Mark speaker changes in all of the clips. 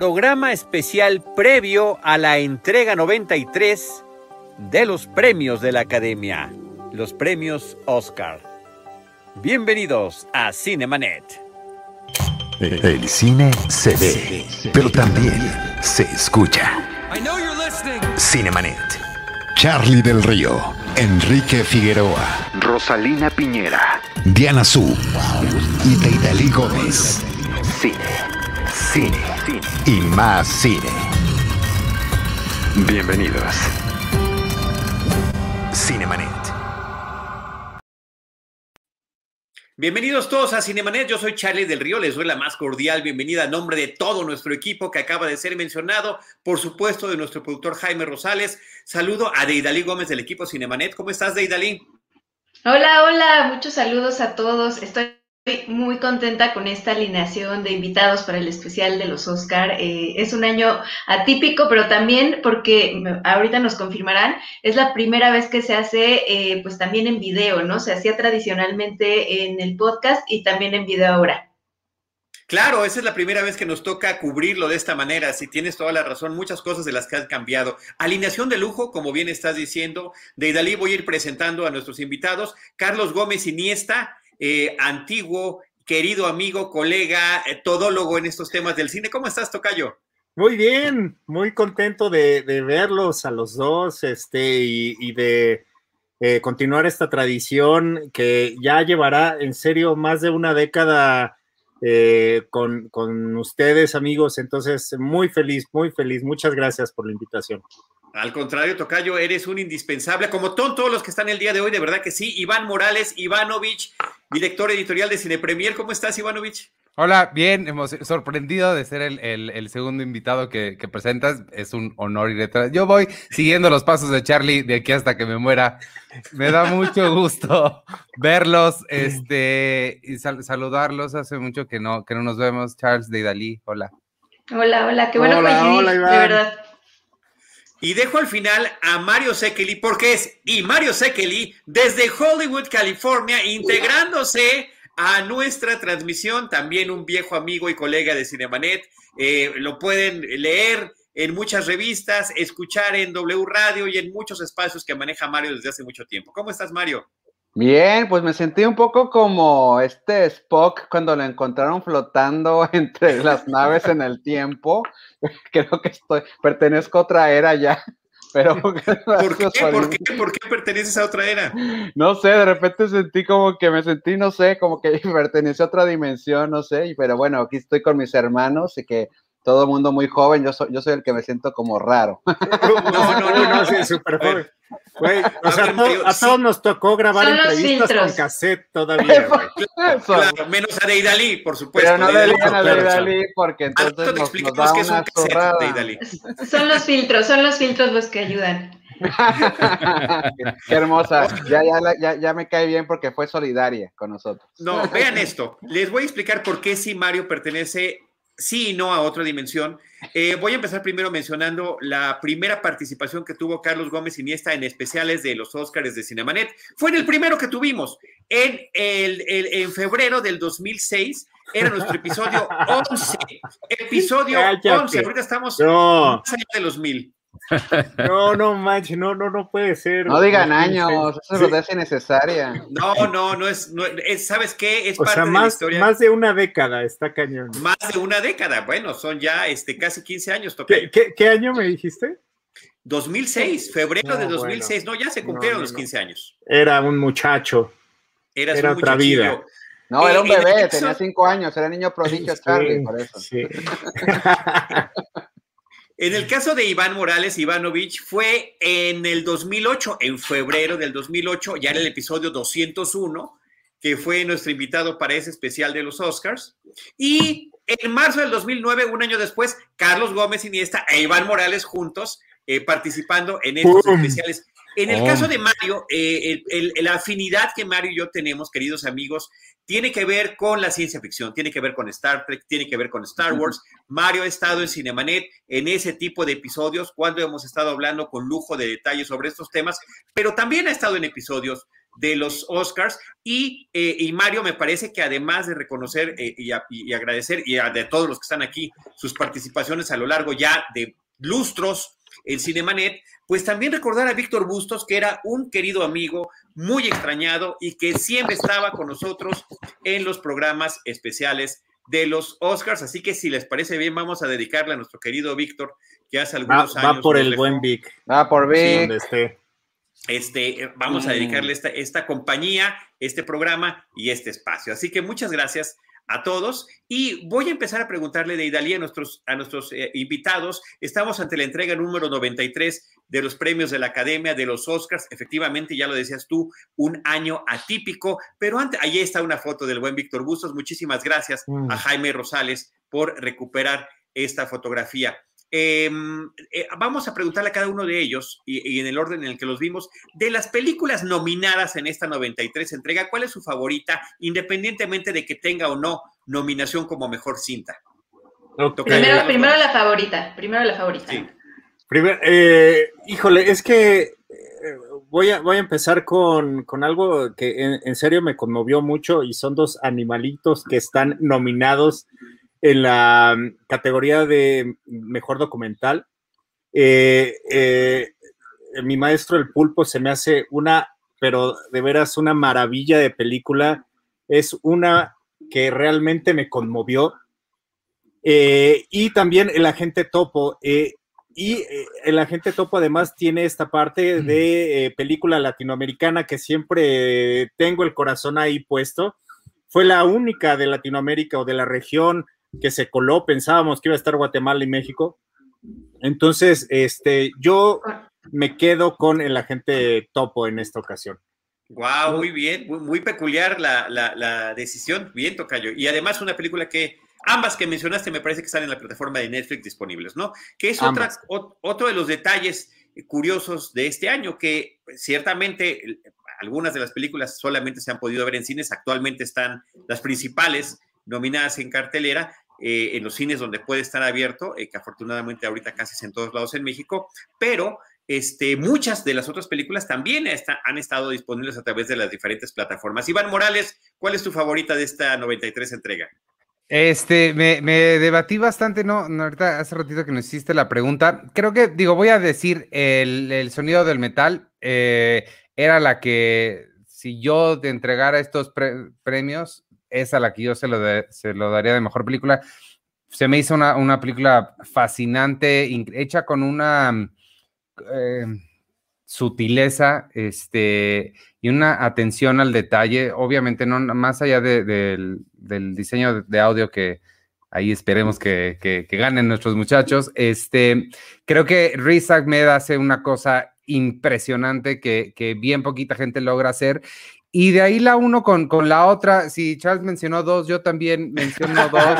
Speaker 1: Programa especial previo a la entrega 93 de los premios de la Academia, los premios Oscar. Bienvenidos a Cinemanet.
Speaker 2: El cine se ve, pero también se escucha. Cinemanet. Charlie del Río, Enrique Figueroa, Rosalina Piñera, Diana Su y Deidali Gómez. Cine cine, y más cine. Bienvenidos. Cinemanet.
Speaker 1: Bienvenidos todos a Cinemanet, yo soy Charlie del Río, les doy la más cordial bienvenida a nombre de todo nuestro equipo que acaba de ser mencionado, por supuesto de nuestro productor Jaime Rosales. Saludo a Deidali Gómez del equipo Cinemanet. ¿Cómo estás, Deidali?
Speaker 3: Hola, hola, muchos saludos a todos. Estoy muy contenta con esta alineación de invitados para el especial de los Oscar. Eh, es un año atípico, pero también porque ahorita nos confirmarán, es la primera vez que se hace eh, pues también en video, ¿no? Se hacía tradicionalmente en el podcast y también en video ahora.
Speaker 1: Claro, esa es la primera vez que nos toca cubrirlo de esta manera. Si tienes toda la razón, muchas cosas de las que han cambiado. Alineación de lujo, como bien estás diciendo. De Dalí voy a ir presentando a nuestros invitados. Carlos Gómez Iniesta, eh, antiguo, querido amigo, colega, eh, todólogo en estos temas del cine. ¿Cómo estás, Tocayo?
Speaker 4: Muy bien, muy contento de, verlos a los dos este, y, de eh, continuar esta tradición que ya llevará en serio más de una década con, con, ustedes, amigos. Entonces, muy feliz, muy feliz. Muchas gracias por la invitación.
Speaker 1: Al contrario, Tocayo, eres un indispensable, como todos los que están el día de hoy, de verdad que sí. Iván Morales, Ivanovich, director editorial de Cine Premier. ¿Cómo estás, Ivanovich?
Speaker 5: Hola, bien, hemos sorprendido de ser el, segundo invitado que, presentas. Es un honor y detrás. Yo voy siguiendo los pasos de Charlie de aquí hasta que me muera. Me da mucho gusto verlos este, y saludarlos. Hace mucho que no, que no nos vemos. Charles de Idalí, hola.
Speaker 3: Hola, hola, qué bueno hola, de verdad.
Speaker 1: Y dejo al final a Mario Sekeli, porque es y Mario Sekeli desde Hollywood, California, integrándose a nuestra transmisión, también un viejo amigo y colega de Cinemanet. Eh, lo pueden leer en muchas revistas, escuchar en W Radio y en muchos espacios que maneja Mario desde hace mucho tiempo. ¿Cómo estás, Mario?
Speaker 6: Bien, pues me sentí un poco como este Spock cuando lo encontraron flotando entre las naves en el tiempo. Creo que estoy, pertenezco a otra era ya. Pero
Speaker 1: ¿Por qué? ¿Por qué? ¿Por qué perteneces a otra era?
Speaker 6: No sé, de repente sentí como que me sentí, no sé, como que pertenece a otra dimensión, no sé, pero bueno, aquí estoy con mis hermanos y que todo el mundo muy joven, yo soy, yo soy el que me siento como raro.
Speaker 4: No, no, no, no, sí, súper joven. Güey, o sea, a, todos nos tocó grabar entrevistas con cassette todavía, güey.
Speaker 1: Claro, menos a Deidali, por supuesto.
Speaker 6: Pero no le digan a Deidali porque entonces nos, nos da que es un cassette,
Speaker 3: Deidali. Son los filtros, son los filtros los que ayudan.
Speaker 6: Qué hermosa. Ya, ya, ya, ya, me cae bien porque fue solidaria con nosotros.
Speaker 1: No, vean esto. Les voy a explicar por qué si Mario pertenece sí y no a otra dimensión. Eh, voy a empezar primero mencionando la primera participación que tuvo Carlos Gómez Iniesta en especiales de los Óscares de Cinemanet. Fue en el primero que tuvimos, en, el, en febrero del 2006. Era nuestro episodio 11. Episodio 11. Ahorita estamos no. más allá de los mil.
Speaker 4: No, no manches, no, no, no puede ser.
Speaker 6: No digan años, eso es sí. innecesaria.
Speaker 1: No, no, no es, no es, ¿sabes qué? Es
Speaker 4: o parte sea, más, de la historia. Más de una década, está cañón.
Speaker 1: Más de una década, bueno, son ya este, casi 15 años.
Speaker 4: ¿Qué, qué, qué año me dijiste?
Speaker 1: 2006, febrero de 2006, no, ya se cumplieron los 15 años.
Speaker 4: Era un muchacho.
Speaker 1: Eras era un otra vida.
Speaker 6: No, era un bebé, tenía 5 años, era niño prodigio Charlie, por eso. Sí.
Speaker 1: En el caso de Iván Morales Ivanovich fue en el 2008, en febrero del 2008, ya era el episodio 201, que fue nuestro invitado para ese especial de los Oscars. Y en marzo del 2009, un año después, Carlos Gómez Iniesta e Iván Morales juntos eh, participando en estos especiales. En el caso de Mario, eh, la afinidad que Mario y yo tenemos, queridos amigos, tiene que ver con la ciencia ficción, tiene que ver con Star Trek, tiene que ver con Star Wars. Mario ha estado en Cinemanet en ese tipo de episodios cuando hemos estado hablando con lujo de detalles sobre estos temas, pero también ha estado en episodios de los Oscars. Y, eh, y Mario, me parece que además de reconocer eh, y, agradecer y a, de todos los que están aquí sus participaciones a lo largo ya de lustros en Cinemanet, pues también recordar a Víctor Bustos, que era un querido amigo, muy extrañado y que siempre estaba con nosotros en los programas especiales de los Oscars. Así que si les parece bien, vamos a dedicarle a nuestro querido Víctor, que hace algunos años.
Speaker 4: Va por el buen Vic.
Speaker 6: Va por Vic.
Speaker 1: Este, eh, vamos a dedicarle esta, esta compañía, este programa y este espacio. Así que muchas gracias a todos y voy a empezar a preguntarle de Idalí a nuestros, a nuestros eh, invitados. Estamos ante la entrega número 93 de los premios de la Academia de los Oscars. Efectivamente, ya lo decías tú, un año atípico, pero antes, ahí está una foto del buen Víctor Bustos. Muchísimas gracias a mm. Jaime Rosales por recuperar esta fotografía. Em, eh, vamos a preguntarle a cada uno de ellos, y, en el orden en el que los vimos, de las películas nominadas en esta 93 entrega, ¿cuál es su favorita, independientemente de que tenga o no nominación como mejor cinta?
Speaker 3: Primero, primero la favorita, primero la favorita.
Speaker 4: Eh, híjole, es que eh, voy, a, voy a empezar con, algo que en, serio me conmovió mucho y son dos animalitos que están nominados en la mm, categoría de mejor documental. Eh, eh, mi maestro el pulpo se me hace una, pero de veras una maravilla de película. Es una que realmente me conmovió. Eh, y también el agente topo. y el agente topo además tiene esta parte de película latinoamericana que siempre tengo el corazón ahí puesto. Fue la única de Latinoamérica o de la región que se coló, pensábamos que iba a estar Guatemala y México. Entonces, este, yo me quedo con el agente topo en esta ocasión.
Speaker 1: Wow, muy bien, muy, peculiar la, decisión. Bien, Tocayo. Y además una película que ambas que mencionaste me parece que están en la plataforma de Netflix disponibles, ¿no? Que es otra, otro de los detalles curiosos de este año, que ciertamente algunas de las películas solamente se han podido ver en cines, actualmente están las principales nominadas en cartelera, eh, en los cines donde puede estar abierto, eh, que afortunadamente ahorita casi es en todos lados en México, pero este, muchas de las otras películas también han estado disponibles a través de las diferentes plataformas. Iván Morales, ¿cuál es tu favorita de esta 93 entrega?
Speaker 5: Este, me, debatí bastante, ¿no? Ahorita hace ratito que nos hiciste la pregunta. Creo que, digo, voy a decir, el, sonido del metal eh, era la que, si yo te entregara estos premios, es a la que yo se lo, se lo daría de mejor película. Se me hizo una, película fascinante, hecha con una eh, sutileza este, y una atención al detalle. Obviamente, no más allá del, diseño de audio que ahí esperemos que, ganen nuestros muchachos. Este, creo que Riz Ahmed hace una cosa impresionante que, que, bien poquita gente logra hacer y de ahí la uno con, con la otra, si Charles mencionó dos, yo también menciono dos.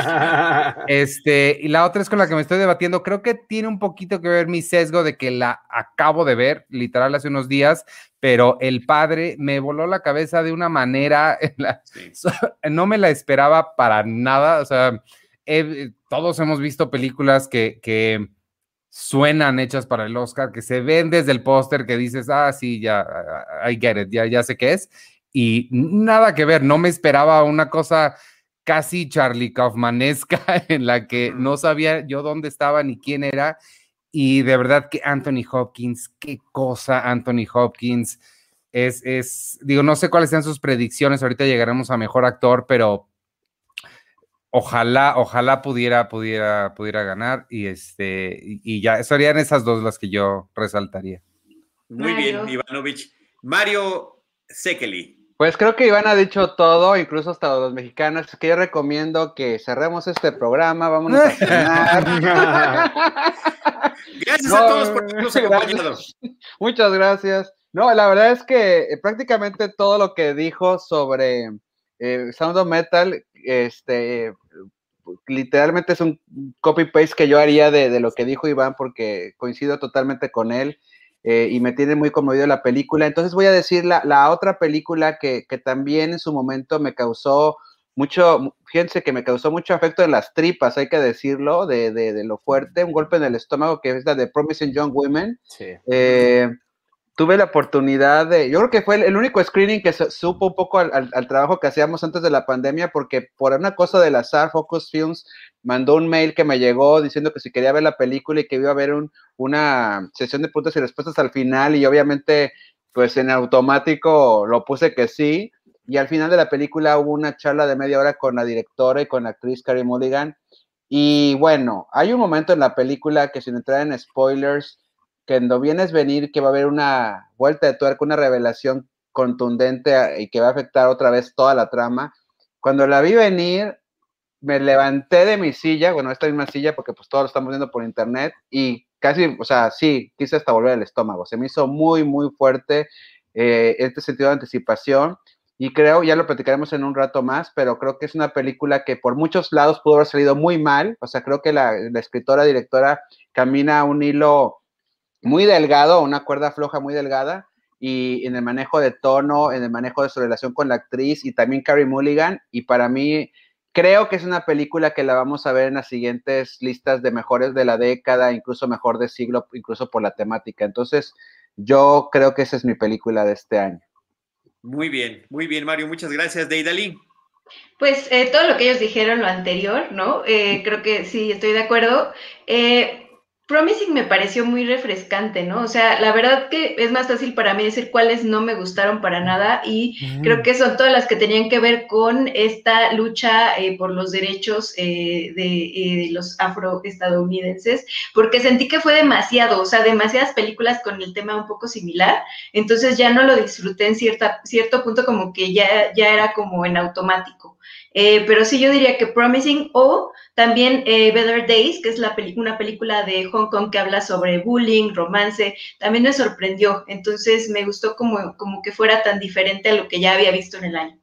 Speaker 5: este, y la otra es con la que me estoy debatiendo. Creo que tiene un poquito que ver mi sesgo de que la acabo de ver, literal, hace unos días, pero el padre me voló la cabeza de una manera, no me la esperaba para nada. O sea, todos hemos visto películas que, que suenan hechas para el Oscar, que se ven desde el póster, que dices, ah, sí, ya, I get it, ya, ya sé qué es y nada que ver, no me esperaba una cosa casi Charlie Kaufmanesca en la que no sabía yo dónde estaba ni quién era. Y de verdad que Anthony Hopkins, qué cosa Anthony Hopkins. Es, es, digo, no sé cuáles sean sus predicciones, ahorita llegaremos a mejor actor, pero ojalá, ojalá pudiera, pudiera, pudiera ganar y este, y, ya, serían esas dos las que yo resaltaría.
Speaker 1: Muy bien, Ivanovich. Mario Sekeli.
Speaker 6: Pues creo que Iván ha dicho todo, incluso hasta los mexicanos, que yo recomiendo que cerremos este programa, vámonos a cenar.
Speaker 1: gracias a todos por habernos acompañado.
Speaker 6: Muchas gracias. No, la verdad es que eh, prácticamente todo lo que dijo sobre eh, Sound of Metal, este, literalmente es un copy-paste que yo haría de, de lo que dijo Iván, porque coincido totalmente con él. Eh, y me tiene muy conmovido la película. Entonces voy a decir la, otra película que, también en su momento me causó mucho, fíjense que me causó mucho afecto en las tripas, hay que decirlo, de, lo fuerte, un golpe en el estómago, que es la de Promising Young Women. Eh, tuve la oportunidad de, yo creo que fue el, único screening que supo un poco al, trabajo que hacíamos antes de la pandemia, porque por una cosa del azar, Focus Films mandó un mail que me llegó diciendo que si quería ver la película y que iba a haber una sesión de preguntas y respuestas al final, y obviamente, pues en automático lo puse que sí, y al final de la película hubo una charla de media hora con la directora y con la actriz Carrie Mulligan, y bueno, hay un momento en la película que sin entrar en spoilers, cuando vienes venir que va a haber una vuelta de tuerca, una revelación contundente ah, y que va a afectar otra vez toda la trama. Cuando la vi venir, me levanté de mi silla, bueno, esta misma silla, porque pues todos lo estamos viendo por internet, y casi, o sea, sí, quise hasta volver al estómago. Se me hizo muy, muy fuerte eh, este sentido de anticipación. Y creo, ya lo platicaremos en un rato más, pero creo que es una película que por muchos lados pudo haber salido muy mal. O sea, creo que la, la escritora, directora, camina un hilo muy delgado, una cuerda floja muy delgada, y en el manejo de tono, en el manejo de su relación con la actriz y también Carrie Mulligan. Y para mí, creo que es una película que la vamos a ver en las siguientes listas de mejores de la década, incluso mejor de siglo, incluso por la temática. Entonces, yo creo que esa es mi película de este año.
Speaker 1: Muy bien, muy bien, Mario. Muchas gracias, Deidali.
Speaker 3: Pues eh, todo lo que ellos dijeron, lo anterior, ¿no? Eh, creo que sí, estoy de acuerdo. Eh, Promising me pareció muy refrescante, ¿no? O sea, la verdad que es más fácil para mí decir cuáles no me gustaron para nada y creo que son todas las que tenían que ver con esta lucha eh, por los derechos eh, de, eh, de, los afroestadounidenses, porque sentí que fue demasiado, o sea, demasiadas películas con el tema un poco similar, entonces ya no lo disfruté en cierta, cierto punto como que ya, ya era como en automático. Eh, pero sí yo diría que Promising o también eh, Better Days, que es la una película de Hong Kong que habla sobre bullying, romance, también me sorprendió. Entonces me gustó como, como que fuera tan diferente a lo que ya había visto en el año.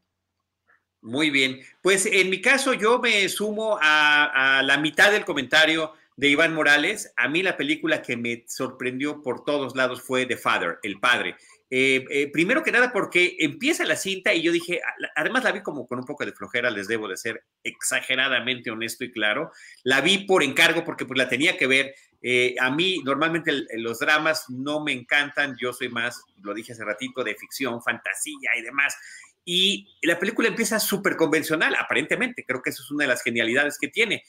Speaker 1: Muy bien. Pues en mi caso yo me sumo a, a la mitad del comentario de Iván Morales. A mí la película que me sorprendió por todos lados fue The Father, El Padre. Eh, eh, primero que nada porque empieza la cinta y yo dije, además la vi como con un poco de flojera, les debo de ser exageradamente honesto y claro. La vi por encargo porque pues la tenía que ver. Eh, a mí normalmente los dramas no me encantan, yo soy más, lo dije hace ratito, de ficción, fantasía y demás. Y la película empieza súper convencional, aparentemente. Creo que eso es una de las genialidades que tiene.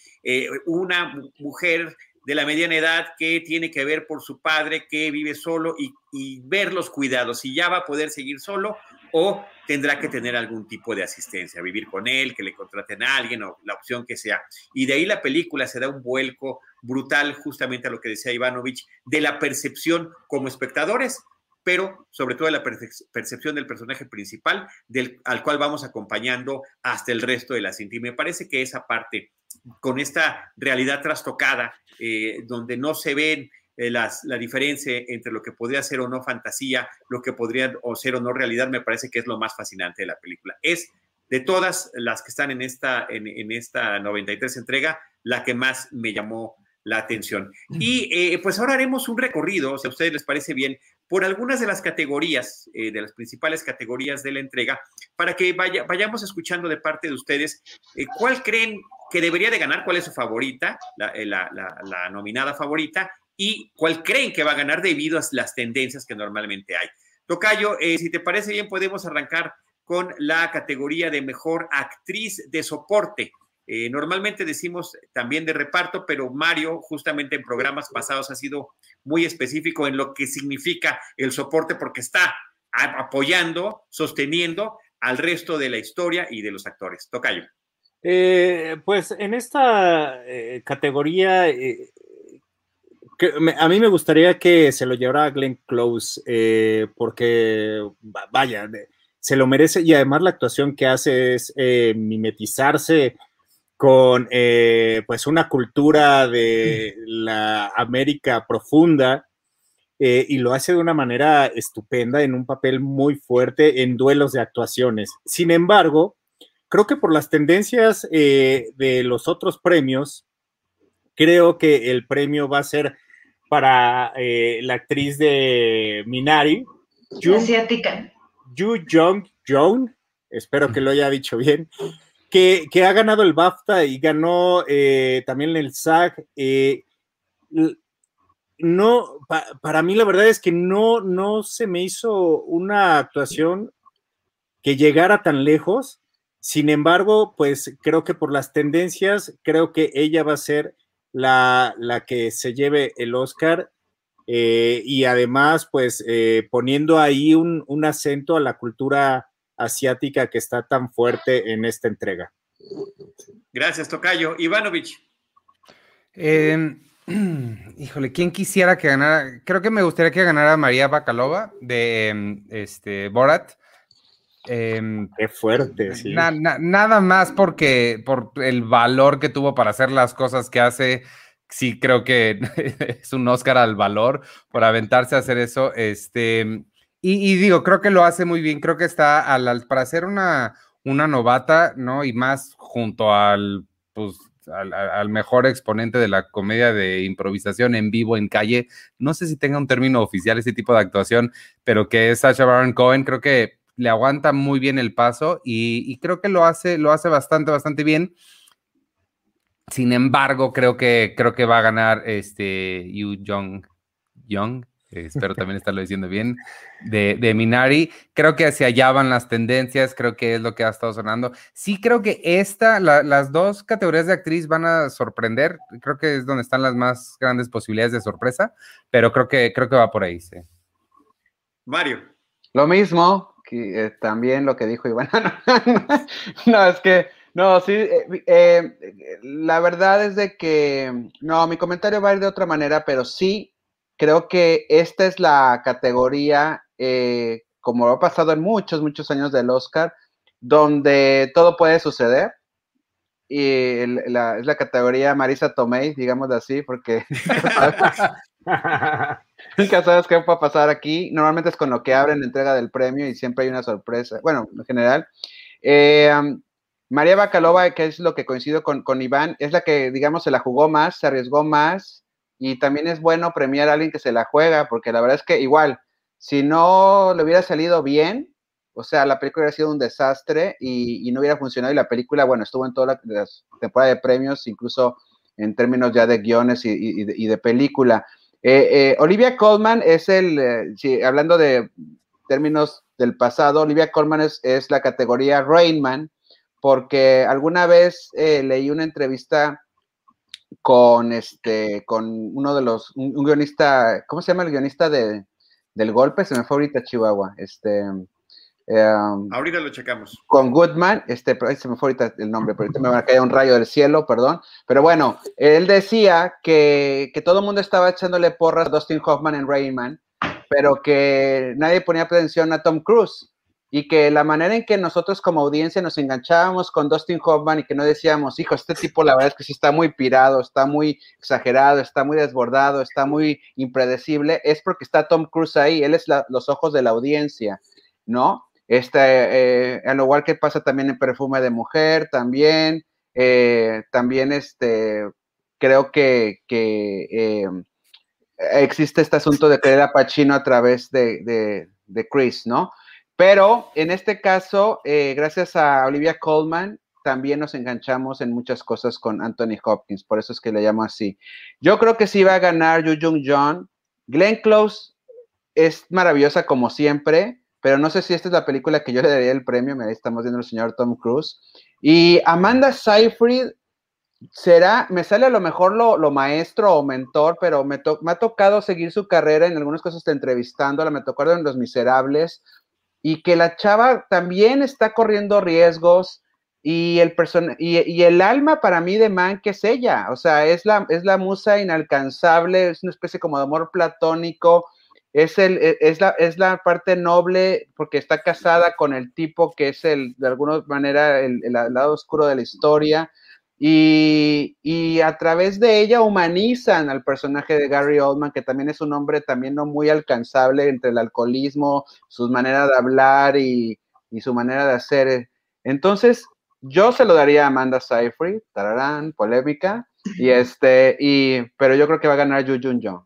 Speaker 1: una mujer de la mediana edad que tiene que ver por su padre que vive solo y, ver los cuidados, si ya va a poder seguir solo o tendrá que tener algún tipo de asistencia, vivir con él, que le contraten a alguien o la opción que sea. Y de ahí la película se da un vuelco brutal justamente a lo que decía Ivanovich, de la percepción como espectadores, pero sobre todo de la percepción del personaje principal, del, al cual vamos acompañando hasta el resto de la cinta. Y me parece que esa parte con esta realidad trastocada, eh, donde no se ven eh, la diferencia entre lo que podría ser o no fantasía, lo que podría o ser o no realidad, me parece que es lo más fascinante de la película. Es de todas las que están en esta, en, esta 93 entrega, la que más me llamó la atención. Y eh, pues ahora haremos un recorrido, si a ustedes les parece bien, por algunas de las categorías, de las principales categorías de la entrega, para que vayamos escuchando de parte de ustedes cuál creen que debería de ganar, cuál es su favorita, eh, la, nominada favorita, y cuál creen que va a ganar debido a las tendencias que normalmente hay. Tocayo, eh, si te parece bien, podemos arrancar con la categoría de mejor actriz de soporte. Eh, normalmente decimos también de reparto, pero Mario justamente en programas pasados ha sido muy específico en lo que significa el soporte porque está apoyando, sosteniendo al resto de la historia y de los actores. Tocayo.
Speaker 4: Eh, pues en esta eh, categoría, eh, a mí me gustaría que se lo llevara Glenn Close, porque vaya, se lo merece y además la actuación que hace es mimetizarse con pues una cultura de la América profunda y lo hace de una manera estupenda en un papel muy fuerte en duelos de actuaciones. Sin embargo, creo que por las tendencias eh, de los otros premios, creo que el premio va a ser para eh, la actriz de Minari,
Speaker 3: Yu, asiática.
Speaker 4: Yu Jong Joan, espero que lo haya dicho bien, que, ha ganado el BAFTA y ganó eh, también el SAG. no, para mí la verdad es que no, no se me hizo una actuación que llegara tan lejos. Sin embargo, pues creo que por las tendencias, creo que ella va a ser la, que se lleve el Oscar. Eh, y además, pues eh, poniendo ahí un, un acento a la cultura asiática que está tan fuerte en esta entrega.
Speaker 1: Gracias, Tocayo. Ivanovich.
Speaker 5: Em, híjole, ¿quién quisiera que ganara? Creo que me gustaría que ganara María Bacalova de em, este, Borat.
Speaker 4: Em, Qué fuerte, sí.
Speaker 5: nada más porque por el valor que tuvo para hacer las cosas que hace. Sí, creo que es un Oscar al valor por aventarse a hacer eso. Este, y, digo, creo que lo hace muy bien. Creo que está al, para ser una, una novata, ¿no? Y más junto al, pues, al, mejor exponente de la comedia de improvisación en vivo, en calle. No sé si tenga un término oficial ese tipo de actuación, pero que es Sacha Baron Cohen, creo que le aguanta muy bien el paso y, creo que lo hace, lo hace bastante, bastante bien. Sin embargo, creo que, creo que va a ganar este Yu Jong, Young, espero también estarlo diciendo bien, de, Minari. Creo que hacia allá van las tendencias, creo que es lo que ha estado sonando. Sí, creo que esta, las dos categorías de actriz van a sorprender, creo que es donde están las más grandes posibilidades de sorpresa, pero creo que, creo que va por ahí, sí.
Speaker 1: Mario.
Speaker 6: Lo mismo, que, eh, también lo que dijo Iván. no, es que, no, sí, eh, eh, la verdad es de que, no, mi comentario va a ir de otra manera, pero sí creo que esta es la categoría, como ha pasado en muchos, muchos años del Oscar, donde todo puede suceder. Y la, es la categoría Marisa Tomei, digamos así, porque nunca sabes qué va a pasar aquí. Normalmente es con lo que abren la entrega del premio y siempre hay una sorpresa. Bueno, en general. Eh, María Bacalova, que es lo que coincido con, con Iván, es la que, digamos, se la jugó más, se arriesgó más, y también es bueno premiar a alguien que se la juega, porque la verdad es que igual, si no le hubiera salido bien, o sea, la película hubiera sido un desastre y, no hubiera funcionado y la película, bueno, estuvo en toda la, temporada de premios, incluso en términos ya de guiones y, de, película. Eh, eh, Olivia Colman es el, eh, hablando de términos del pasado, Olivia Colman es, es la categoría Rainman, porque alguna vez leí una entrevista con este, con uno de los, un, guionista, ¿cómo se llama el guionista de, del golpe? Se me fue ahorita Chihuahua, este.
Speaker 1: Em, ahorita lo checamos.
Speaker 6: Con Goodman, este, se me fue ahorita el nombre, pero ahorita me va a caer un rayo del cielo, perdón. Pero bueno, él decía que, que todo el mundo estaba echándole porras a Dustin Hoffman en Rayman, pero que nadie ponía atención a Tom Cruise y que la manera en que nosotros como audiencia nos enganchábamos con Dustin Hoffman y que no decíamos, hijo, este tipo la verdad es que sí está muy pirado, está muy exagerado, está muy desbordado, está muy impredecible, es porque está Tom Cruise ahí, él es los ojos de la audiencia, ¿no? Este, eh, al igual que pasa también en Perfume de Mujer, también, eh, también este, creo que, eh, existe este asunto de creer a Pacino a través de, de Chris, ¿no? Pero en este caso, eh, gracias a Olivia Colman, también nos enganchamos en muchas cosas con Anthony Hopkins, por eso es que le llamo así. Yo creo que sí va a ganar Yu Jung John. Glenn Close es maravillosa como siempre, pero no sé si esta es la película que yo le daría el premio. Mira, estamos viendo al señor Tom Cruise. Y Amanda Seyfried será, me sale a lo mejor lo, maestro o mentor, pero me, me, ha tocado seguir su carrera en algunas cosas, entrevistándola, me tocó en Los Miserables, y que la chava también está corriendo riesgos y el, y, el alma para mí de Man que es ella, o sea, es la, es la musa inalcanzable, es una especie como de amor platónico, es, el, e, es, la, es la parte noble porque está casada con el tipo que es el, de alguna manera el lado oscuro de la historia, y, a través de ella humanizan al personaje de Gary Oldman, que también es un hombre también no muy alcanzable entre el alcoholismo, su manera de hablar y, su manera de hacer. Entonces, yo se lo daría a Amanda Seyfried, tararán, polémica, y este, y, pero yo creo que va a ganar Yu Jun Jong.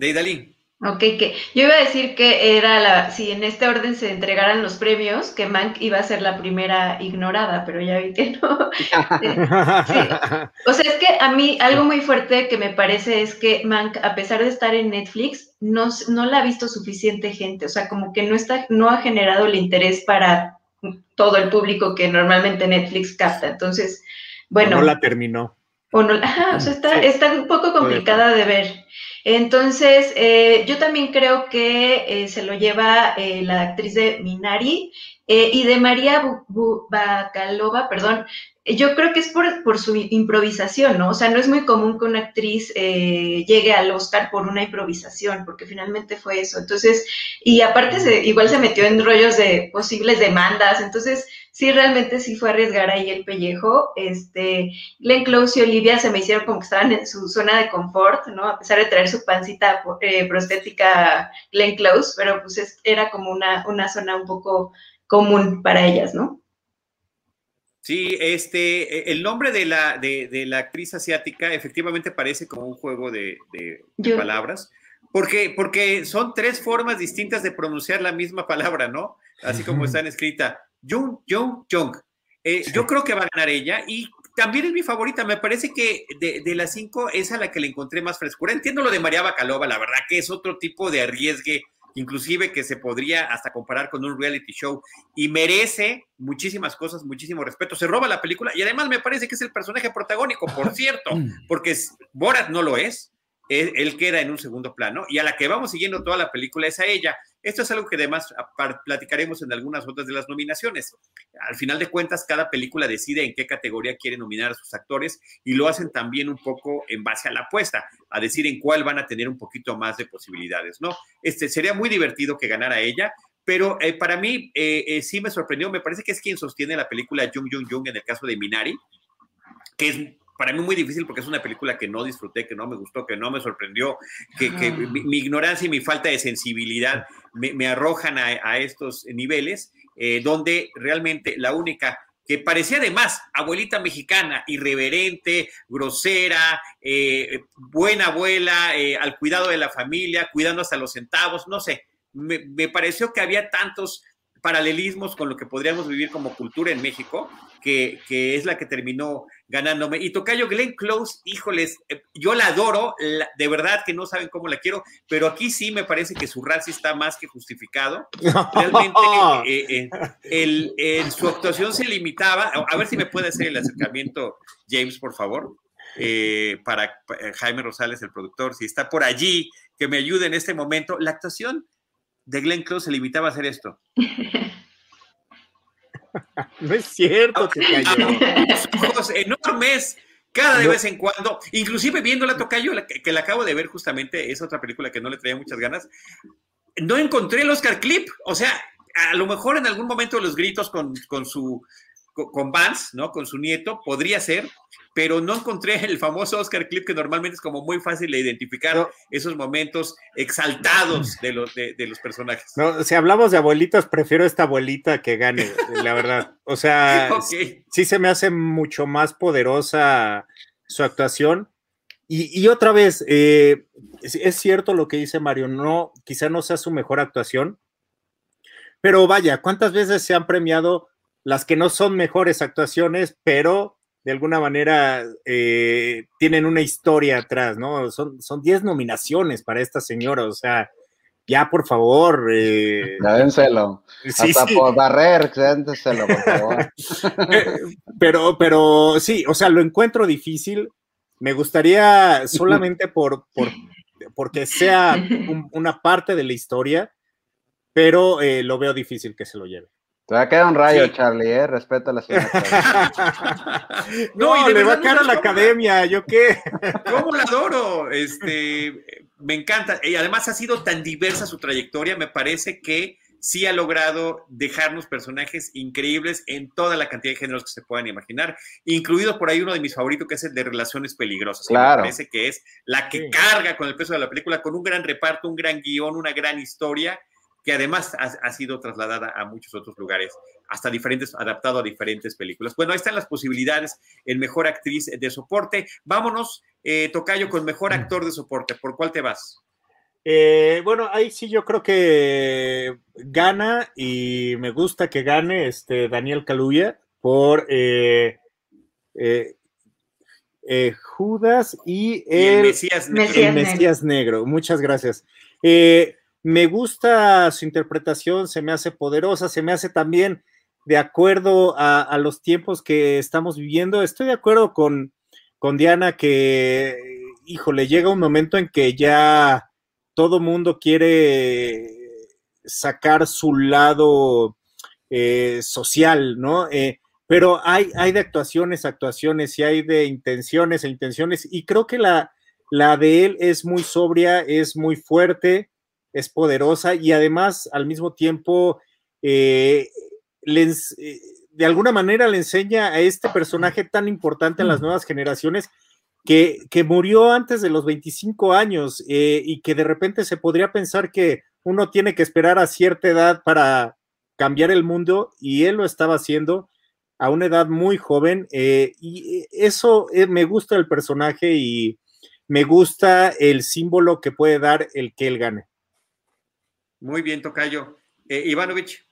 Speaker 1: De Idalí.
Speaker 3: Ok, que yo iba a decir que era la, si en este orden se entregaran los premios, que Mank iba a ser la primera ignorada, pero ya vi que no. O sea, es que a mí algo muy fuerte que me parece es que Mank, a pesar de estar en Netflix, no, no la ha visto suficiente gente, o sea, como que no, está, no ha generado el interés para todo el público que normalmente Netflix capta. Entonces, bueno.
Speaker 4: no la terminó.
Speaker 3: O no, ajá, o sea, está, está un poco complicada de ver. Entonces, eh, yo también creo que eh, se lo lleva eh, la actriz de Minari y de María Bacalova, perdón, yo creo que es por, por, su improvisación, ¿no? O sea, no es muy común que una actriz llegue al Oscar por una improvisación, porque finalmente fue eso. Entonces, y aparte se, igual se metió en rollos de posibles demandas, entonces sí, realmente sí fue arriesgar ahí el pellejo. Este, Glenn Close y Olivia se me hicieron como que estaban en su zona de confort, ¿no? A pesar de traer su pancita eh, prostética Glenn Close, pero pues era como una, una zona un poco común para ellas, ¿no?
Speaker 1: Sí, este, e, el nombre de la, de, la actriz asiática efectivamente parece como un juego de, palabras, porque, porque son tres formas distintas de pronunciar la misma palabra, ¿no? Así como están escritas. Jung, Jung, Jung. Eh, yo creo que va a ganar ella y también es mi favorita. Me parece que de, las cinco es a la que le encontré más frescura. Entiendo lo de María Bacalova, la verdad que es otro tipo de arriesgue, inclusive que se podría hasta comparar con un reality show y merece muchísimas cosas, muchísimo respeto. Se roba la película y además me parece que es el personaje protagónico, por cierto, porque Borat no lo es él, queda en un segundo plano y a la que vamos siguiendo toda la película es a ella. Esto es algo que además platicaremos en algunas otras de las nominaciones. Al final de cuentas, cada película decide en qué categoría quiere nominar a sus actores y lo hacen también un poco en base a la apuesta, a decir en cuál van a tener un poquito más de posibilidades, ¿no? Este sería muy divertido que ganara ella, pero eh, para mí eh, eh, sí me sorprendió, me parece que es quien sostiene la película Jung Jung Jung en el caso de Minari, que es para mí muy difícil porque es una película que no disfruté, que no me gustó, que no me sorprendió, que, mi, ignorancia y mi falta de sensibilidad me, arrojan a, estos niveles, eh, donde realmente la única que parecía además abuelita mexicana, irreverente, grosera, eh, buena abuela, eh, al cuidado de la familia, cuidando hasta los centavos, no sé, me, me pareció que había tantos paralelismos con lo que podríamos vivir como cultura en México, que, es la que terminó ganándome. Y Tocayo Glenn Close, híjoles, eh, yo la adoro, de verdad que no saben cómo la quiero, pero aquí sí me parece que su raza está más que justificado. Realmente eh, eh, su actuación se limitaba, a, ver si me puede hacer el acercamiento, James, por favor. para Jaime Rosales, el productor, si está por allí, que me ayude en este momento. La actuación de Glenn Close se limitaba a hacer esto.
Speaker 4: no es cierto, que cayó.
Speaker 1: ojos enormes cada de vez en cuando, inclusive viendo la Tocayo, que, la acabo de ver justamente, es otra película que no le traía muchas ganas, no encontré el Oscar Clip, o sea, a lo mejor en algún momento los gritos con, con su, con Vance, ¿no? Con su nieto, podría ser, pero no encontré el famoso Oscar clip que normalmente es como muy fácil de identificar esos momentos exaltados de los, de, los personajes.
Speaker 4: No, si hablamos de abuelitas, prefiero esta abuelita que gane, la verdad. O sea, sí, se me hace mucho más poderosa su actuación. Y, otra vez, eh, es, cierto lo que dice Mario, no, quizá no sea su mejor actuación, pero vaya, ¿cuántas veces se han premiado las que no son mejores actuaciones, pero de alguna manera eh, tienen una historia atrás, ¿no? Son 10 nominaciones para esta señora, o sea, ya por favor. Eh,
Speaker 6: dénselo. Hasta por barrer, dénselo, por favor.
Speaker 4: Eh, pero, pero sí, o sea, lo encuentro difícil. Me gustaría solamente por, por porque sea una parte de la historia, pero eh, lo veo difícil que se lo lleve.
Speaker 6: Te va a quedar un rayo, Charlie, ¿eh? Respeto a la señora.
Speaker 4: no, y le va a quedar a la academia, ¿yo qué?
Speaker 1: ¿Cómo la adoro? Este, me encanta. Y además ha sido tan diversa su trayectoria, me parece que sí ha logrado dejarnos personajes increíbles en toda la cantidad de géneros que se puedan imaginar, incluido por ahí uno de mis favoritos que es el de Relaciones Peligrosas.
Speaker 6: Claro.
Speaker 1: Me parece que es la que carga con el peso de la película, con un gran reparto, un gran guion, una gran historia que además ha, sido trasladada a muchos otros lugares, hasta diferentes, adaptado a diferentes películas. Bueno, ahí están las posibilidades en mejor actriz de soporte. Vámonos, eh, Tocayo, con mejor actor de soporte. ¿Por cuál te vas?
Speaker 4: Eh, bueno, ahí sí yo creo que gana y me gusta que gane este Daniel Kaluuya por eh, eh, Judas y el,
Speaker 1: Mesías,
Speaker 4: Mesías, Negro. Muchas gracias. Me gusta su interpretación, se me hace poderosa, se me hace también de acuerdo a, los tiempos que estamos viviendo. Estoy de acuerdo con, con Diana que, híjole, llega un momento en que ya todo mundo quiere sacar su lado eh, social, ¿no? Eh, pero hay, hay de actuaciones, actuaciones y hay de intenciones e intenciones y creo que la, la de él es muy sobria, es muy fuerte, es poderosa y además al mismo tiempo eh, les, de alguna manera le enseña a este personaje tan importante en las nuevas generaciones que, que murió antes de los 25 años eh, y que de repente se podría pensar que uno tiene que esperar a cierta edad para cambiar el mundo y él lo estaba haciendo a una edad muy joven eh, y eso eh, me gusta el personaje y me gusta el símbolo que puede dar el que él gane.
Speaker 1: Muy bien, Tocayo. Ivanovich.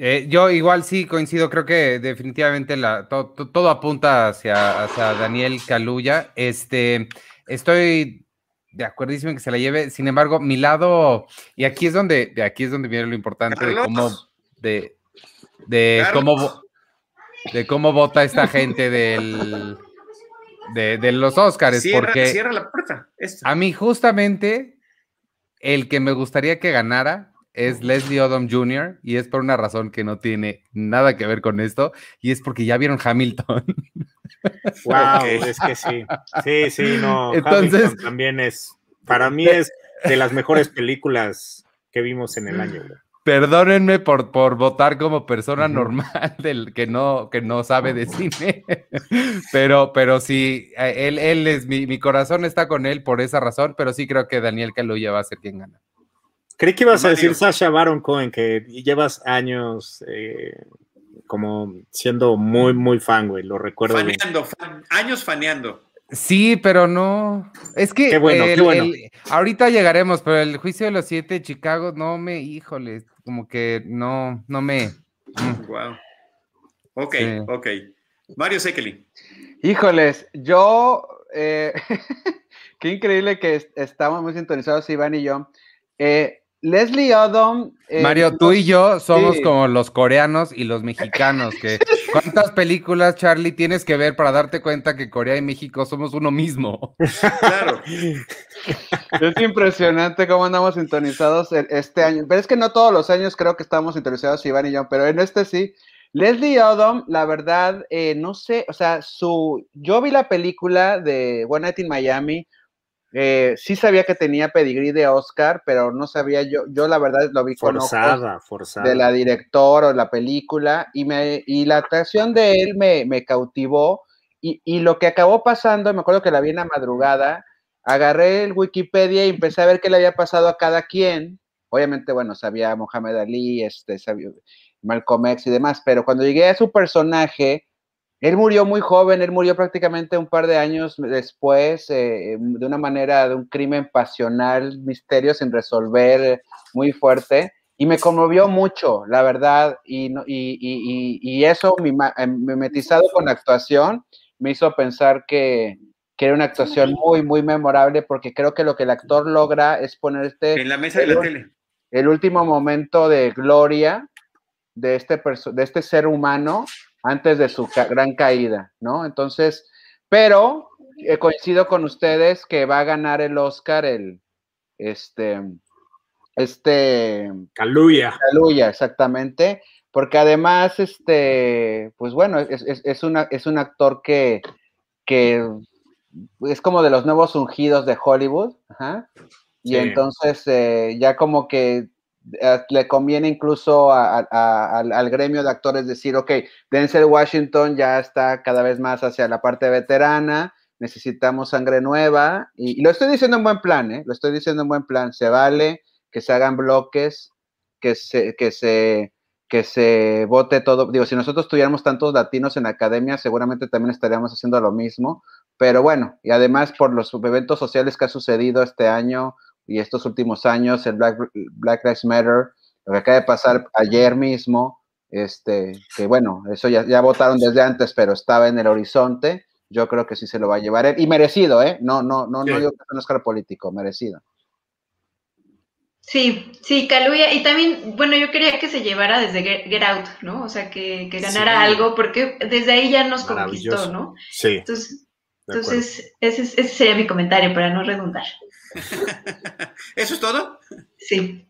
Speaker 5: Eh, yo igual sí coincido, creo que definitivamente la, todo apunta hacia, hacia Daniel Caluya. Este, estoy de acuerdísimo en que se la lleve. Sin embargo, mi lado, y aquí es donde, de aquí es donde viene lo importante de cómo, de, de cómo, de cómo vota esta gente del, de, los Oscars. porque
Speaker 1: cierra la puerta.
Speaker 5: A mí, justamente, el que me gustaría que ganara es Leslie Odom Jr. y es por una razón que no tiene nada que ver con esto y es porque ya vieron Hamilton.
Speaker 4: Wow, es que sí. Sí, sí, no. Entonces también es, para mí es de las mejores películas que vimos en el año.
Speaker 5: Perdónenme por, por votar como persona normal del que no, que no sabe de cine, pero, pero sí, él, él es, mi, mi corazón está con él por esa razón, pero sí creo que Daniel Kaluuya va a ser quien gana.
Speaker 4: Creí que ibas a decir Sasha Baron Cohen, que llevas años eh, como siendo muy, muy fan, güey, lo recuerdo.
Speaker 1: Faneando, años faneando.
Speaker 5: Sí, pero no. Es que
Speaker 4: qué bueno, qué bueno.
Speaker 5: ahorita llegaremos, pero el juicio de los siete de Chicago, no me, híjole, como que no, no me.
Speaker 1: Wow. Mm. Ok, ok. Mario Sekeli.
Speaker 6: Híjoles, yo, eh, qué increíble que estamos muy sintonizados, Iván y yo. Eh, Leslie Odom.
Speaker 5: Eh, Mario, tú y yo somos como los coreanos y los mexicanos, que ¿cuántas películas, Charlie, tienes que ver para darte cuenta que Corea y México somos uno mismo? Claro.
Speaker 6: Es impresionante cómo andamos sintonizados este año. Pero es que no todos los años creo que estamos sintonizados, Iván y yo, pero en este sí. Leslie Odom, la verdad, eh, no sé, o sea, su, yo vi la película de One Night in Miami, eh, sí sabía que tenía pedigrí de Oscar, pero no sabía yo, yo la verdad lo vi
Speaker 4: forzada, forzada.
Speaker 6: de la directora o la película y, me, y la actuación de él me, me cautivó y, y, lo que acabó pasando, me acuerdo que la vi en la madrugada, agarré el Wikipedia y empecé a ver qué le había pasado a cada quien. Obviamente, bueno, sabía Mohamed Ali, este, sabía Malcolm X y demás, pero cuando llegué a su personaje, él murió muy joven, él murió prácticamente un par de años después, eh, de una manera de un crimen pasional, misterio sin resolver, muy fuerte, y me conmovió mucho, la verdad, y, y, y, eso, em, mimetizado con la actuación, me hizo pensar que, que, era una actuación muy, muy memorable, porque creo que lo que el actor logra es poner este...
Speaker 1: En la mesa de la tele.
Speaker 6: El último momento de gloria de este, de este ser humano antes de su gran caída, ¿no? Entonces, pero eh, coincido con ustedes que va a ganar el Oscar el, este, este...
Speaker 4: Caluya.
Speaker 6: Caluya, exactamente, porque además, este, pues bueno, es, es, una, es un actor que, que es como de los nuevos ungidos de Hollywood, ajá, y entonces eh, ya como que le conviene incluso al, gremio de actores decir, ok, Denzel Washington ya está cada vez más hacia la parte veterana, necesitamos sangre nueva, y, lo estoy diciendo en buen plan, ¿eh? lo estoy diciendo en buen plan, se vale que se hagan bloques, que se, que se, que se vote todo, digo, si nosotros tuviéramos tantos latinos en la academia, seguramente también estaríamos haciendo lo mismo, pero bueno, y además por los eventos sociales que ha sucedido este año, y estos últimos años, el Black, Black Lives Matter, lo que acaba de pasar ayer mismo, este, que bueno, eso ya, ya votaron desde antes, pero estaba en el horizonte, yo creo que sí se lo va a llevar él, y merecido, ¿eh? No, no, no, no digo que es un Oscar político, merecido.
Speaker 3: Sí, sí, Caluya, y también, bueno, yo quería que se llevara desde Get, Out, ¿no? O sea, que, ganara algo, porque desde ahí ya nos conquistó, ¿no?
Speaker 4: Sí.
Speaker 3: Entonces, entonces ese, ese sería mi comentario para no redundar.
Speaker 1: ¿Eso es todo?
Speaker 3: Sí.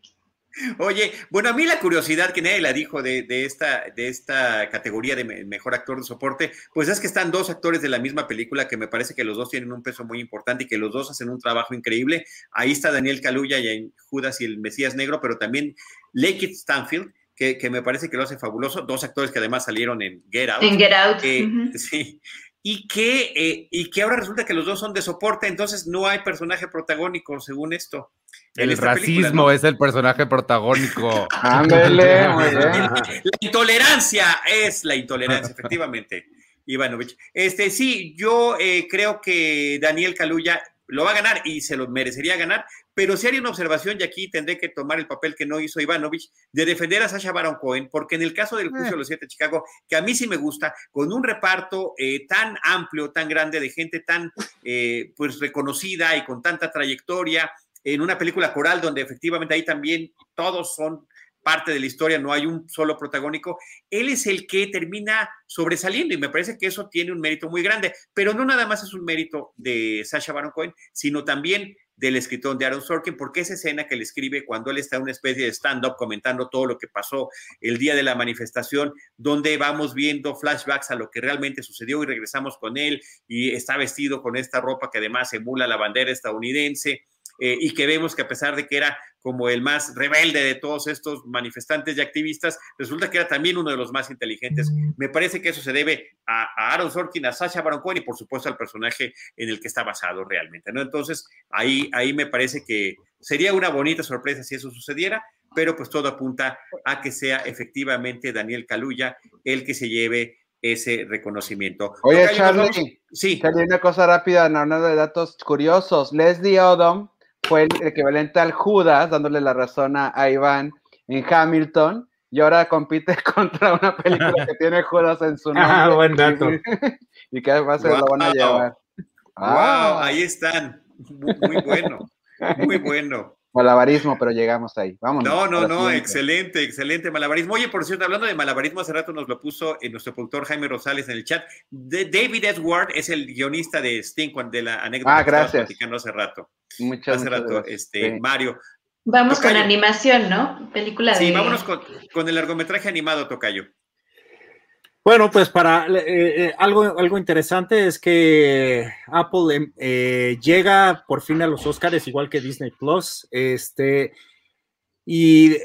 Speaker 1: Oye, bueno, a mí la curiosidad que nadie la dijo de, esta, de esta categoría de mejor actor de soporte, pues es que están dos actores de la misma película que me parece que los dos tienen un peso muy importante y que los dos hacen un trabajo increíble. Ahí está Daniel Kaluuya y en Judas y el Mesías Negro, pero también Lake Stanfield, que, me parece que lo hace fabuloso. Dos actores que además salieron en Get Out.
Speaker 3: En Get Out.
Speaker 1: Eh, sí y que, eh, y que ahora resulta que los dos son de soporte, entonces no hay personaje protagónico, según esto.
Speaker 5: El racismo es el personaje protagónico.
Speaker 1: La intolerancia es la intolerancia, efectivamente. Ivanovich. Este, sí, yo eh, creo que Daniel Caluya lo va a ganar y se lo merecería ganar, pero si haría una observación, y aquí tendré que tomar el papel que no hizo Ivanovich, de defender a Sasha Baron Cohen, porque en el caso del juicio de los siete de Chicago, que a mí sí me gusta, con un reparto eh, tan amplio, tan grande, de gente tan eh, pues reconocida y con tanta trayectoria, en una película coral donde efectivamente ahí también todos son parte de la historia, no hay un solo protagónico, él es el que termina sobresaliendo y me parece que eso tiene un mérito muy grande, pero no nada más es un mérito de Sasha Baron Cohen, sino también del escritor de Aaron Sorkin, porque esa escena que le escribe cuando él está en una especie de stand-up comentando todo lo que pasó el día de la manifestación, donde vamos viendo flashbacks a lo que realmente sucedió y regresamos con él y está vestido con esta ropa que además emula la bandera estadounidense. Eh, y que vemos que a pesar de que era como el más rebelde de todos estos manifestantes y activistas, resulta que era también uno de los más inteligentes. Me parece que eso se debe a, Aaron Sorkin, a Sasha Baron Cohen y por supuesto al personaje en el que está basado realmente, ¿no? Entonces, ahí, ahí me parece que sería una bonita sorpresa si eso sucediera, pero pues todo apunta a que sea efectivamente Daniel Caluya el que se lleve ese reconocimiento.
Speaker 6: Oye, Charlie, sí. Charlie, una cosa rápida, no, no de datos curiosos. Leslie Odom fue el equivalente al Judas, dándole la razón a, Iván en Hamilton, y ahora compite contra una película que tiene Judas en su
Speaker 4: nombre. Ah, buen dato.
Speaker 6: y que además se lo van a llevar.
Speaker 1: Wow, ahí están. Muy, bueno. Muy bueno.
Speaker 6: Malabarismo, pero llegamos ahí. Vamos.
Speaker 1: No, no, no, excelente, excelente malabarismo. Oye, por cierto, hablando de malabarismo, hace rato nos lo puso en nuestro productor Jaime Rosales en el chat. David Edward es el guionista de Sting, de la anécdota
Speaker 6: ah, gracias.
Speaker 1: que platicando hace rato. Muchas, gracias. este, Mario.
Speaker 3: Vamos con animación, ¿no? Película
Speaker 1: de. Sí, vámonos con, el largometraje animado, Tocayo.
Speaker 4: Bueno, pues para eh, eh, algo, algo interesante es que Apple em, eh, llega por fin a los Oscars, igual que Disney Plus. Este, y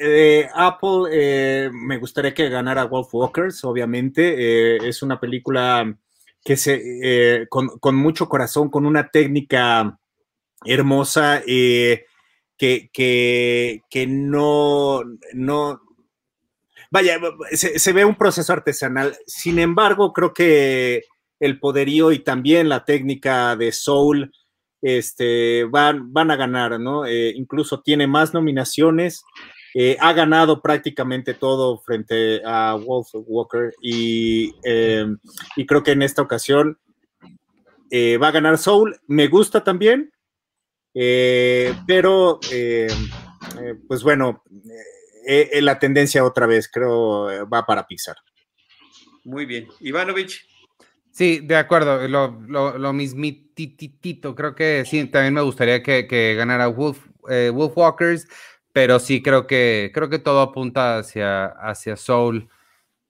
Speaker 4: Apple me gustaría que ganara Wolf Walkers, obviamente. es una película que se con, con, mucho corazón, con una técnica hermosa, eh, que, que, no, no, vaya, se, ve un proceso artesanal. Sin embargo, creo que el poderío y también la técnica de Soul este, van, van a ganar, ¿no? Eh, incluso tiene más nominaciones. Eh, ha ganado prácticamente todo frente a Wolf Walker y, y creo que en esta ocasión va a ganar Soul. Me gusta también, eh, pero, eh, eh, pues bueno, la tendencia otra vez creo va para Pixar.
Speaker 1: Muy bien. Ivanovich.
Speaker 5: Sí, de acuerdo, lo, lo, lo mismititito, creo que sí, también me gustaría que, ganara Wolf, Wolf Walkers, pero sí creo que, creo que todo apunta hacia, hacia Soul.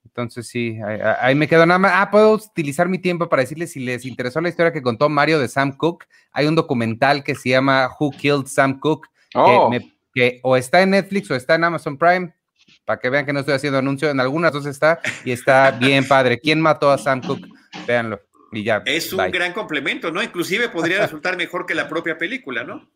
Speaker 5: Entonces sí, ahí, me quedo nada más. Ah, puedo utilizar mi tiempo para decirles si les interesó la historia que contó Mario de Sam Cook. Hay un documental que se llama Who Killed Sam Cook, que, oh. o está en Netflix o está en Amazon Prime, para que vean que no estoy haciendo anuncio, en algunas dos está y está bien padre. ¿Quién mató a Sam Cook? Véanlo. Y ya,
Speaker 1: es un gran complemento, ¿no? Inclusive podría resultar mejor que la propia película, ¿no?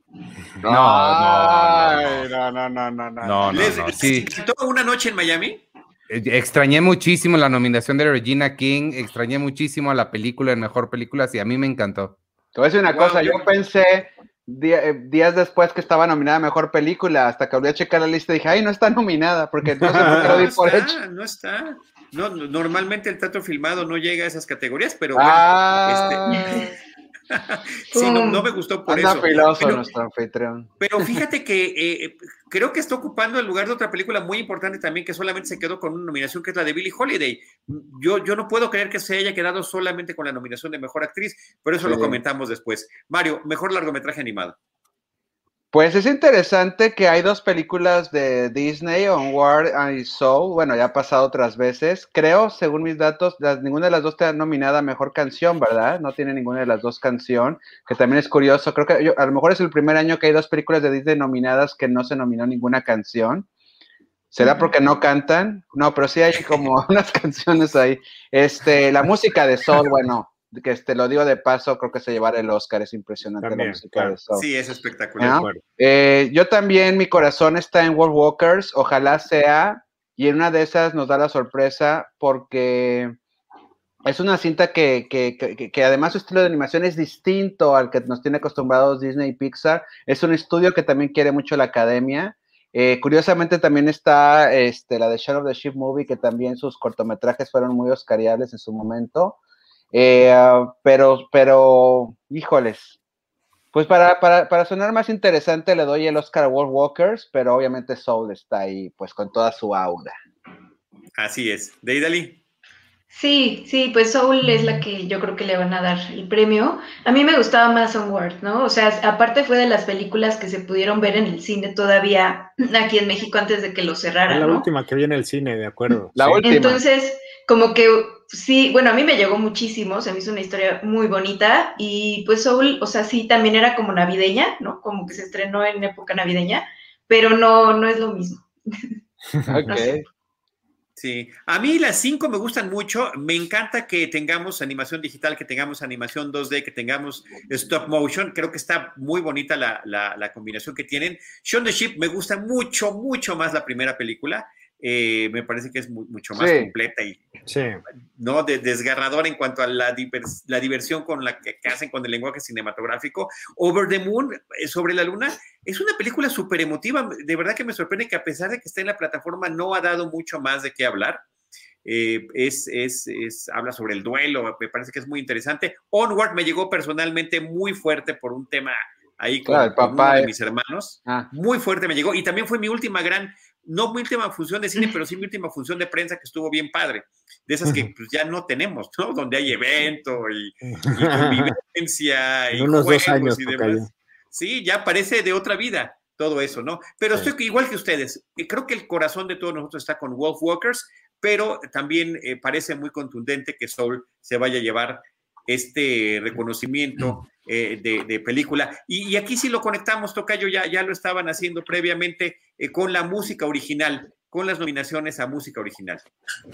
Speaker 5: No, no,
Speaker 6: no, no, no, no, no.
Speaker 5: no, no, sí.
Speaker 1: una noche en Miami?
Speaker 5: Eh, extrañé muchísimo la nominación de Regina King, extrañé muchísimo a la película, en mejor película, sí, a mí me encantó.
Speaker 6: Te voy a decir una cosa, yo pensé eh, días después que estaba nominada a Mejor Película, hasta que volví a checar la lista y dije, ay, no está nominada, porque no sé por qué lo di por
Speaker 1: está,
Speaker 6: hecho.
Speaker 1: No está. No, normalmente el teatro filmado no llega a esas categorías, pero
Speaker 6: ah.
Speaker 1: este... sí, no, no, me gustó por
Speaker 6: Anda
Speaker 1: eso.
Speaker 6: filoso
Speaker 1: pero,
Speaker 6: nuestro anfitrión.
Speaker 1: Pero fíjate que eh, creo que está ocupando el lugar de otra película muy importante también que solamente se quedó con una nominación que es la de Billie Holiday. Yo, yo no puedo creer que se haya quedado solamente con la nominación de mejor actriz, pero eso sí. lo comentamos después. Mario, mejor largometraje animado.
Speaker 6: Pues es interesante que hay dos películas de Disney, Onward y Soul. Bueno, ya ha pasado otras veces. Creo, según mis datos, las, ninguna de las dos está nominada a mejor canción, ¿verdad? No tiene ninguna de las dos canción, que también es curioso. Creo que yo, a lo mejor es el primer año que hay dos películas de Disney nominadas que no se nominó ninguna canción. ¿Será porque no cantan? No, pero sí hay como unas canciones ahí. Este, la música de Soul, bueno, que te lo digo de paso, creo que se llevará el Oscar, es impresionante
Speaker 1: también,
Speaker 6: la música
Speaker 1: claro.
Speaker 6: de Soul.
Speaker 1: Sí, es espectacular.
Speaker 6: ¿no? Eh, yo también, mi corazón está en World Walkers, ojalá sea, y en una de esas nos da la sorpresa porque es una cinta que, que, que, que, además su estilo de animación es distinto al que nos tiene acostumbrados Disney y Pixar. Es un estudio que también quiere mucho la academia. Eh, curiosamente también está este, la de Shadow of the Ship Movie, que también sus cortometrajes fueron muy oscariables en su momento. Eh, uh, pero, pero, híjoles. Pues para, para, para, sonar más interesante le doy el Oscar a World Walkers, pero obviamente Soul está ahí, pues con toda su aura.
Speaker 1: Así es. Deidali.
Speaker 3: Sí, sí, pues Soul es la que yo creo que le van a dar el premio. A mí me gustaba más Onward, ¿no? O sea, aparte fue de las películas que se pudieron ver en el cine todavía aquí en México antes de que lo cerraran.
Speaker 4: La
Speaker 3: ¿no?
Speaker 4: última que vi en el cine, de acuerdo.
Speaker 6: La
Speaker 4: sí.
Speaker 6: última.
Speaker 3: Entonces, como que sí, bueno, a mí me llegó muchísimo, se me hizo una historia muy bonita y pues Soul, o sea, sí, también era como navideña, ¿no? Como que se estrenó en época navideña, pero no, no es lo mismo.
Speaker 6: Ok.
Speaker 3: No sé.
Speaker 1: Sí, a mí las cinco me gustan mucho. Me encanta que tengamos animación digital, que tengamos animación 2D, que tengamos stop motion. Creo que está muy bonita la, la, la combinación que tienen. Shaun the Sheep me gusta mucho, mucho más la primera película. Eh, me parece que es muy, mucho más
Speaker 6: Sí.
Speaker 1: completa y
Speaker 4: Sí.
Speaker 1: no de, desgarradora en cuanto a la, divers, la diversión con la que, que, hacen con el lenguaje cinematográfico. Over the Moon, eh, sobre la luna, es una película súper emotiva. De verdad que me sorprende que a pesar de que está en la plataforma, no ha dado mucho más de qué hablar. Eh, es, es, es, habla sobre el duelo, me parece que es muy interesante. Onward me llegó personalmente muy fuerte por un tema ahí con,
Speaker 6: Claro, el
Speaker 1: con
Speaker 6: papá
Speaker 1: uno de mis hermanos.
Speaker 6: Ah,
Speaker 1: Muy fuerte me llegó y también fue mi última gran, no mi última función de cine, pero sí mi última función de prensa que estuvo bien padre. De esas que pues, ya no tenemos, ¿no? Donde hay evento y, y convivencia y
Speaker 4: unos
Speaker 1: juegos
Speaker 4: dos años,
Speaker 1: y demás. Sí, ya parece de otra vida todo eso, ¿no? Pero
Speaker 4: Sí.
Speaker 1: estoy igual que ustedes. Eh, Creo que el corazón de todos nosotros está con Wolf Walkers, pero también eh, parece muy contundente que Soul se vaya a llevar este reconocimiento eh, de, de, película. Y, y, aquí sí lo conectamos, Tocayo, ya, ya lo estaban haciendo previamente eh, con la música original, con las nominaciones a música original.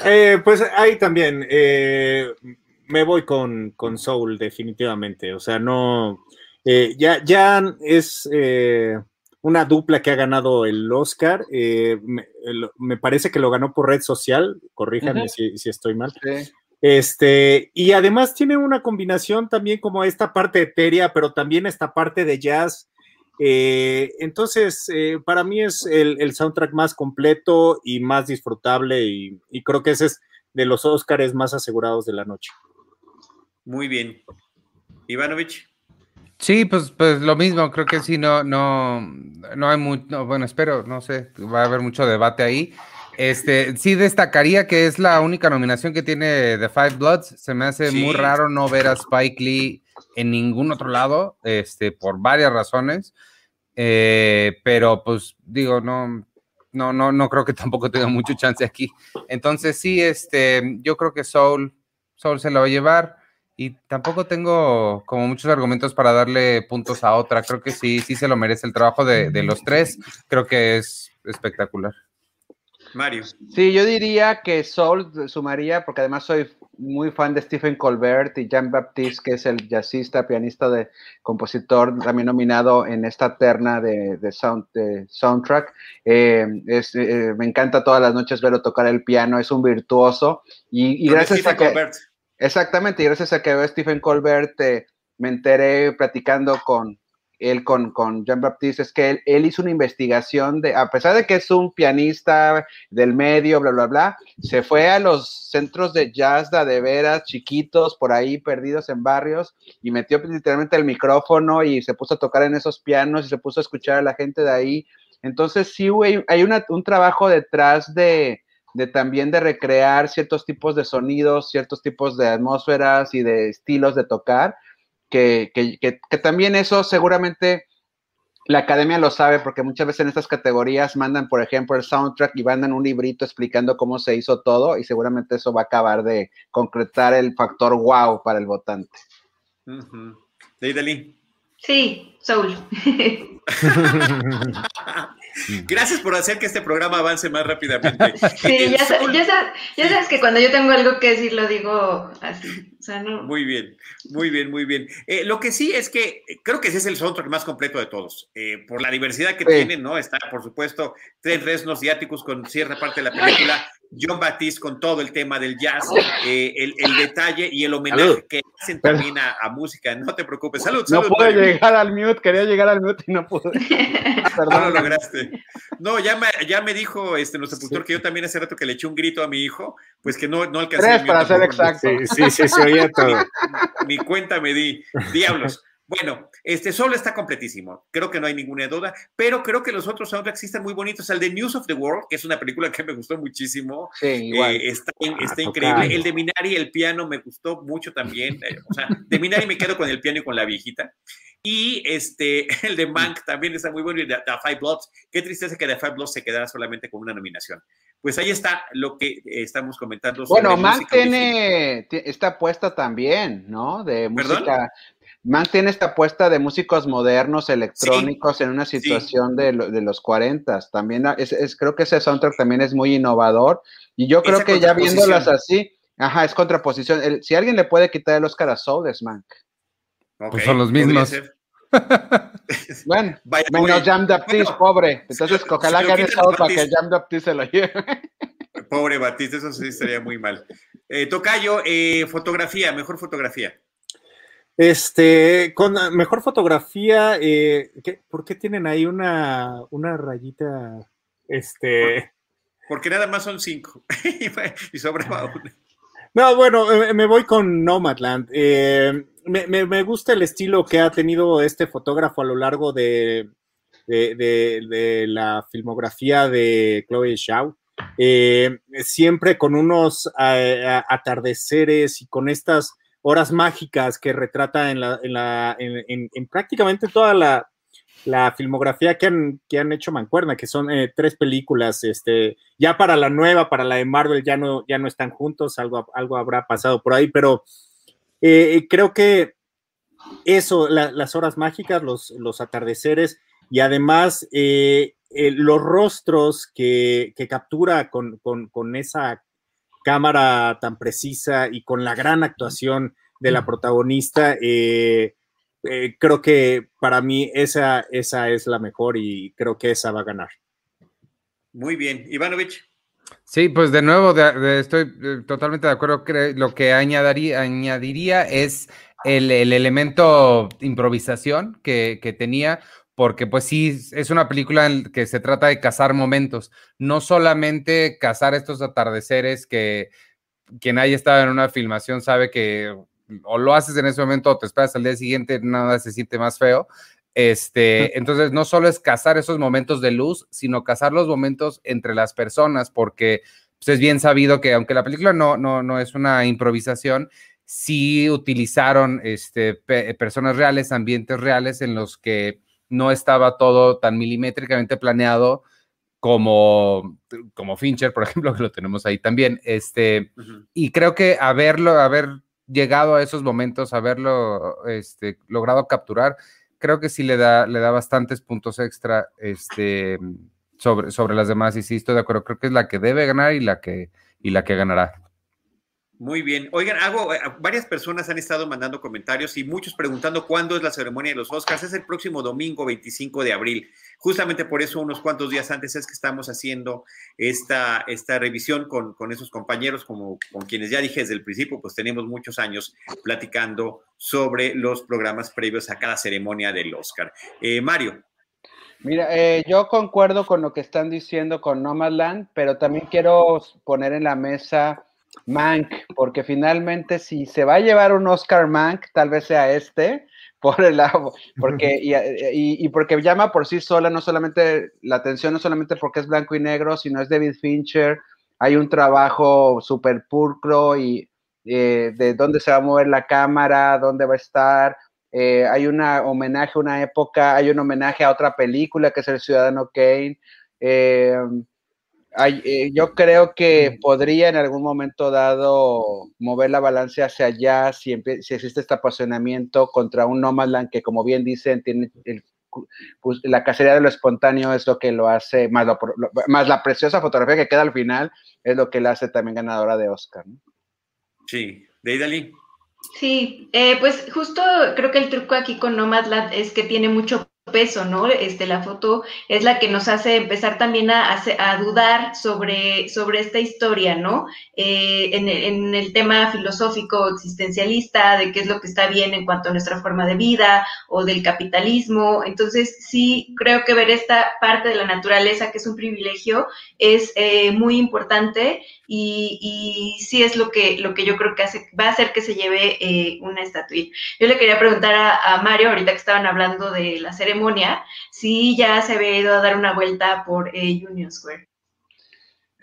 Speaker 4: Eh, pues ahí también eh, me voy con, con, Soul, definitivamente. O sea, no. eh, ya, ya es eh, una dupla que ha ganado el Oscar. eh, Me, me, parece que lo ganó por red social. Corríjanme uh -huh. si, si, estoy mal.
Speaker 6: sí.
Speaker 4: Este, y además tiene una combinación también como esta parte etérea, pero también esta parte de jazz. Eh, entonces, eh, para mí es el, el, soundtrack más completo y más disfrutable y, y, creo que ese es de los Óscares más asegurados de la noche.
Speaker 1: Muy bien. Ivanovich.
Speaker 5: Sí, pues, pues lo mismo, creo que sí, no, no, no hay mucho, no, bueno, espero, no sé, va a haber mucho debate ahí. Este, sí destacaría que es la única nominación que tiene The Five Bloods. Se me hace sí. muy raro no ver a Spike Lee en ningún otro lado, este, por varias razones. Eh, pero pues digo, no, no, no, no creo que tampoco tenga mucho chance aquí. Entonces sí, este, yo creo que Soul, Soul se lo va a llevar. Y tampoco tengo como muchos argumentos para darle puntos a otra. Creo que sí, sí se lo merece el trabajo de, de los tres. Creo que es espectacular.
Speaker 1: Mario.
Speaker 6: Sí, yo diría que Soul sumaría, porque además soy muy fan de Stephen Colbert y Jean Baptiste, que es el jazzista, pianista, de compositor, también nominado en esta terna de, de, sound, de soundtrack. Eh, es, eh, me encanta todas las noches verlo tocar el piano, es un virtuoso. Y, y gracias
Speaker 1: Stephen
Speaker 6: a que...
Speaker 1: Colbert.
Speaker 6: Exactamente, y gracias a que veo a Stephen Colbert, eh, me enteré platicando con, él con, con Jean Baptiste, es que él, hizo una investigación de, a pesar de que es un pianista del medio, bla, bla, bla, se fue a los centros de jazz de, veras, chiquitos, por ahí, perdidos en barrios, y metió literalmente el micrófono y se puso a tocar en esos pianos y se puso a escuchar a la gente de ahí. Entonces, sí, güey, hay un trabajo detrás de, de también de recrear ciertos tipos de sonidos, ciertos tipos de atmósferas y de estilos de tocar, que, también eso seguramente la academia lo sabe porque muchas veces en estas categorías mandan, por ejemplo, el soundtrack y mandan un librito explicando cómo se hizo todo y seguramente eso va a acabar de concretar el factor wow para el votante.
Speaker 1: Uh
Speaker 3: Sí, Soul.
Speaker 1: Gracias por hacer que este programa avance más rápidamente.
Speaker 3: Sí, ya, sabes, que cuando yo tengo algo que decir lo digo así.
Speaker 1: Muy bien, muy bien, muy bien. Eh, lo que sí es que creo que ese es el soundtrack más completo de todos. Eh, por la diversidad que tiene, ¿no? Está, por supuesto, tres resnos diáticos con cierta parte de la película. John Batiste con todo el tema del jazz, eh, el, detalle y el homenaje que hacen también a, música. No te preocupes. Salud,
Speaker 6: salud. No pude llegar al mute, quería llegar al mute y no pude.
Speaker 1: Perdón. No lo lograste. No, ya me, ya me dijo este, nuestro productor que yo también hace rato que le eché un grito a mi hijo, pues que no, no alcancé.
Speaker 6: Tres, para ser exacto.
Speaker 4: Sí, sí, sí, oye todo.
Speaker 1: Mi, mi cuenta me di. Diablos. Bueno, este solo está completísimo, creo que no hay ninguna duda, pero creo que los otros soundtracks existen muy bonitos. El de News of the World, que es una película que me gustó muchísimo,
Speaker 6: eh,
Speaker 1: está, ah, increíble. El de Minari, el piano, me gustó mucho también. Eh, o sea, de Minari me quedo con el piano y con la viejita. Y este, el de Mank también está muy bueno. Y de, Five Bloods, qué tristeza que The Five Bloods se quedara solamente con una nominación. Pues ahí está lo que estamos comentando.
Speaker 6: bueno, Mank tiene, está puesta también, ¿no? De música, mantiene esta apuesta de músicos modernos, electrónicos, en una situación de, los 40. También es, creo que ese soundtrack también es muy innovador. Y yo creo que ya viéndolas así, ajá, es contraposición. si alguien le puede quitar el Oscar a Soul, es Mank.
Speaker 5: pues son los mismos.
Speaker 6: bueno, menos Jam Baptiste, pobre. Entonces, ojalá gane Soul para que Jam Baptiste se lo lleve.
Speaker 1: Pobre Batiste, eso sí estaría muy mal. Eh, tocayo, eh, fotografía, mejor fotografía.
Speaker 4: Este, con mejor fotografía, eh, ¿por qué tienen ahí una, una rayita? Este.
Speaker 1: Porque nada más son cinco y sobraba una.
Speaker 4: No, bueno, eh, me voy con Nomadland. Eh, me, gusta el estilo que ha tenido este fotógrafo a lo largo de, de, la filmografía de Chloe Shaw. siempre con unos atardeceres y con estas horas mágicas que retrata en, la, en, la, en, prácticamente toda la, filmografía que han, que han hecho Mancuerna, que son eh, tres películas. Este, ya para la nueva, para la de Marvel, ya no, ya no están juntos, algo, algo habrá pasado por ahí, pero eh, creo que eso, las horas mágicas, los, los atardeceres y además eh, los rostros que, captura con, con, con esa cámara tan precisa y con la gran actuación de la protagonista, eh, eh, creo que para mí esa, esa es la mejor y creo que esa va a ganar.
Speaker 1: Muy bien, Ivanovich.
Speaker 5: Sí, pues de nuevo estoy eh, totalmente de acuerdo. Lo que añadiría, añadiría es el, elemento improvisación que, que, tenía, porque pues sí, es una película en que se trata de cazar momentos, no solamente cazar estos atardeceres que quien haya estado en una filmación sabe que o lo haces en ese momento o te esperas al día siguiente, nada se siente más feo. Este, entonces, no solo es cazar esos momentos de luz, sino cazar los momentos entre las personas, porque pues, es bien sabido que aunque la película no, no, no es una improvisación, sí utilizaron este, personas reales, ambientes reales en los que no estaba todo tan milimétricamente planeado como, como Fincher, por ejemplo, que lo tenemos ahí también. Este, Y creo que haberlo, haber llegado a esos momentos, haberlo este, logrado capturar, creo que sí le da, le da bastantes puntos extra este, sobre, sobre las demás. Y sí, estoy de acuerdo, creo que es la que debe ganar y la que, y la que ganará.
Speaker 1: Muy bien. Oigan, hago, eh, varias personas han estado mandando comentarios y muchos preguntando cuándo es la ceremonia de los Oscars. Es el próximo domingo 25 de abril. Justamente por eso, unos cuantos días antes es que estamos haciendo esta, esta revisión con, con esos compañeros, como con quienes ya dije desde el principio, pues tenemos muchos años platicando sobre los programas previos a cada ceremonia del Oscar. Eh, Mario.
Speaker 6: Mira, eh, yo concuerdo con lo que están diciendo con Nomadland, pero también quiero poner en la mesa Mank, porque finalmente si se va a llevar un Oscar Mank, tal vez sea este, por el porque y, porque llama por sí sola, no solamente la atención, no solamente porque es blanco y negro, sino es David Fincher, hay un trabajo súper pulcro y eh, de dónde se va a mover la cámara, dónde va a estar, eh, hay un homenaje a una época, hay un homenaje a otra película que es El Ciudadano Kane. Eh, eh, yo creo que podría en algún momento dado mover la balanza hacia allá si, si existe este apasionamiento contra un Nomadland que, como bien dicen, tiene pues, la cacería de lo espontáneo es lo que lo hace, más, más la preciosa fotografía que queda al final es lo que la hace también ganadora de Oscar.
Speaker 1: Sí, Deidali.
Speaker 3: Sí, eh, pues justo creo que el truco aquí con Nomadland es que tiene mucho peso, ¿no? Este, la foto es la que nos hace empezar también a, dudar sobre, sobre esta historia, ¿no? Eh, en, en, el tema filosófico existencialista, de qué es lo que está bien en cuanto a nuestra forma de vida o del capitalismo. Entonces, sí, creo que ver esta parte de la naturaleza, que es un privilegio, es eh, muy importante y, y, sí es lo que, lo que yo creo que hace, va a hacer que se lleve eh, una estatuilla. Yo le quería preguntar a, Mario, ahorita que estaban hablando de la ceremonia, si ya se había ido a dar una vuelta por eh, Union Square.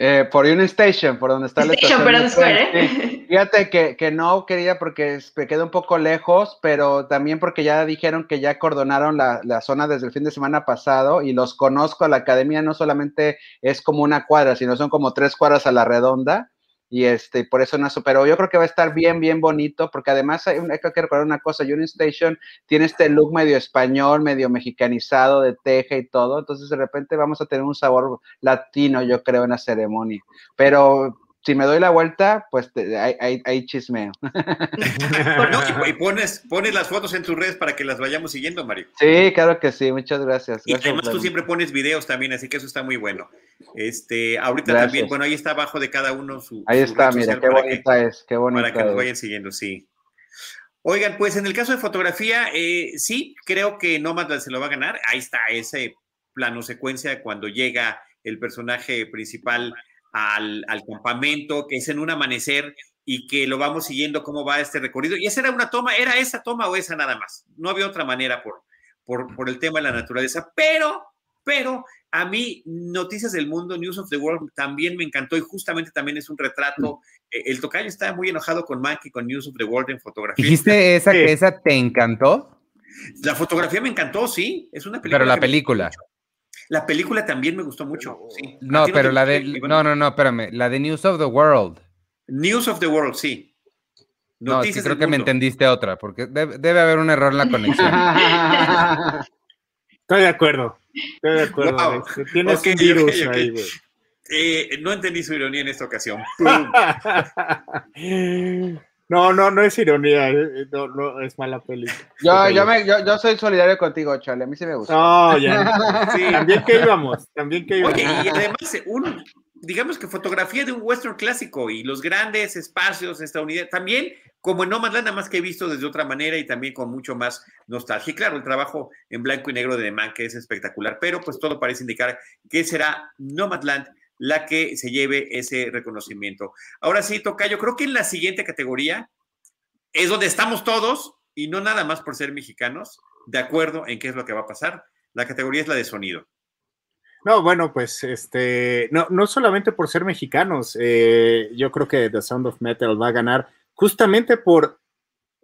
Speaker 6: Eh, por Union Station, por donde está
Speaker 3: la estación. Square,
Speaker 6: ¿eh? Fíjate que, que, no quería porque me quedé un poco lejos, pero también porque ya dijeron que ya cordonaron la, la, zona desde el fin de semana pasado y los conozco. La academia no solamente es como una cuadra, sino son como tres cuadras a la redonda y este, por eso no pero yo creo que va a estar bien, bien bonito, porque además hay, hay que recordar una cosa, Union Station tiene este look medio español, medio mexicanizado de teja y todo, entonces de repente vamos a tener un sabor latino, yo creo, en la ceremonia, pero si me doy la vuelta, pues hay, chismeo.
Speaker 1: y, pones, pones las fotos en tus redes para que las vayamos siguiendo, Mario.
Speaker 6: Sí, claro que sí, muchas gracias.
Speaker 1: y además tú siempre pones videos también, así que eso está muy bueno. Este, ahorita también, bueno, ahí está abajo de cada uno su.
Speaker 6: Ahí está, mira, qué bonita es, qué bonita.
Speaker 1: Para que nos vayan siguiendo, sí. Oigan, pues en el caso de fotografía, eh, sí, creo que Nomadland se lo va a ganar. Ahí está ese plano secuencia cuando llega el personaje principal al, campamento, que es en un amanecer y que lo vamos siguiendo cómo va este recorrido. Y esa era una toma, era esa toma o esa nada más. No había otra manera por, por, por el tema de la naturaleza, pero, pero a mí Noticias del Mundo, News of the World, también me encantó y justamente también es un retrato. Eh, el tocayo está muy enojado con Mac y con News of the World en fotografía.
Speaker 5: ¿Dijiste esa que esa te encantó?
Speaker 1: La fotografía me encantó, sí. Es una película.
Speaker 5: Pero la película.
Speaker 1: La película también me gustó mucho.
Speaker 5: No, pero la de. No, no, no, espérame. La de News of the World.
Speaker 1: News of the World, sí.
Speaker 5: no, sí, creo que me entendiste otra, porque debe, haber un error en la conexión.
Speaker 4: Estoy de acuerdo. Estoy de acuerdo. Tienes un virus ahí, güey.
Speaker 1: Eh, no entendí su ironía en esta ocasión.
Speaker 4: No, no, no es ironía, eh, no, no es mala película.
Speaker 6: Yo, yo, me, yo, yo, soy solidario contigo, Charlie, a mí sí me gusta.
Speaker 4: No, ya. Sí. También que íbamos, también que íbamos.
Speaker 1: Oye, y además, un, digamos que fotografía de un western clásico y los grandes espacios estadounidenses, también como en Nomadland, nada más que he visto desde otra manera y también con mucho más nostalgia. Y claro, el trabajo en blanco y negro de Man, que es espectacular, pero pues todo parece indicar que será Nomadland la que se lleve ese reconocimiento. Ahora sí, toca, yo creo que en la siguiente categoría es donde estamos todos, y no nada más por ser mexicanos, de acuerdo en qué es lo que va a pasar. La categoría es la de sonido.
Speaker 4: No, bueno, pues este, no, no solamente por ser mexicanos, eh, yo creo que The Sound of Metal va a ganar justamente por,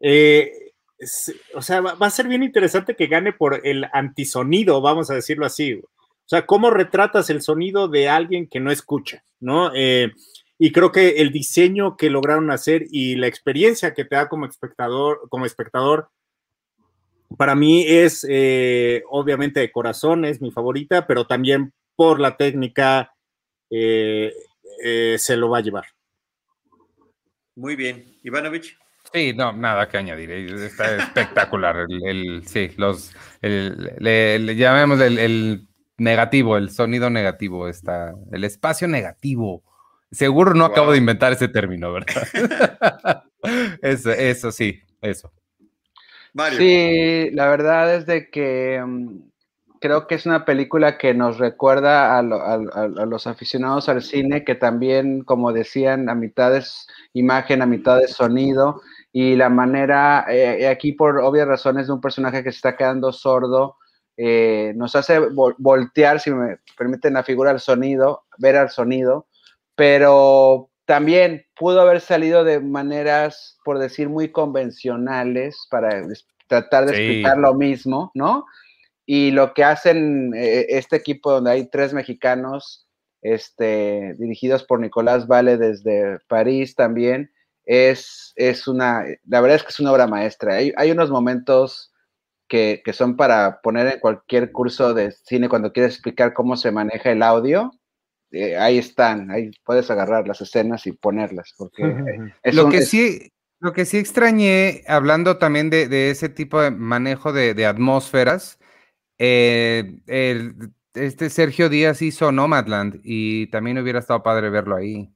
Speaker 4: eh, o sea, va, a ser bien interesante que gane por el antisonido, vamos a decirlo así. O sea, cómo retratas el sonido de alguien que no escucha, ¿no? Eh, y creo que el diseño que lograron hacer y la experiencia que te da como espectador, como espectador, para mí es eh, obviamente de corazón, es mi favorita, pero también por la técnica eh, se lo va a llevar.
Speaker 1: Muy bien. Ivanovich.
Speaker 5: Sí, no, nada que añadir. Está espectacular. El, sí, los, le, llamemos el, negativo, el sonido negativo, está, el espacio negativo. Seguro no acabo de inventar ese término, ¿verdad? eso, eso sí, eso.
Speaker 6: Sí, la verdad es de que mm, creo que es una película que nos recuerda a, los aficionados al cine, que también, como decían, a mitad es imagen, a mitad es sonido, y la manera, eh, aquí por obvias razones de un personaje que se está quedando sordo, eh, nos hace voltear, si me permiten la figura, al sonido, ver al sonido, pero también pudo haber salido de maneras, por decir, muy convencionales para tratar de explicar lo mismo, ¿no? Y lo que hacen eh, este equipo donde hay tres mexicanos, este, dirigidos por Nicolás Vale desde París también, es, es una, la verdad es que es una obra maestra. Hay, hay unos momentos que, que, son para poner en cualquier curso de cine cuando quieres explicar cómo se maneja el audio, eh, ahí están, ahí puedes agarrar las escenas y ponerlas, porque
Speaker 5: lo que sí, lo que sí extrañé, hablando también de, ese tipo de manejo de, atmósferas, eh, este Sergio Díaz hizo Nomadland y también hubiera estado padre verlo ahí.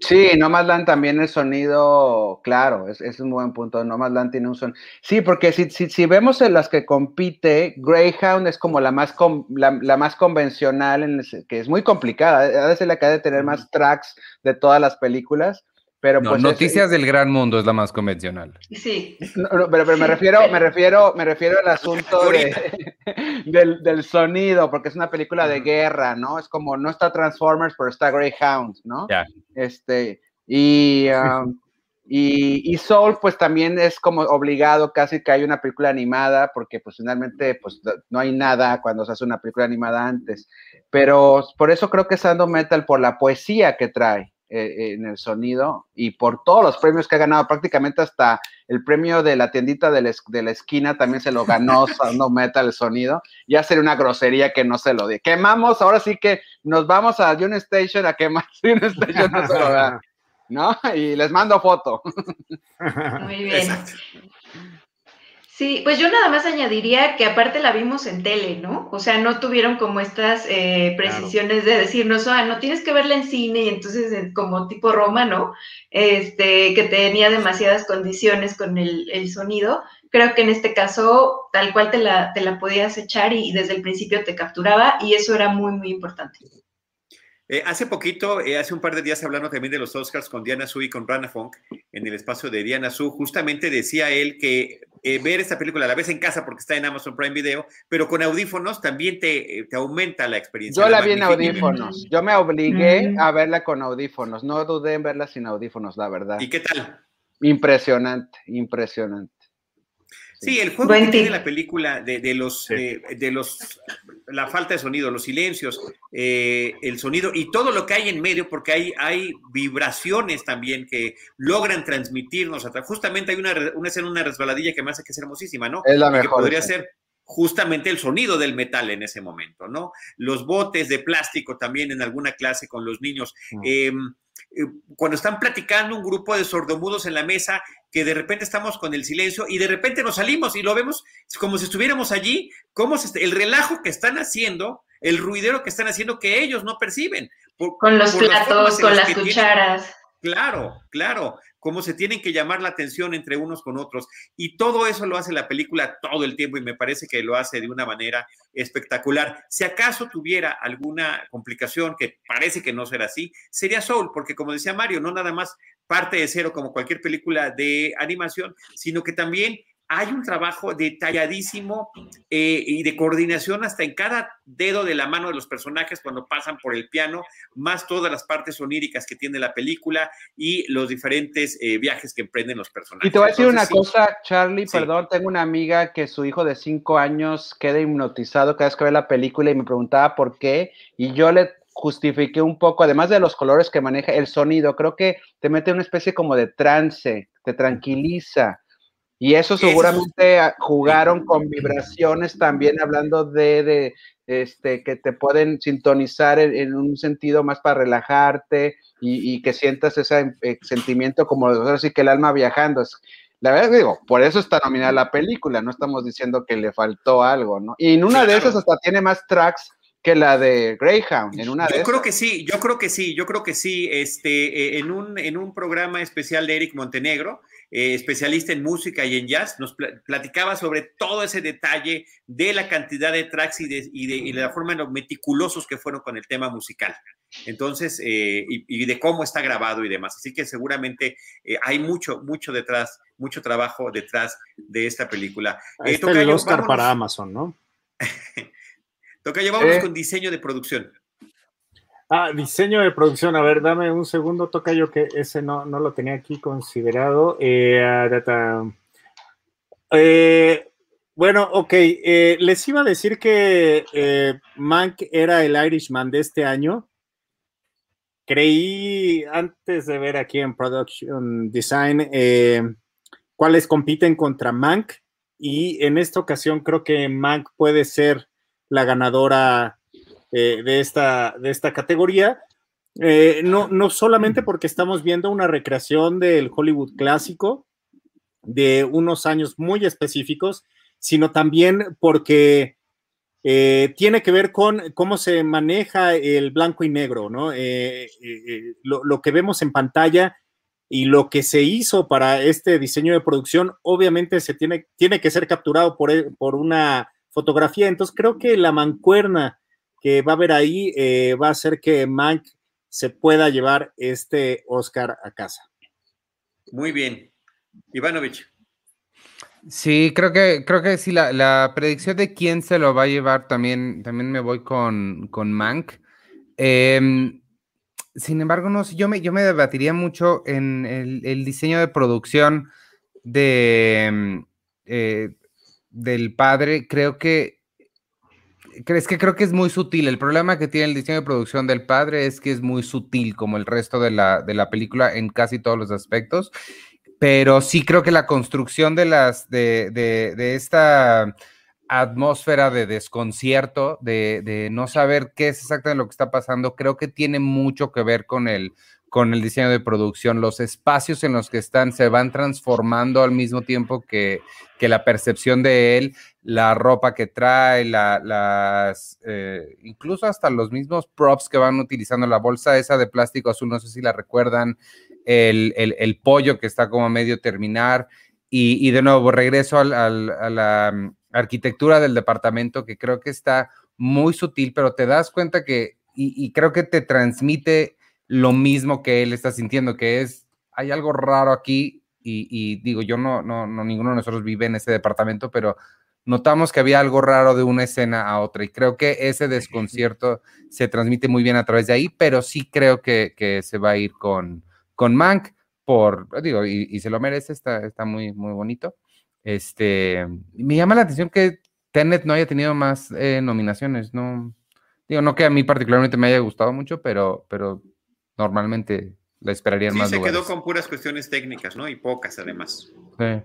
Speaker 6: Sí, Nomadland también el sonido, claro, es, es un buen punto. Nomadland tiene un sonido. Sí, porque si, si, si, vemos en las que compite, Greyhound es como la más, la, más convencional, en que es muy complicada. A veces le acaba de tener más tracks de todas las películas. Pero
Speaker 5: pues Noticias del Gran Mundo es la más convencional.
Speaker 3: Sí.
Speaker 6: pero, me refiero, me refiero, me refiero al asunto del, sonido, porque es una película de guerra, ¿no? Es como no está Transformers, pero está Greyhound, ¿no?
Speaker 5: Ya.
Speaker 6: Este, y, um, y, y, Soul, pues también es como obligado casi que hay una película animada, porque pues finalmente pues no hay nada cuando se hace una película animada antes. Pero por eso creo que es Ando Metal, por la poesía que trae. Eh, en el sonido y por todos los premios que ha ganado, prácticamente hasta el premio de la tiendita de la, esquina también se lo ganó no Metal el sonido. Ya sería una grosería que no se lo dé. Quemamos, ahora sí que nos vamos a June Station a quemar June Station no se lo da. ¿No? Y les mando foto.
Speaker 3: Muy bien. Sí, pues yo nada más añadiría que aparte la vimos en tele, ¿no? O sea, no tuvieron como estas eh, precisiones de decirnos, ah, no tienes que verla en cine, y entonces eh, como tipo Roma, ¿no? Este, que tenía demasiadas condiciones con el, sonido. Creo que en este caso, tal cual te la, te la podías echar y desde el principio te capturaba y eso era muy, muy importante.
Speaker 1: Eh, hace poquito, eh, hace un par de días hablando también de los Oscars con Diana Su y con Rana Funk, en el espacio de Diana Su, justamente decía él que eh, ver esta película a la vez en casa porque está en Amazon Prime Video, pero con audífonos también te, te aumenta la experiencia.
Speaker 6: Yo la, vi en audífonos, yo me obligué a verla con audífonos, no dudé en verla sin audífonos, la verdad.
Speaker 1: ¿Y qué tal?
Speaker 6: Impresionante, impresionante.
Speaker 1: Sí, el juego que tiene la película de, los, de los, la falta de sonido, los silencios, eh, el sonido y todo lo que hay en medio, porque hay, hay vibraciones también que logran transmitirnos. Justamente hay una, una escena, una resbaladilla que me hace que es hermosísima, ¿no?
Speaker 6: Es la mejor.
Speaker 1: Que podría ser justamente el sonido del metal en ese momento, ¿no? Los botes de plástico también en alguna clase con los niños. Mm. Em, eh, cuando están platicando un grupo de sordomudos en la mesa, que de repente estamos con el silencio y de repente nos salimos y lo vemos como si estuviéramos allí, como el relajo que están haciendo, el ruidero que están haciendo que ellos no perciben.
Speaker 3: con los platos, con las cucharas.
Speaker 1: claro, claro cómo se tienen que llamar la atención entre unos con otros. Y todo eso lo hace la película todo el tiempo y me parece que lo hace de una manera espectacular. Si acaso tuviera alguna complicación, que parece que no será así, sería Soul, porque como decía Mario, no nada más parte de cero como cualquier película de animación, sino que también hay un trabajo detalladísimo eh, y de coordinación hasta en cada dedo de la mano de los personajes cuando pasan por el piano, más todas las partes oníricas que tiene la película y los diferentes eh, viajes que emprenden los personajes.
Speaker 6: Y te voy a decir una cosa, Charlie, perdón, tengo una amiga que su hijo de cinco años queda hipnotizado cada vez que ve la película y me preguntaba por qué, y yo le justifiqué un poco, además de los colores que maneja, el sonido, creo que te mete una especie como de trance, te tranquiliza Y eso seguramente jugaron con vibraciones también, hablando de, este, que te pueden sintonizar en, un sentido más para relajarte y, que sientas ese eh, sentimiento como así que el alma viajando. La verdad digo, por eso está nominada la película, no estamos diciendo que le faltó algo, ¿no? Y en una de esas hasta tiene más tracks que la de Greyhound. En una
Speaker 1: yo creo que sí, yo creo que sí, yo creo que sí. Este, eh, en, un, en un programa especial de Eric Montenegro, eh, especialista en música y en jazz, nos platicaba sobre todo ese detalle de la cantidad de tracks y de, y de, la forma en lo meticulosos que fueron con el tema musical. Entonces, eh, y, de cómo está grabado y demás. Así que seguramente hay mucho, mucho detrás, mucho trabajo detrás de esta película.
Speaker 4: Ahí está el Oscar para Amazon, ¿no?
Speaker 1: Toca llevamos eh. con diseño de producción.
Speaker 4: Ah, diseño de producción. A ver, dame un segundo, toca yo que ese no, no lo tenía aquí considerado. Eh, ah, eh, bueno, ok. les iba a decir que Mank era el Irishman de este año. Creí antes de ver aquí en Production Design cuáles compiten contra Mank y en esta ocasión creo que Mank puede ser la ganadora eh, de, esta, de esta categoría. Eh, no, no solamente porque estamos viendo una recreación del Hollywood clásico de unos años muy específicos, sino también porque eh, tiene que ver con cómo se maneja el blanco y negro, ¿no? Lo, que vemos en pantalla y lo que se hizo para este diseño de producción, obviamente se tiene, tiene que ser capturado por, por una fotografía. Entonces creo que la mancuerna que va a haber ahí eh, va a hacer que Mank se pueda llevar este Oscar a casa.
Speaker 1: Muy bien. Ivanovich.
Speaker 5: Sí, creo que, creo que sí, la, predicción de quién se lo va a llevar también, también me voy con, con Mank. Em, sin embargo, no sé, yo me, yo me debatiría mucho en el, diseño de producción de, em, eh, del padre, creo que es que creo que es muy sutil. El problema que tiene el diseño de producción del padre es que es muy sutil, como el resto de la, de la película, en casi todos los aspectos. Pero sí creo que la construcción de las de, de, esta atmósfera de desconcierto, de, de, no saber qué es exactamente lo que está pasando, creo que tiene mucho que ver con el, con el diseño de producción. Los espacios en los que están se van transformando al mismo tiempo que, la percepción de él, la ropa que trae, las, eh, incluso hasta los mismos props que van utilizando, la bolsa esa de plástico azul, no sé si la recuerdan, el, pollo que está como medio terminar. Y, de nuevo, regreso a la mm, arquitectura del departamento que creo que está muy sutil, pero te das cuenta que, y creo que te transmite lo mismo que él está sintiendo, que es, hay algo raro aquí y, digo, yo no, no, no, ninguno de nosotros vive en ese departamento, pero notamos que había algo raro de una escena a otra y creo que ese desconcierto se transmite muy bien a través de ahí, pero sí creo que, que se va a ir con, con Mank por, digo, y, se lo merece, está, está muy, muy bonito. Este, me llama la atención que Tenet no haya tenido más eh, nominaciones, no, digo, no que a mí particularmente me haya gustado mucho, pero, pero normalmente la esperarían sí, más.
Speaker 1: Se quedó con puras cuestiones técnicas, ¿no? Y pocas además. Sí.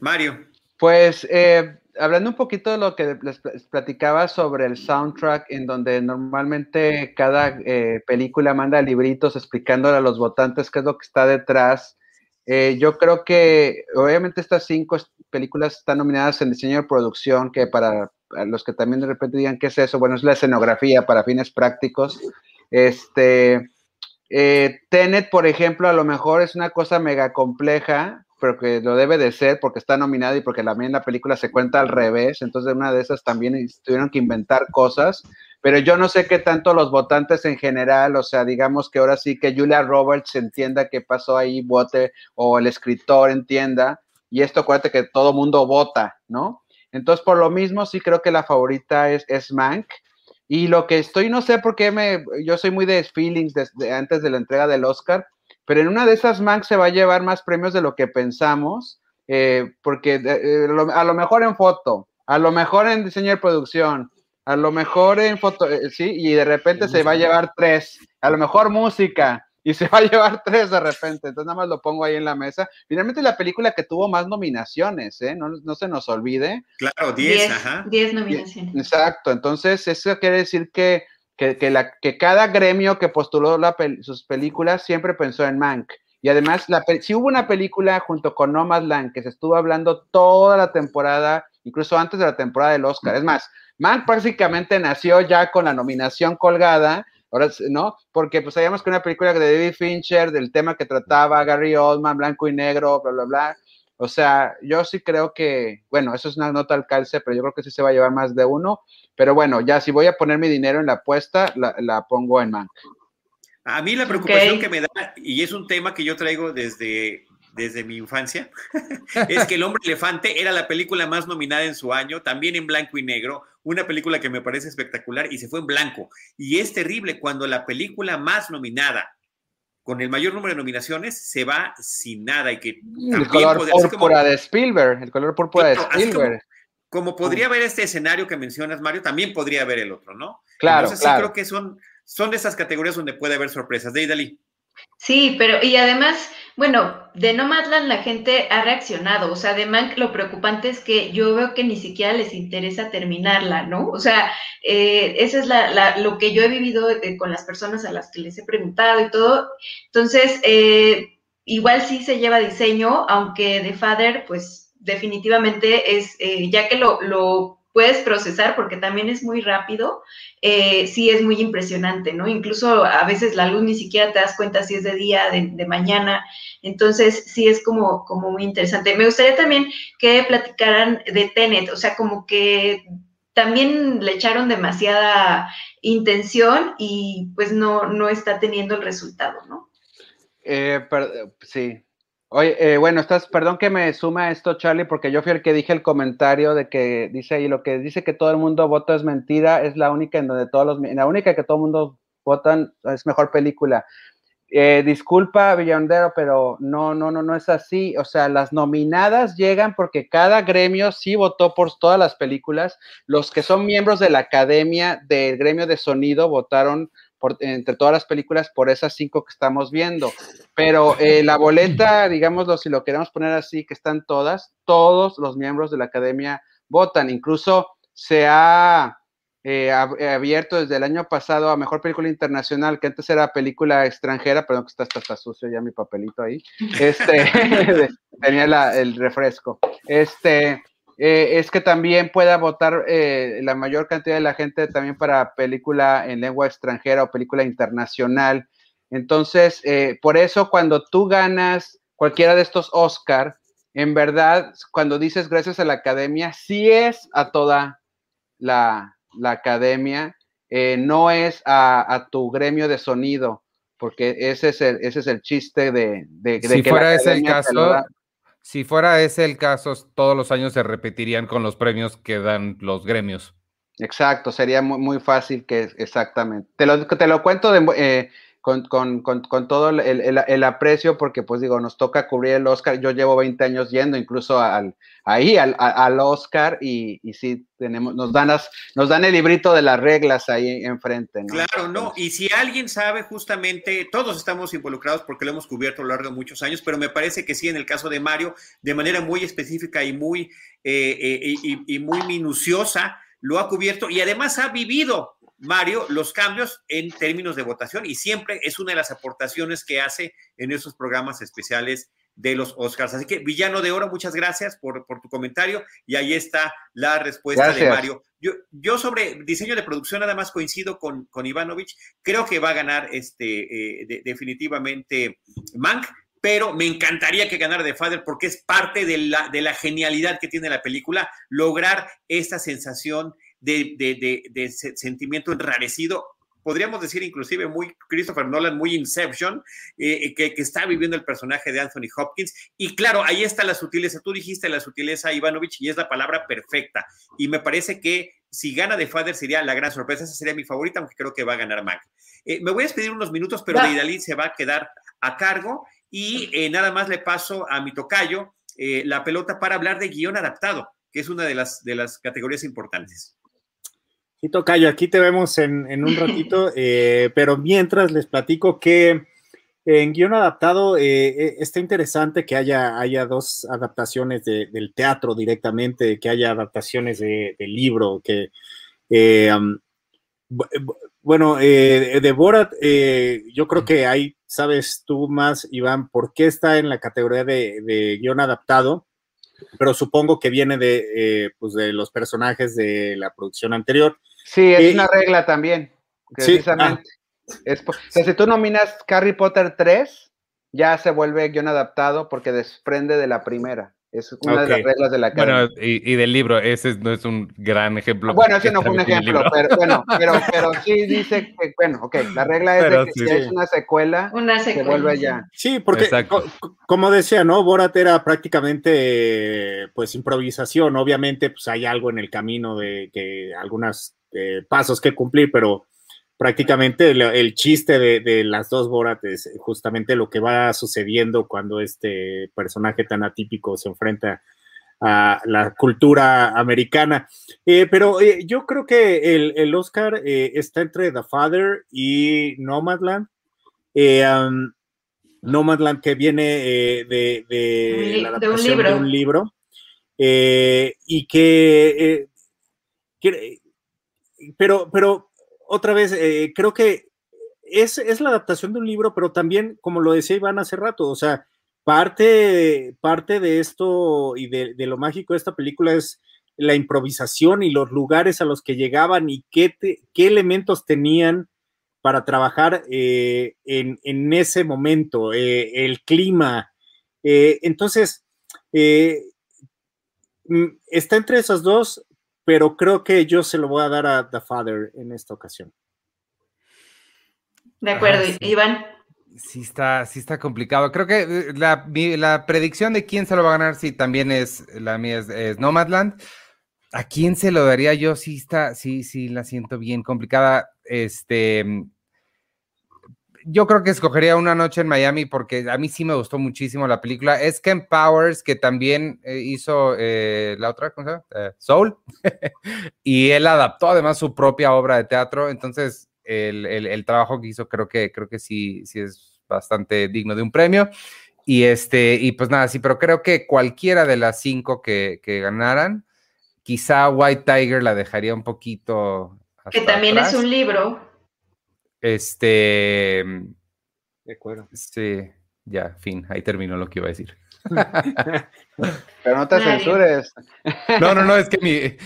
Speaker 1: Mario.
Speaker 6: Pues eh, hablando un poquito de lo que les platicaba sobre el soundtrack, en donde normalmente cada eh, película manda libritos explicándole a los votantes qué es lo que está detrás. Eh, yo creo que obviamente estas cinco películas están nominadas en diseño de producción, que para los que también de repente digan qué es eso, bueno, es la escenografía para fines prácticos. Este, eh, Tenet, por ejemplo, a lo mejor es una cosa mega compleja, pero que lo debe de ser porque está nominado y porque también la película se cuenta al revés, entonces una de esas también tuvieron que inventar cosas, pero yo no sé qué tanto los votantes en general, o sea, digamos que ahora sí que Julia Roberts entienda qué pasó ahí, vote, o el escritor entienda, y esto acuérdate que todo mundo vota, ¿no? Entonces, por lo mismo, sí creo que la favorita es, es Mank. Y lo que estoy, no sé por qué me, yo soy muy de feelings desde antes de la entrega del Oscar, pero en una de esas Mank se va a llevar más premios de lo que pensamos, eh, porque eh, a lo mejor en foto, a lo mejor en diseño de producción, a lo mejor en foto, eh, sí, y de repente se va a llevar tres, a lo mejor música, y se va a llevar tres de repente. Entonces nada más lo pongo ahí en la mesa. Finalmente la película que tuvo más nominaciones, ¿eh? No, no se nos olvide.
Speaker 1: Claro, diez, ajá.
Speaker 3: Diez nominaciones.
Speaker 6: Exacto, entonces eso quiere decir que, que, la, que cada gremio que postuló sus películas siempre pensó en Mank. Y además, la, si hubo una película junto con Nomadland que se estuvo hablando toda la temporada, incluso antes de la temporada del Oscar. Es más, Mank prácticamente nació ya con la nominación colgada, ahora, ¿no? Porque pues sabíamos que una película de David Fincher, del tema que trataba Gary Oldman, blanco y negro, bla, bla, bla. O sea, yo sí creo que, bueno, eso es una nota al calce, pero yo creo que sí se va a llevar más de uno. Pero bueno, ya si voy a poner mi dinero en la apuesta, la, la pongo en Mank.
Speaker 1: A mí la preocupación que me da, y es un tema que yo traigo desde, desde mi infancia, es que El hombre elefante era la película más nominada en su año, también en blanco y negro, una película que me parece espectacular y se fue en blanco. Y es terrible cuando la película más nominada, con el mayor número de nominaciones, se va sin nada y que...
Speaker 6: El color púrpura de Spielberg, el color púrpura de Spielberg.
Speaker 1: Como, podría haber este escenario que mencionas, Mario, también podría haber el otro, ¿no?
Speaker 6: Claro, Entonces sí
Speaker 1: creo que son son de esas categorías donde puede haber sorpresas. De Dalí.
Speaker 3: Sí, pero y además, bueno, de Nomadland la gente ha reaccionado, o sea, de Mank lo preocupante es que yo veo que ni siquiera les interesa terminarla, ¿no? O sea, eh, eso es la, lo que yo he vivido eh, con las personas a las que les he preguntado y todo. Entonces, eh, igual sí se lleva diseño, aunque de Father, pues definitivamente es, ya que lo puedes procesar porque también es muy rápido, eh, sí es muy impresionante, ¿no? Incluso a veces la luz ni siquiera te das cuenta si es de día, de, de mañana, entonces sí es como, como muy interesante. Me gustaría también que platicaran de Tenet, o sea, como que también le echaron demasiada intención y pues no, no está teniendo el resultado, ¿no?
Speaker 6: Eh, sí, Oye, eh, bueno, estás, perdón que me suma esto, Charlie, porque yo fui el que dije el comentario de que dice ahí lo que dice que todo el mundo vota es mentira, es la única en donde todos los, la única que todo el mundo votan es mejor película. Eh, disculpa, Villondero, pero no, no, no, no es así. O sea, las nominadas llegan porque cada gremio sí votó por todas las películas. Los que son miembros de la academia del gremio de sonido votaron entre todas las películas por esas cinco que estamos viendo. Pero eh, la boleta, digámoslo, si lo queremos poner así, que están todas, todos los miembros de la academia votan. Incluso se ha eh, eh, abierto desde el año pasado a Mejor Película Internacional, que antes era película extranjera, perdón que está, está, sucio ya mi papelito ahí. Este, tenía el refresco. Este, eh, es que también pueda votar eh, la mayor cantidad de la gente también para película en lengua extranjera o película internacional. Entonces, eh, por eso cuando tú ganas cualquiera de estos Oscar, en verdad, cuando dices gracias a la academia, sí es a toda la, academia, no es a, tu gremio de sonido, porque ese es el, ese es el chiste de, de,
Speaker 5: si fuera ese el caso, si fuera ese el caso, todos los años se repetirían con los premios que dan los gremios.
Speaker 6: Exacto, sería muy, muy fácil que exactamente. Te lo, te lo cuento de, eh, con, con, con, con todo el, el, el, aprecio, porque pues digo, nos toca cubrir el Oscar. Yo llevo 20 años yendo incluso al, ahí, al, al Oscar, y, y sí, tenemos, nos, dan las, nos dan el librito de las reglas ahí enfrente. ¿no?
Speaker 1: Claro, no, y si alguien sabe justamente, todos estamos involucrados porque lo hemos cubierto a lo largo de muchos años, pero me parece que sí, en el caso de Mario, de manera muy específica y muy, eh, eh, y, y muy minuciosa, lo ha cubierto y además ha vivido Mario, los cambios en términos de votación y siempre es una de las aportaciones que hace en esos programas especiales de los Oscars. Así que, Villano de Oro, muchas gracias por, tu comentario y ahí está la respuesta de Mario. Yo, yo, sobre diseño de producción nada más coincido con, con Ivanovich, creo que va a ganar este, eh, definitivamente Mank, pero me encantaría que ganara The Father porque es parte de la, de la genialidad que tiene la película, lograr esta sensación de, sentimiento enrarecido podríamos decir inclusive muy Christopher Nolan, muy Inception, eh, que, está viviendo el personaje de Anthony Hopkins. Y claro, ahí está la sutileza. Tú dijiste la sutileza, Ivanovich, y es la palabra perfecta. Y me parece que si gana The Father sería la gran sorpresa. Esa sería mi favorita, aunque creo que va a ganar Mac. Eh, me voy a despedir unos minutos, pero de Idalí se va a quedar a cargo. Y eh, nada más le paso a mi tocayo la pelota para hablar de guion adaptado, que es una de las, de las categorías importantes.
Speaker 4: Sí, Tocayo, aquí te vemos en, un ratito, eh, pero mientras les platico que En guion adaptado eh, eh, está interesante que haya, haya dos adaptaciones del teatro directamente, que haya adaptaciones de, libro, que eh, bueno, de Borat, yo creo que ahí sabes tú más, Iván, por qué está en la categoría de, de guion adaptado, pero supongo que viene de, pues de los personajes de la producción anterior.
Speaker 6: Sí, es una regla también, precisamente. Es, o sea, si tú nominas Harry Potter 3, ya se vuelve guion adaptado porque desprende de la primera. Es una de las reglas de la
Speaker 5: academia. Bueno, y, del libro, ese no es un gran ejemplo.
Speaker 6: Bueno, ese no fue un ejemplo, pero bueno, pero, pero sí dice que, bueno, ok, la regla es de que si es una secuela, se vuelve ya.
Speaker 4: Sí, porque como decía, ¿no? Borat era prácticamente pues improvisación, obviamente pues hay algo en el camino de que algunos eh, pasos que cumplir, pero prácticamente el, chiste de, las dos Borat es justamente lo que va sucediendo cuando este personaje tan atípico se enfrenta a la cultura americana. Eh, pero eh, yo creo que el, Oscar eh, está entre The Father y Nomadland. Um, Nomadland que viene de, la adaptación de un libro, y que, pero, pero otra vez, eh, creo que es, la adaptación de un libro, pero también, como lo decía Iván hace rato, o sea, parte, parte de esto y de, lo mágico de esta película es la improvisación y los lugares a los que llegaban y qué, qué elementos tenían para trabajar eh, en, ese momento, eh, el clima. entonces, mm, está entre esas dos, pero creo que yo se lo voy a dar a The Father en esta ocasión.
Speaker 3: De acuerdo, ah, Iván.
Speaker 5: Sí está, sí está complicado. Creo que eh, la, predicción de quién se lo va a ganar, sí, también es la mía, es, Nomadland. ¿A quién se lo daría yo? Sí está, sí, sí, la siento bien complicada. Este, yo creo que escogería Una Noche en Miami porque a mí sí me gustó muchísimo la película. Es Ken Powers, que también eh, hizo eh, la otra, ¿cómo se llama? Eh, Soul. y él adaptó además su propia obra de teatro. Entonces, el, trabajo que hizo creo que, creo que sí, sí es bastante digno de un premio. Y, este, y pues nada, sí, pero creo que cualquiera de las cinco que, ganaran, quizá White Tiger la dejaría un poquito.
Speaker 3: que también es un libro.
Speaker 5: Este.
Speaker 6: De acuerdo.
Speaker 5: Sí, ya, fin, ahí terminó lo que iba a decir.
Speaker 6: Pero no te censures.
Speaker 5: No, no, no, es que mi,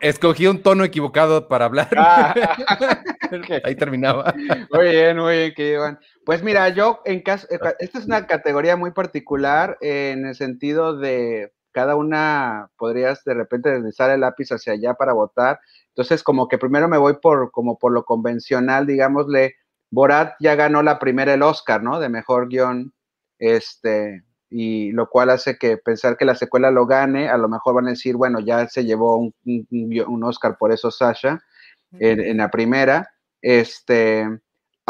Speaker 5: escogí un tono equivocado para hablar. Ah. Ahí terminaba.
Speaker 6: Muy bien, muy bien, que Pues mira, yo en caso, eh, esta es una categoría muy particular en el sentido de cada una podrías de repente deslizar el lápiz hacia allá para votar. Entonces, como que primero me voy por, como por lo convencional, digámosle, Borat ya ganó la primera el Oscar, ¿no? De mejor guion, este, y lo cual hace que pensar que la secuela lo gane, a lo mejor van a decir, bueno, ya se llevó un, un, Oscar por eso Sasha en, en, la primera, este,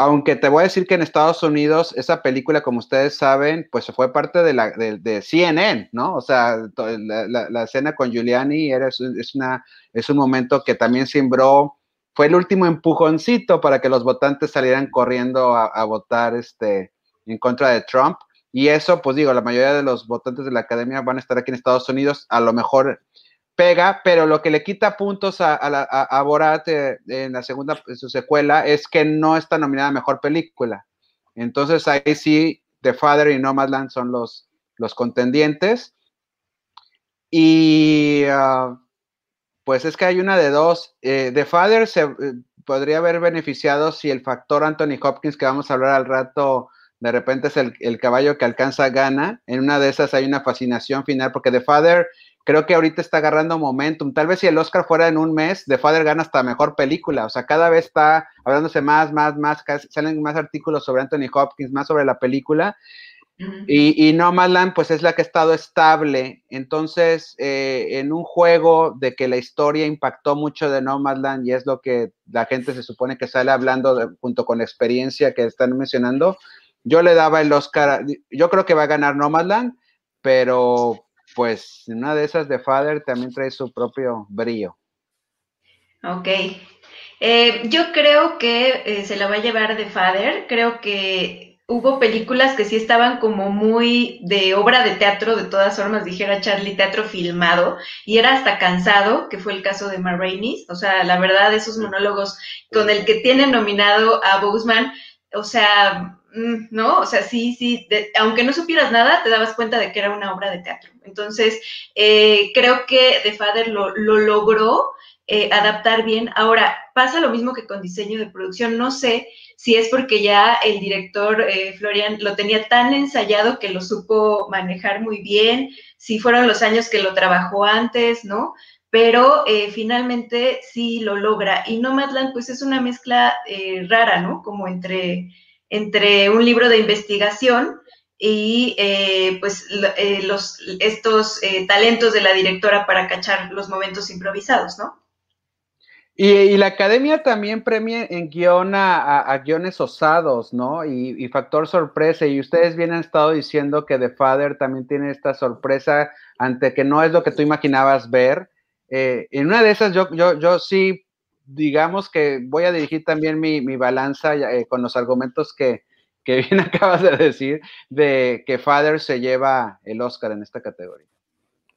Speaker 6: aunque te voy a decir que en Estados Unidos esa película, como ustedes saben, pues fue parte de, la, CNN, ¿no? O sea, la, escena con Giuliani era, es, una, es un momento que también sembró, fue el último empujoncito para que los votantes salieran corriendo a, a, votar este, en contra de Trump. Y eso, pues digo, la mayoría de los votantes de la academia van a estar aquí en Estados Unidos, a lo mejor pega, pero lo que le quita puntos a, a, Borat eh, en la segunda, su secuela, es que no está nominada a Mejor Película. Entonces ahí sí, The Father y Nomadland son los, contendientes. Y ah, pues es que hay una de dos. Eh, The Father se eh, podría haber beneficiado si el factor Anthony Hopkins, que vamos a hablar al rato, de repente es el, el caballo que alcanza gana. En una de esas hay una fascinación final, porque The Father creo que ahorita está agarrando momentum. Tal vez si el Oscar fuera en un mes, The Father gana hasta mejor película. O sea, cada vez está hablándose más, más, más, salen más artículos sobre Anthony Hopkins, más sobre la película. Y, y Nomadland, pues es la que ha estado estable. Entonces, eh, en un juego de que la historia impactó mucho de Nomadland y es lo que la gente se supone que sale hablando junto con la experiencia que están mencionando, yo le daba el Oscar. Yo creo que va a ganar Nomadland, pero pues una de esas de Father también trae su propio brillo.
Speaker 3: Ok. Eh, yo creo que eh, se la va a llevar de Father. Creo que hubo películas que sí estaban como muy de obra de teatro, de todas formas, dijera Charlie, teatro filmado, y era hasta cansado, que fue el caso de Ma O sea, la verdad, esos monólogos con el que tienen nominado a Boseman, o sea, ¿no? O sea, sí, sí, aunque no supieras nada, te dabas cuenta de que era una obra de teatro. Entonces, eh, creo que The Father lo, lo logró eh, adaptar bien. Ahora, pasa lo mismo que con diseño de producción. No sé si es porque ya el director eh, Florian lo tenía tan ensayado que lo supo manejar muy bien, si fueron los años que lo trabajó antes, ¿no? Pero finalmente sí lo logra. Y Nomadland, pues es una mezcla rara, ¿no? Como entre, entre un libro de investigación y pues los, estos talentos de la directora para cachar los momentos improvisados, ¿no?
Speaker 6: Y, la academia también premia en guion a, guiones osados, ¿no? Y, factor sorpresa. Y ustedes bien han estado diciendo que The Father también tiene esta sorpresa ante que no es lo que tú imaginabas ver. Eh, en una de esas, yo, yo, yo sí, digamos que voy a dirigir también mi, balanza eh, con los argumentos que, que bien acabas de decir, de que Father se lleva el Oscar en esta categoría.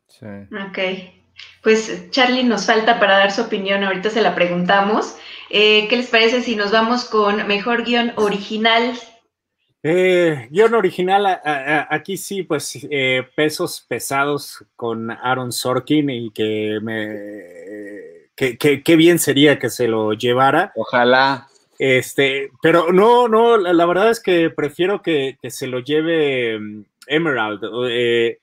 Speaker 3: Sí. Ok. Pues Charlie nos falta para dar su opinión, ahorita se la preguntamos. Eh, ¿Qué les parece si nos vamos con mejor guion original?
Speaker 4: Eh, guion original, aquí sí, pues eh, pesos pesados con Aaron Sorkin y que me... que, bien sería que se lo llevara.
Speaker 6: Ojalá.
Speaker 4: Este, pero no, no, la, verdad es que prefiero que, que se lo lleve mm, Emerald. Eh,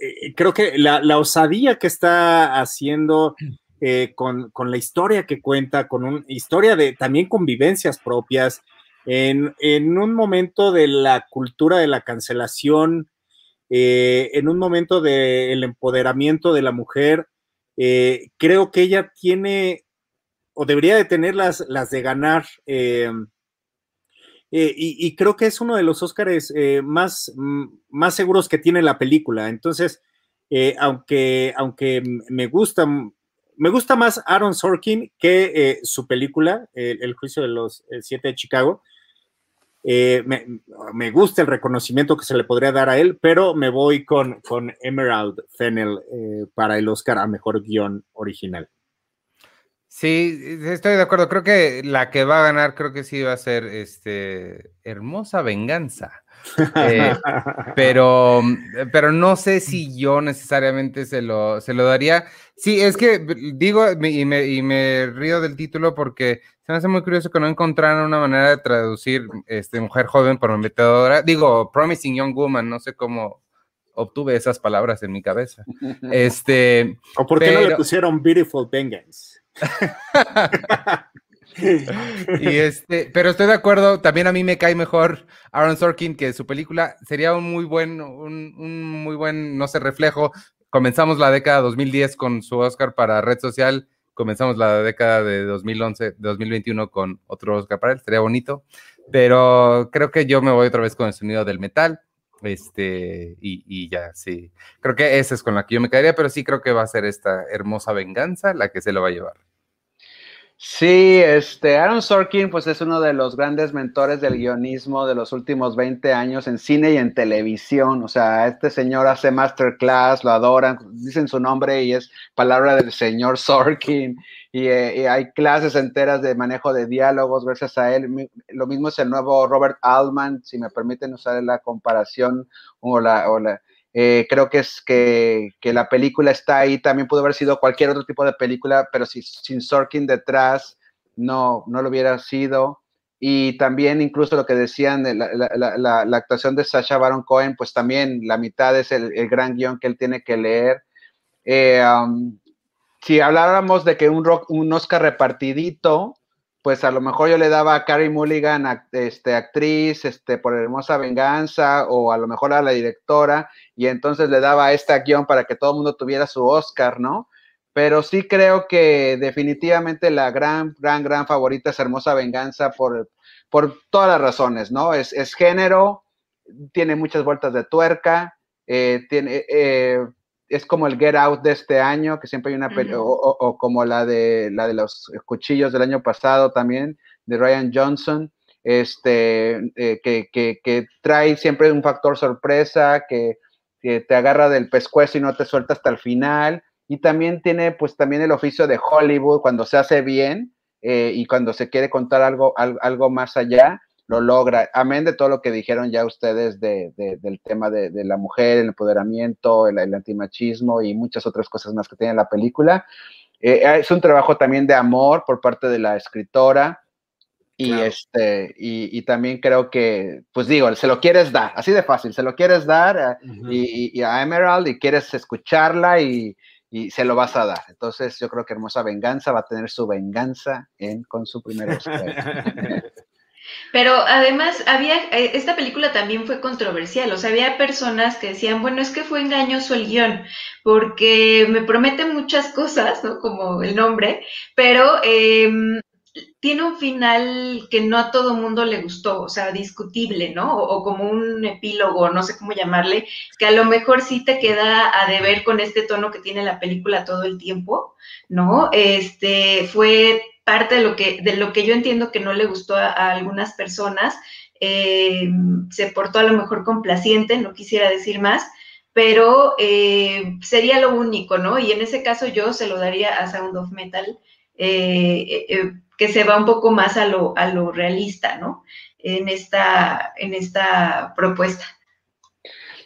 Speaker 4: eh, creo que la, osadía que está haciendo eh, con, la historia que cuenta, con una historia de también convivencias propias, en, un momento de la cultura de la cancelación, eh, en un momento del empoderamiento de la mujer, creo que ella tiene o debería de tener las, las de ganar eh, y, creo que es uno de los Óscares eh, más, más seguros que tiene la película. Entonces, eh, aunque, aunque me gusta, me gusta más Aaron Sorkin que su película, El juicio de los siete de Chicago. Me, gusta el reconocimiento que se le podría dar a él, pero me voy con, con Emerald Fennel para el Oscar a Mejor Guión Original.
Speaker 5: Sí, estoy de acuerdo. Creo que la que va a ganar, creo que sí va a ser este Hermosa Venganza. Eh, pero, pero no sé si yo necesariamente se lo, se lo daría. Sí, es que digo y me, y me río del título porque se me hace muy curioso que no encontraran una manera de traducir este, mujer joven prometedora. Digo, Promising Young Woman, no sé cómo obtuve esas palabras en mi cabeza. Este,
Speaker 4: ¿O por qué no le pusieron Beautiful Vengeance?
Speaker 5: y este, pero estoy de acuerdo, también a mí me cae mejor Aaron Sorkin que su película sería un muy buen, un, muy buen, no sé, reflejo. Comenzamos la década 2010 con su Oscar para Red Social, comenzamos la década de 2011, 2021 con otro Oscar para él, sería bonito, pero creo que yo me voy otra vez con el sonido del metal. Este, y, y, ya, sí. Creo que esa es con la que yo me caería, pero sí creo que va a ser esta hermosa venganza la que se lo va a llevar.
Speaker 6: Sí, este, Aaron Sorkin, pues es uno de los grandes mentores del guionismo de los últimos 20 años en cine y en televisión. O sea, este señor hace masterclass, lo adoran, dicen su nombre y es palabra del señor Sorkin. Y, eh, hay clases enteras de manejo de diálogos gracias a él. Lo mismo es el nuevo Robert Altman, si me permiten usar la comparación o la, la eh, creo que es que, la película está ahí, también pudo haber sido cualquier otro tipo de película, pero si, sin Sorkin detrás no, no lo hubiera sido. Y también incluso lo que decían, de la, actuación de Sacha Baron Cohen, pues también la mitad es el, gran guion que él tiene que leer. Eh, um, si habláramos de que un, rock, un Oscar repartidito, pues a lo mejor yo le daba a Carrie Mulligan, este, actriz, este, por Hermosa Venganza, o a lo mejor a la directora, y entonces le daba esta guion para que todo el mundo tuviera su Oscar, ¿no? Pero sí creo que definitivamente la gran, gran, gran favorita es Hermosa Venganza por, por todas las razones, ¿no? Es, es género, tiene muchas vueltas de tuerca, eh, tiene, eh, es como el Get Out de este año, que siempre hay una película, o, como la de, la de los cuchillos del año pasado también, de Ryan Johnson. este, eh, que, que, trae siempre un factor sorpresa, que, te agarra del pescuezo y no te suelta hasta el final. Y también tiene, pues, también el oficio de Hollywood cuando se hace bien eh, y cuando se quiere contar algo, algo, más allá, lo logra. Amén de todo lo que dijeron ya ustedes de, del tema de, la mujer, el empoderamiento, el, el, antimachismo y muchas otras cosas más que tiene la película. Eh, es un trabajo también de amor por parte de la escritora y, este, y, también creo que, pues digo, se lo quieres dar, así de fácil, se lo quieres dar eh, y, a Emerald y quieres escucharla y, se lo vas a dar. Entonces yo creo que Hermosa Venganza va a tener su venganza en, con su primera
Speaker 3: Pero además había, eh, esta película también fue controversial, o sea, había personas que decían, bueno, es que fue engañoso el guion, porque me promete muchas cosas, ¿no? Como el nombre, pero eh, tiene un final que no a todo mundo le gustó, o sea, discutible, ¿no? O, como un epílogo, no sé cómo llamarle, que a lo mejor sí te queda a deber con este tono que tiene la película todo el tiempo, ¿no? Este fue parte de lo que, de lo que yo entiendo que no le gustó a, algunas personas. Eh, se portó a lo mejor complaciente, no quisiera decir más, pero eh, sería lo único, ¿no? Y en ese caso yo se lo daría a Sound of Metal. Eh, que se va un poco más a lo, a lo realista, ¿no? En esta, en esta propuesta.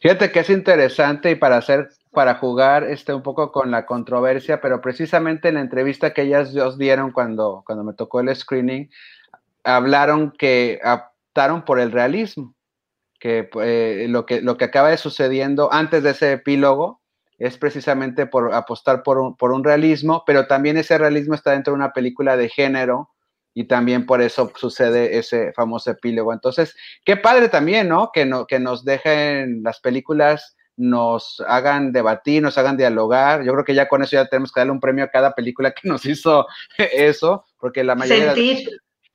Speaker 6: Fíjate que es interesante y para hacer, para jugar este, un poco con la controversia, pero precisamente en la entrevista que ellas dieron cuando, cuando me tocó el screening, hablaron que optaron por el realismo, que eh, lo que lo que acaba de sucediendo antes de ese epílogo es precisamente por apostar por un, por un realismo, pero también ese realismo está dentro de una película de género y también por eso sucede ese famoso epílogo. Entonces, qué padre también, ¿no? Que, no, que nos dejen las películas, nos hagan debatir, nos hagan dialogar. Yo creo que ya con eso ya tenemos que darle un premio a cada película que nos hizo eso, porque la mayoría...
Speaker 3: Sentir.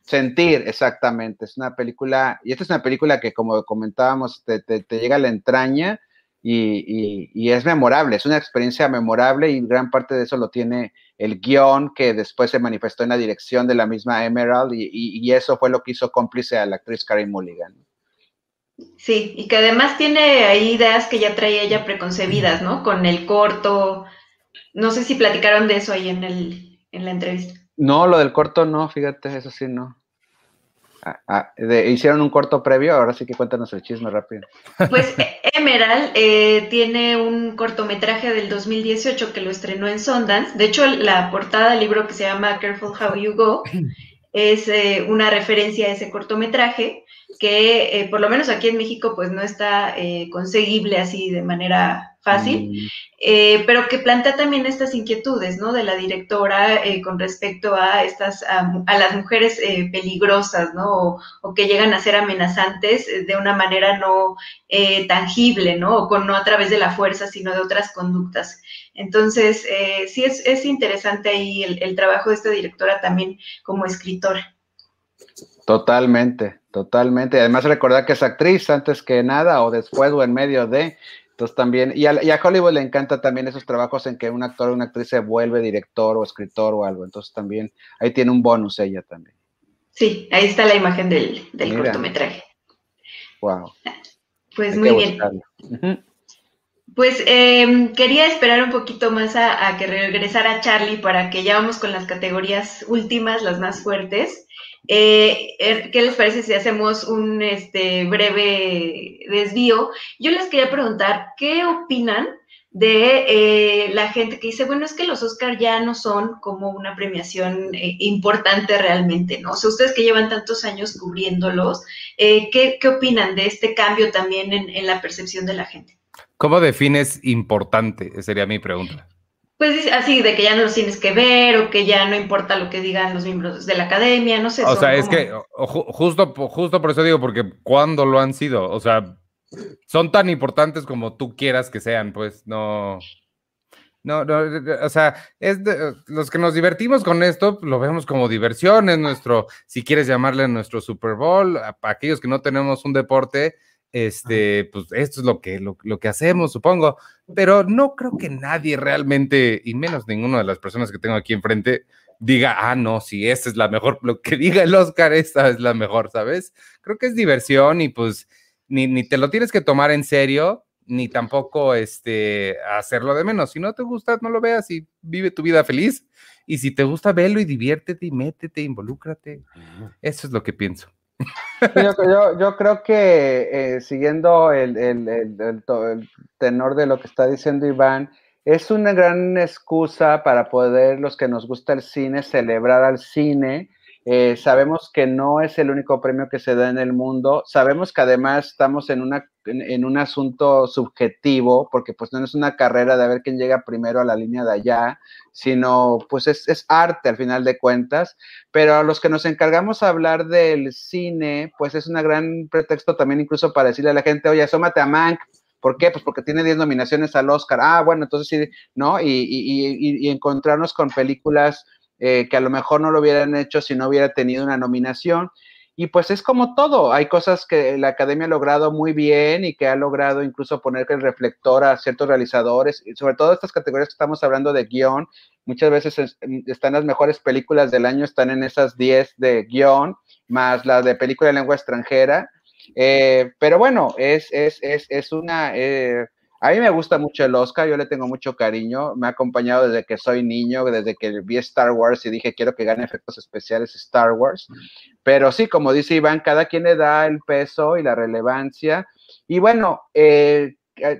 Speaker 6: Sentir, exactamente. Es una película, y esta es una película que, como comentábamos, te, te, te llega a la entraña y, es memorable, es una experiencia memorable y gran parte de eso lo tiene el guion que después se manifestó en la dirección de la misma Emerald y, eso fue lo que hizo cómplice a la actriz Carrie Mulligan.
Speaker 3: Sí, y que además tiene ahí ideas que ya traía ella preconcebidas, ¿no? Con el corto, no sé si platicaron de eso ahí en, el, en la entrevista.
Speaker 6: No, lo del corto no, fíjate, eso sí no. Ah, ah, hicieron un corto previo, ahora sí que cuéntanos el chisme rápido.
Speaker 3: Pues Emerald eh, tiene un cortometraje del 2018 que lo estrenó en Sundance. De hecho, la portada del libro que se llama Careful How You Go es eh, una referencia a ese cortometraje que eh, por lo menos aquí en México pues no está conseguible así de manera fácil, mm. eh, pero que plantea también estas inquietudes, ¿no? De la directora eh, con respecto a estas, a, las mujeres eh, peligrosas, ¿no? O, que llegan a ser amenazantes de una manera no tangible, ¿no? O con, no a través de la fuerza, sino de otras conductas. Entonces, sí es, es, interesante ahí el, el trabajo de esta directora también como escritora.
Speaker 6: Totalmente, totalmente. Además recordar que es actriz antes que nada o después o en medio de, entonces también, y a, Hollywood le encanta también esos trabajos en que un actor o una actriz se vuelve director o escritor o algo. Entonces también ahí tiene un bonus ella también.
Speaker 3: Sí, ahí está la imagen del, cortometraje.
Speaker 6: Wow.
Speaker 3: Pues muy bien. Pues em, quería esperar un poquito más a, que regresara Charlie para que ya vamos con las categorías últimas, las más fuertes. Eh, er, ¿Qué les parece si hacemos un este, breve desvío? Yo les quería preguntar, ¿qué opinan de eh, la gente que dice, bueno, es que los Oscar ya no son como una premiación eh, importante realmente, ¿no? O sea, ustedes que llevan tantos años cubriéndolos, ¿qué, opinan de este cambio también en la percepción de la gente?
Speaker 5: ¿Cómo defines importante? Sería mi pregunta.
Speaker 3: Pues así, de que ya no los tienes que ver o que ya no importa lo que digan los miembros de la academia, no sé.
Speaker 5: O sea, es que justo, justo por eso digo, porque cuando lo han sido, o sea, son tan importantes como tú quieras que sean, pues no. No, no, o sea, es los que nos divertimos con esto, lo vemos como diversión, es nuestro, si quieres llamarle nuestro Super Bowl, para aquellos que no tenemos un deporte, este, pues esto es lo que, lo, que hacemos, supongo, pero no creo que nadie realmente, y menos ninguna de las personas que tengo aquí enfrente, diga, ah, no, si esta es la mejor, lo que diga el Oscar, esta es la mejor, ¿sabes? Creo que es diversión y pues ni, ni te lo tienes que tomar en serio, ni tampoco este, hacerlo de menos. Si no te gusta, no lo veas y vive tu vida feliz. Y si te gusta, verlo y diviértete y métete, involúcrate. Eso es lo que pienso.
Speaker 6: Yo, creo que eh, siguiendo el, tenor de lo que está diciendo Iván, es una gran excusa para poder los que nos gusta el cine celebrar al cine eh, sabemos que no es el único premio que se da en el mundo. Sabemos que además estamos en, una, en, un asunto subjetivo, porque pues no es una carrera de ver quién llega primero a la línea de allá, sino pues es, es arte al final de cuentas. Pero a los que nos encargamos a hablar del cine, pues es un gran pretexto también incluso para decirle a la gente, oye, asómate a Mank, ¿Por qué? Pues porque tiene 10 nominaciones al Oscar. Ah, bueno, entonces sí, ¿no? Y, y, y, encontrarnos con películas eh, que a lo mejor no lo hubieran hecho si no hubiera tenido una nominación. Y pues es como todo, hay cosas que la academia ha logrado muy bien y que ha logrado incluso poner el reflector a ciertos realizadores, y sobre todo estas categorías que estamos hablando de guion, muchas veces están las mejores películas del año, están en esas 10 de guion, más las de película de lengua extranjera. Eh, pero bueno, es, es, es, es una... Eh, a mí me gusta mucho el Oscar, yo le tengo mucho cariño, me ha acompañado desde que soy niño, desde que vi Star Wars y dije quiero que gane efectos especiales Star Wars. Pero sí, como dice Iván, cada quien le da el peso y la relevancia. Y bueno, eh, eh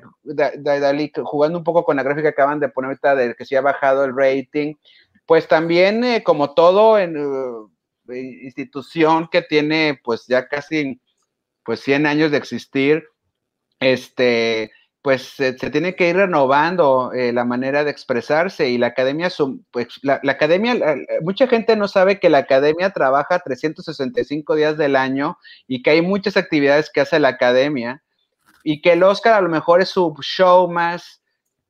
Speaker 6: jugando un poco con la gráfica que acaban de poner ahorita de que se ha bajado el rating, pues también eh, como todo en uh, institución que tiene pues ya casi pues 100 años de existir, este pues se, tiene que ir renovando eh, la manera de expresarse y la academia, pues la, academia, mucha gente no sabe que la academia trabaja 365 días del año y que hay muchas actividades que hace la academia y que el Oscar a lo mejor es su show más,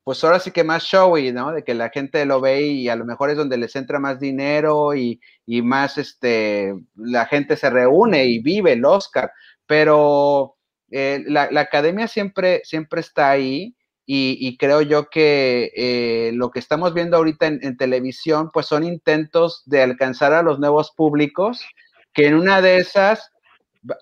Speaker 6: pues ahora sí que más showy, ¿no? De que la gente lo ve y a lo mejor es donde les entra más dinero y, y más, este, la gente se reúne y vive el Oscar, pero eh, la, academia siempre, siempre está ahí y, creo yo que eh, lo que estamos viendo ahorita en, televisión, pues son intentos de alcanzar a los nuevos públicos, que en una de esas,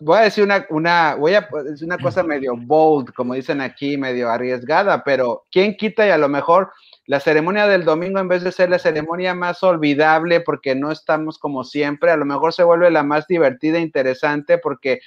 Speaker 6: voy a decir una, una, voy a decir una cosa medio bold, como dicen aquí, medio arriesgada, pero ¿quién quita y a lo mejor la ceremonia del domingo, en vez de ser la ceremonia más olvidable porque no estamos como siempre, a lo mejor se vuelve la más divertida e interesante porque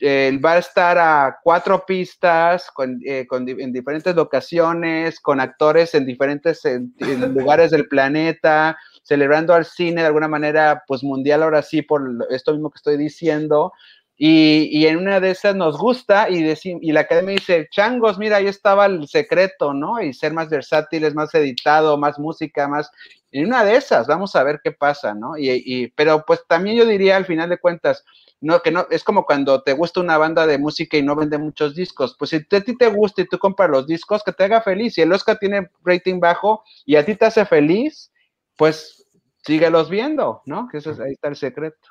Speaker 6: él va a estar a cuatro pistas eh, en diferentes locaciones, con actores en diferentes lugares del planeta, celebrando al cine de alguna manera, pues mundial ahora sí, por esto mismo que estoy diciendo. Y, en una de esas nos gusta y, y la academia dice, changos, mira, ahí estaba el secreto, ¿no? Y ser más versátiles, más editado, más música, más... En una de esas, vamos a ver qué pasa, ¿no? y, pero pues también yo diría, al final de cuentas, no, que no, es como cuando te gusta una banda de música y no vende muchos discos. Pues si a ti te gusta y tú compras los discos, que te haga feliz. Si el Oscar tiene rating bajo y a ti te hace feliz, pues síguelos viendo, ¿no? Que eso es, ahí está el secreto.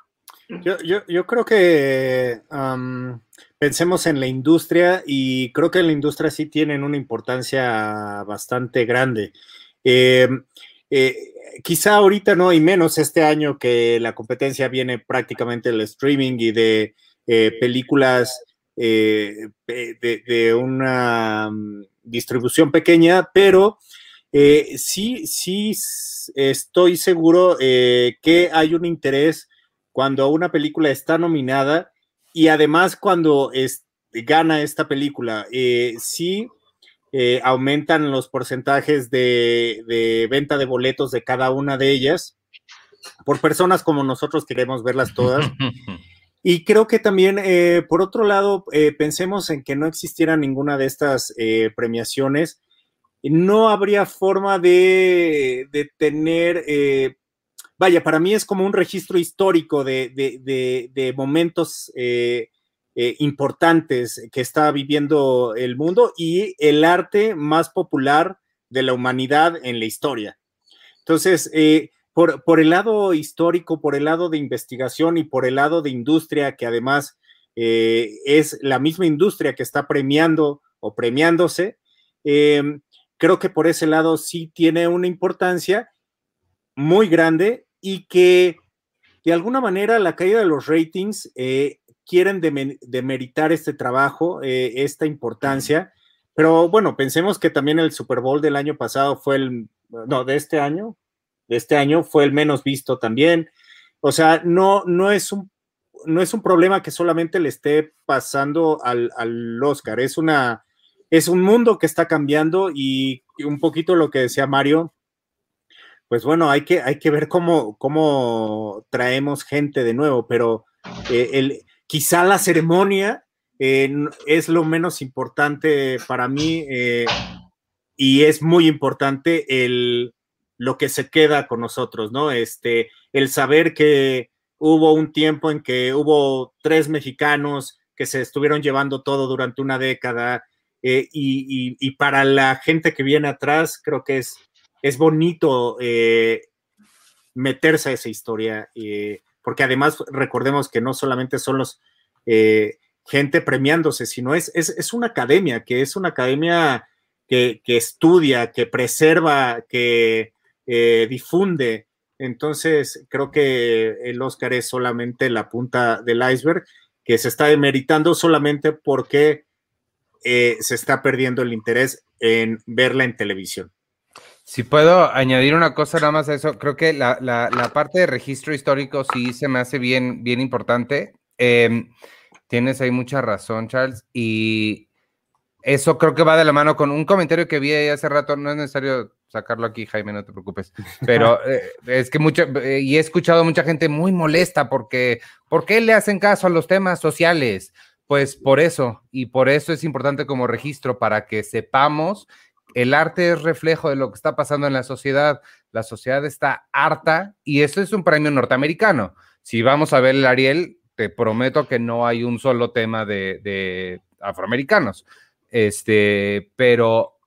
Speaker 4: Yo, yo, creo que pensemos en la industria y creo que en la industria sí tienen una importancia bastante grande. Eh, eh, quizá ahorita no, y menos este año que la competencia viene prácticamente del streaming y de eh, películas eh, de, una mm, distribución pequeña, pero sí, sí estoy seguro que hay un interés cuando una película está nominada y además cuando gana esta película. sí eh, aumentan los porcentajes de, venta de boletos de cada una de ellas por personas como nosotros queremos verlas todas. Y creo que también, eh, por otro lado, eh, pensemos en que no existiera ninguna de estas premiaciones, no habría forma de, tener, vaya, para mí es como un registro histórico de, de momentos eh, importantes que está viviendo el mundo y el arte más popular de la humanidad en la historia. Entonces, eh, por, el lado histórico, por el lado de investigación y por el lado de industria, que además eh, es la misma industria que está premiando o premiándose, creo que por ese lado sí tiene una importancia muy grande y que de alguna manera la caída de los ratings eh, quieren demeritar este trabajo, eh, esta importancia, pero bueno, pensemos que también el Super Bowl del año pasado fue el, no, de este año, de este año fue el menos visto también. O sea, no, no es un no es un problema que solamente le esté pasando al, al Oscar, es una es un mundo que está cambiando y un poquito lo que decía Mario, pues bueno, hay que, hay que ver cómo, cómo traemos gente de nuevo, pero eh, el, quizá la ceremonia eh, es lo menos importante para mí eh, y es muy importante el, lo que se queda con nosotros, ¿no? Este, el saber que hubo un tiempo en que hubo tres mexicanos que se estuvieron llevando todo durante una década y, y para la gente que viene atrás, creo que es es bonito eh, meterse a esa historia, eh, porque además recordemos que no solamente son los eh, gente premiándose, sino es, es, una academia, que es una academia que, estudia, que preserva, que difunde. Entonces, creo que el Oscar es solamente la punta del iceberg, que se está demeritando solamente porque se está perdiendo el interés en verla en televisión.
Speaker 5: Si puedo añadir una cosa nada más a eso, creo que la, parte de registro histórico sí se me hace bien, bien importante. Em, tienes ahí mucha razón, Charles, y eso creo que va de la mano con un comentario que vi ahí hace rato, no es necesario sacarlo aquí, Jaime, no te preocupes, pero eh, es que mucha, eh, y he escuchado mucha gente muy molesta porque, ¿por qué le hacen caso a los temas sociales? Pues por eso, y por eso es importante como registro, para que sepamos el arte es reflejo de lo que está pasando en la sociedad. La sociedad está harta y eso es un premio norteamericano. Si vamos a ver el Ariel, te prometo que no hay un solo tema de, afroamericanos. Este, pero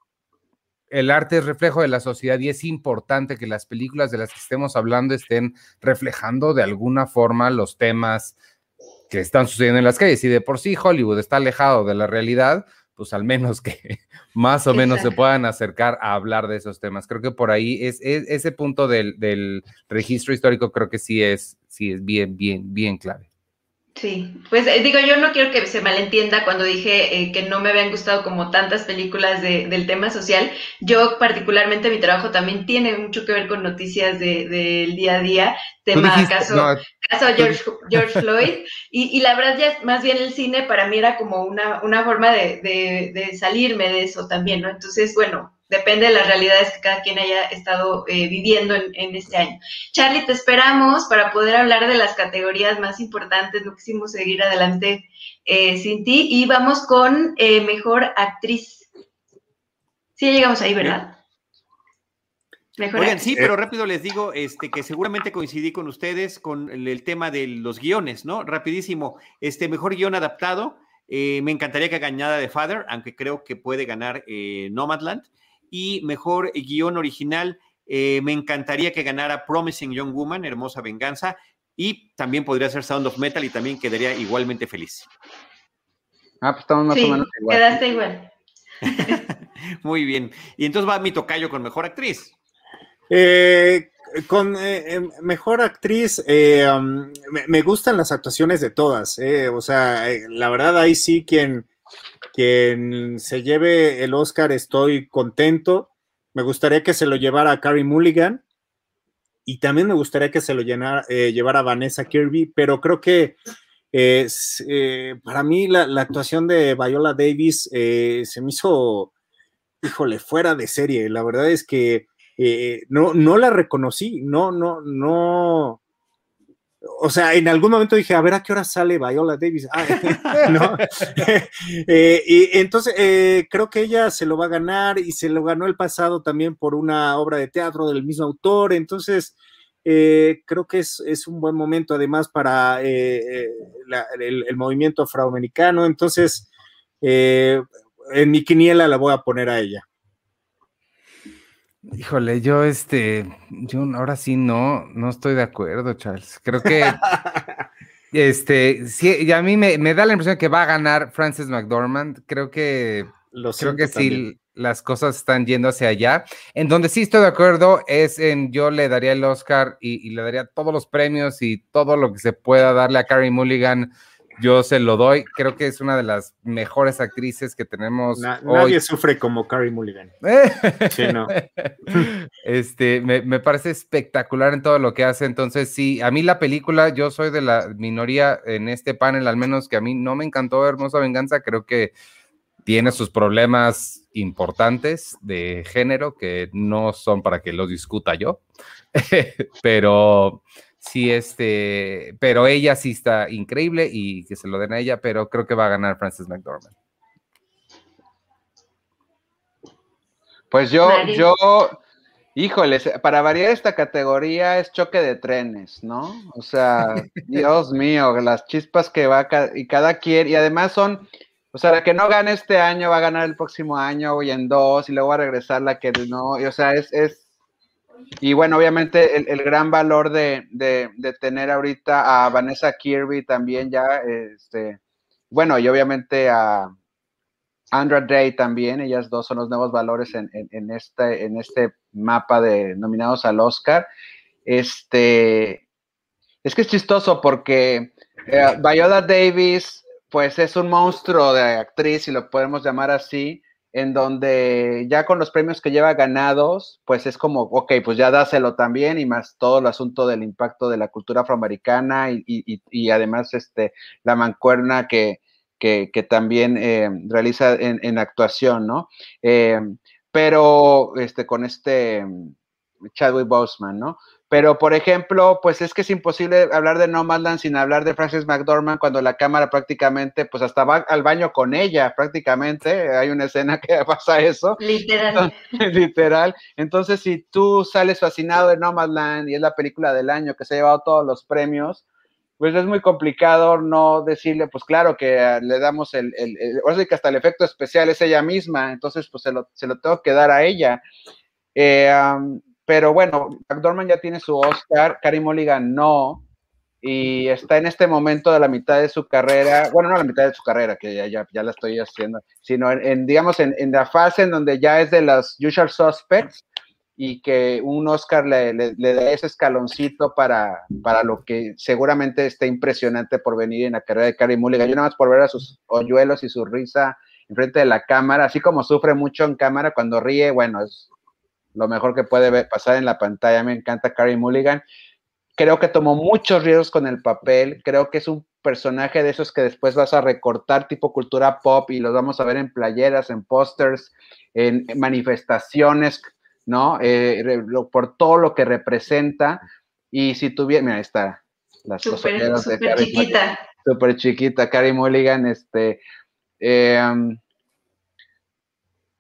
Speaker 5: el arte es reflejo de la sociedad y es importante que las películas de las que estemos hablando estén reflejando de alguna forma los temas que están sucediendo en las calles. Y de por sí Hollywood está alejado de la realidad, pues al menos que más o menos se puedan acercar a hablar de esos temas. Creo que por ahí es, ese punto del, registro histórico, creo que sí es, sí es bien, bien, bien clave.
Speaker 3: Sí, pues eh, digo, yo no quiero que se malentienda cuando dije eh, que no me habían gustado como tantas películas del tema social. Yo particularmente mi trabajo también tiene mucho que ver con noticias del día a día, tema caso, caso George, George Floyd, y, la verdad ya más bien el cine para mí era como una, una forma de, de salirme de eso también, ¿no? Entonces, bueno, depende de las realidades que cada quien haya estado eh, viviendo en, este año. Charlie, te esperamos para poder hablar de las categorías más importantes, no quisimos seguir adelante eh, sin ti y vamos con eh, mejor actriz. Sí, llegamos ahí, ¿verdad?
Speaker 1: Mejor Oigan, sí, pero rápido les digo este, que seguramente coincidí con ustedes con el, tema de los guiones, ¿no? Rapidísimo, este mejor guion adaptado. me encantaría que ganara de Father, aunque creo que puede ganar Nomadland y mejor guion original. Eh, me encantaría que ganara Promising Young Woman, Hermosa Venganza, y también podría ser Sound of Metal y también quedaría igualmente feliz.
Speaker 6: Ah, pues estamos más o menos
Speaker 3: igual. Quedaste igual.
Speaker 1: Muy bien. Y entonces va mi tocayo con mejor actriz.
Speaker 4: Eh, con eh, mejor actriz, um, me, gustan las actuaciones de todas. o sea, la verdad ahí sí quien quien se lleve el Oscar, estoy contento. Me gustaría que se lo llevara a Carrie Mulligan y también me gustaría que se lo eh, llevara a Vanessa Kirby, pero creo que eh, para mí la, actuación de Viola Davis eh, se me hizo, híjole, fuera de serie. La verdad es que no, no la reconocí, no, no, no, o sea, en algún momento dije, a ver a qué hora sale Viola Davis. Ah, ¿no? Eh, y entonces eh, creo que ella se lo va a ganar y se lo ganó el pasado también por una obra de teatro del mismo autor. Entonces, eh, creo que es, un buen momento además para el, el, movimiento afroamericano. Entonces, en mi quiniela la voy a poner a ella.
Speaker 5: Híjole, yo este, yo ahora sí no, no estoy de acuerdo, Charles. Creo que este, sí, y a mí me, da la impresión que va a ganar Frances McDormand. Creo que, creo que sí, las cosas están yendo hacia allá. En donde sí estoy de acuerdo es en yo le daría el Oscar y, le daría todos los premios y todo lo que se pueda darle a Carrie Mulligan. Yo se lo doy. Creo que es una de las mejores actrices que tenemos.
Speaker 4: Nadie sufre como Carrie Mulligan.
Speaker 5: sí, no. Este, me, me, parece espectacular en todo lo que hace. Entonces, sí, a mí la película, yo soy de la minoría en este panel, al menos que a mí no me encantó Hermosa Venganza. Creo que tiene sus problemas importantes de género que no son para que los discuta yo, pero sí, este, pero ella sí está increíble y que se lo den a ella, pero creo que va a ganar Frances McDormand.
Speaker 6: Pues yo, yo, híjole, para variar esta categoría es choque de trenes, ¿no? O sea, Dios mío, las chispas que va y cada quien, y además son o sea, la que no gane este año va a ganar el próximo año y en dos, y luego va a regresar la que no. o sea, es, es. Y bueno, obviamente el, gran valor de, tener ahorita a Vanessa Kirby también ya, este, bueno, y obviamente a Andra Day también, ellas dos son los nuevos valores en, este, en este mapa de nominados al Oscar. Este, es que es chistoso porque eh, Viola Davis pues es un monstruo de actriz, si lo podemos llamar así, en donde ya con los premios que lleva ganados, pues es como, ok, pues ya dáselo también y más todo el asunto del impacto de la cultura afroamericana y, además este, la mancuerna que, que, también eh, realiza en, actuación, ¿no? Eh, pero este, con este Chadwick Boseman, ¿no? Pero, por ejemplo, pues es que es imposible hablar de Nomadland sin hablar de Frances McDormand cuando la cámara prácticamente, pues hasta va al baño con ella, prácticamente. Hay una escena que pasa eso.
Speaker 3: Literal.
Speaker 6: Literal. Entonces, si tú sales fascinado de Nomadland y es la película del año que se ha llevado todos los premios, pues es muy complicado no decirle, pues claro que le damos el, el, el que hasta el efecto especial es ella misma, entonces pues se lo, se lo tengo que dar a ella. Eh, pero bueno, McDormand ya tiene su Oscar, Carey Mulligan no, y está en este momento de la mitad de su carrera, bueno, no la mitad de su carrera, que ya, ya, ya la estoy haciendo, sino en, digamos, en, en, la fase en donde ya es de los usual suspects y que un Oscar le, le, le dé ese escaloncito para, para lo que seguramente está impresionante por venir en la carrera de Carey Mulligan. Yo nada más por ver a sus hoyuelos y su risa enfrente de la cámara, así como sufre mucho en cámara cuando ríe, bueno, es lo mejor que puede pasar en la pantalla. Me encanta Carrie Mulligan. Creo que tomó muchos riesgos con el papel. Creo que es un personaje de esos que después vas a recortar tipo cultura pop y los vamos a ver en playeras, en pósters, en manifestaciones, ¿no? Eh, por todo lo que representa. Y si tuviera, mira, ahí está.
Speaker 3: Las super, super chiquita.
Speaker 6: Súper chiquita, Carrie Mulligan, este. Eh,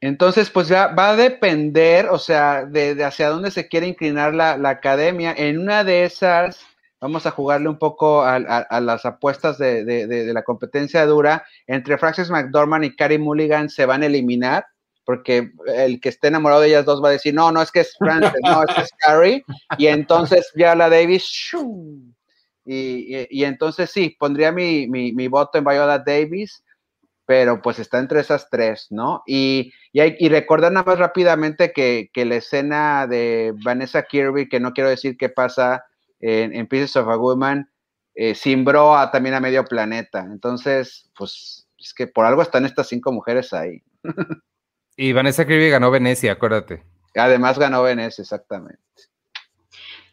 Speaker 6: entonces, pues ya va a depender, o sea, de, hacia dónde se quiere inclinar la, academia. En una de esas, vamos a jugarle un poco a, las apuestas de, la competencia dura. Entre Frances McDormand y Carrie Mulligan se van a eliminar, porque el que esté enamorado de ellas dos va a decir, no, no es que es Frances, no, es que es Carrie. Y entonces ya la Davis, y, y, entonces sí, pondría mi, mi, mi voto en Viola Davis pero pues está entre esas tres, ¿no? Y, y, hay, y recordar nada más rápidamente que, que, la escena de Vanessa Kirby, que no quiero decir qué pasa en, en Pieces of a Woman, eh, simbró a, también a medio planeta. Entonces, pues es que por algo están estas cinco mujeres ahí.
Speaker 5: y Vanessa Kirby ganó Venecia, acuérdate.
Speaker 6: Además ganó Venecia, exactamente.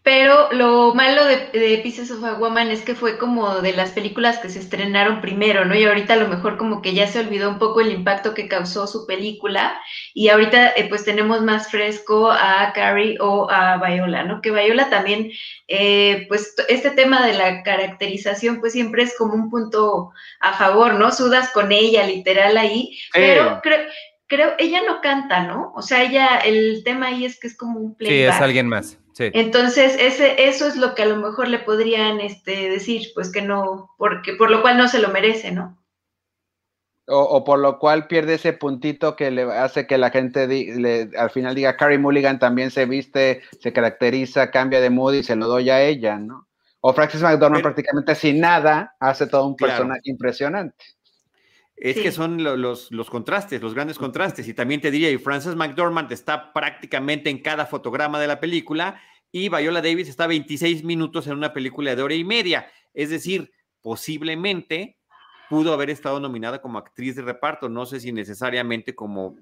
Speaker 3: Pero lo malo de, de, Pieces of a Woman es que fue como de las películas que se estrenaron primero, ¿no? Y ahorita a lo mejor como que ya se olvidó un poco el impacto que causó su película y ahorita eh, pues tenemos más fresco a Carrie o a Viola, ¿no? Que Viola también, eh, pues este tema de la caracterización pues siempre es como un punto a favor, ¿no? Sudas con ella literal ahí, pero creo creo, ella no canta, ¿no? O sea, ella, el tema ahí es que es como un
Speaker 5: playback. Sí, es alguien más.
Speaker 3: Entonces, ese, eso es lo que a lo mejor le podrían este, decir, pues que no, porque por lo cual no se lo merece, ¿no?
Speaker 6: O, por lo cual pierde ese puntito que le hace que la gente le, al final diga, Carrie Mulligan también se viste, se caracteriza, cambia de mood y se lo doy a ella, ¿no? O Francis McDormand prácticamente sin nada hace todo un personaje impresionante.
Speaker 1: Es que son los, los, contrastes, los grandes contrastes. Y también te diría, y Frances McDormand está prácticamente en cada fotograma de la película y Viola Davis está 26 minutos en una película de hora y media. Es decir, posiblemente pudo haber estado nominada como actriz de reparto, no sé si necesariamente como,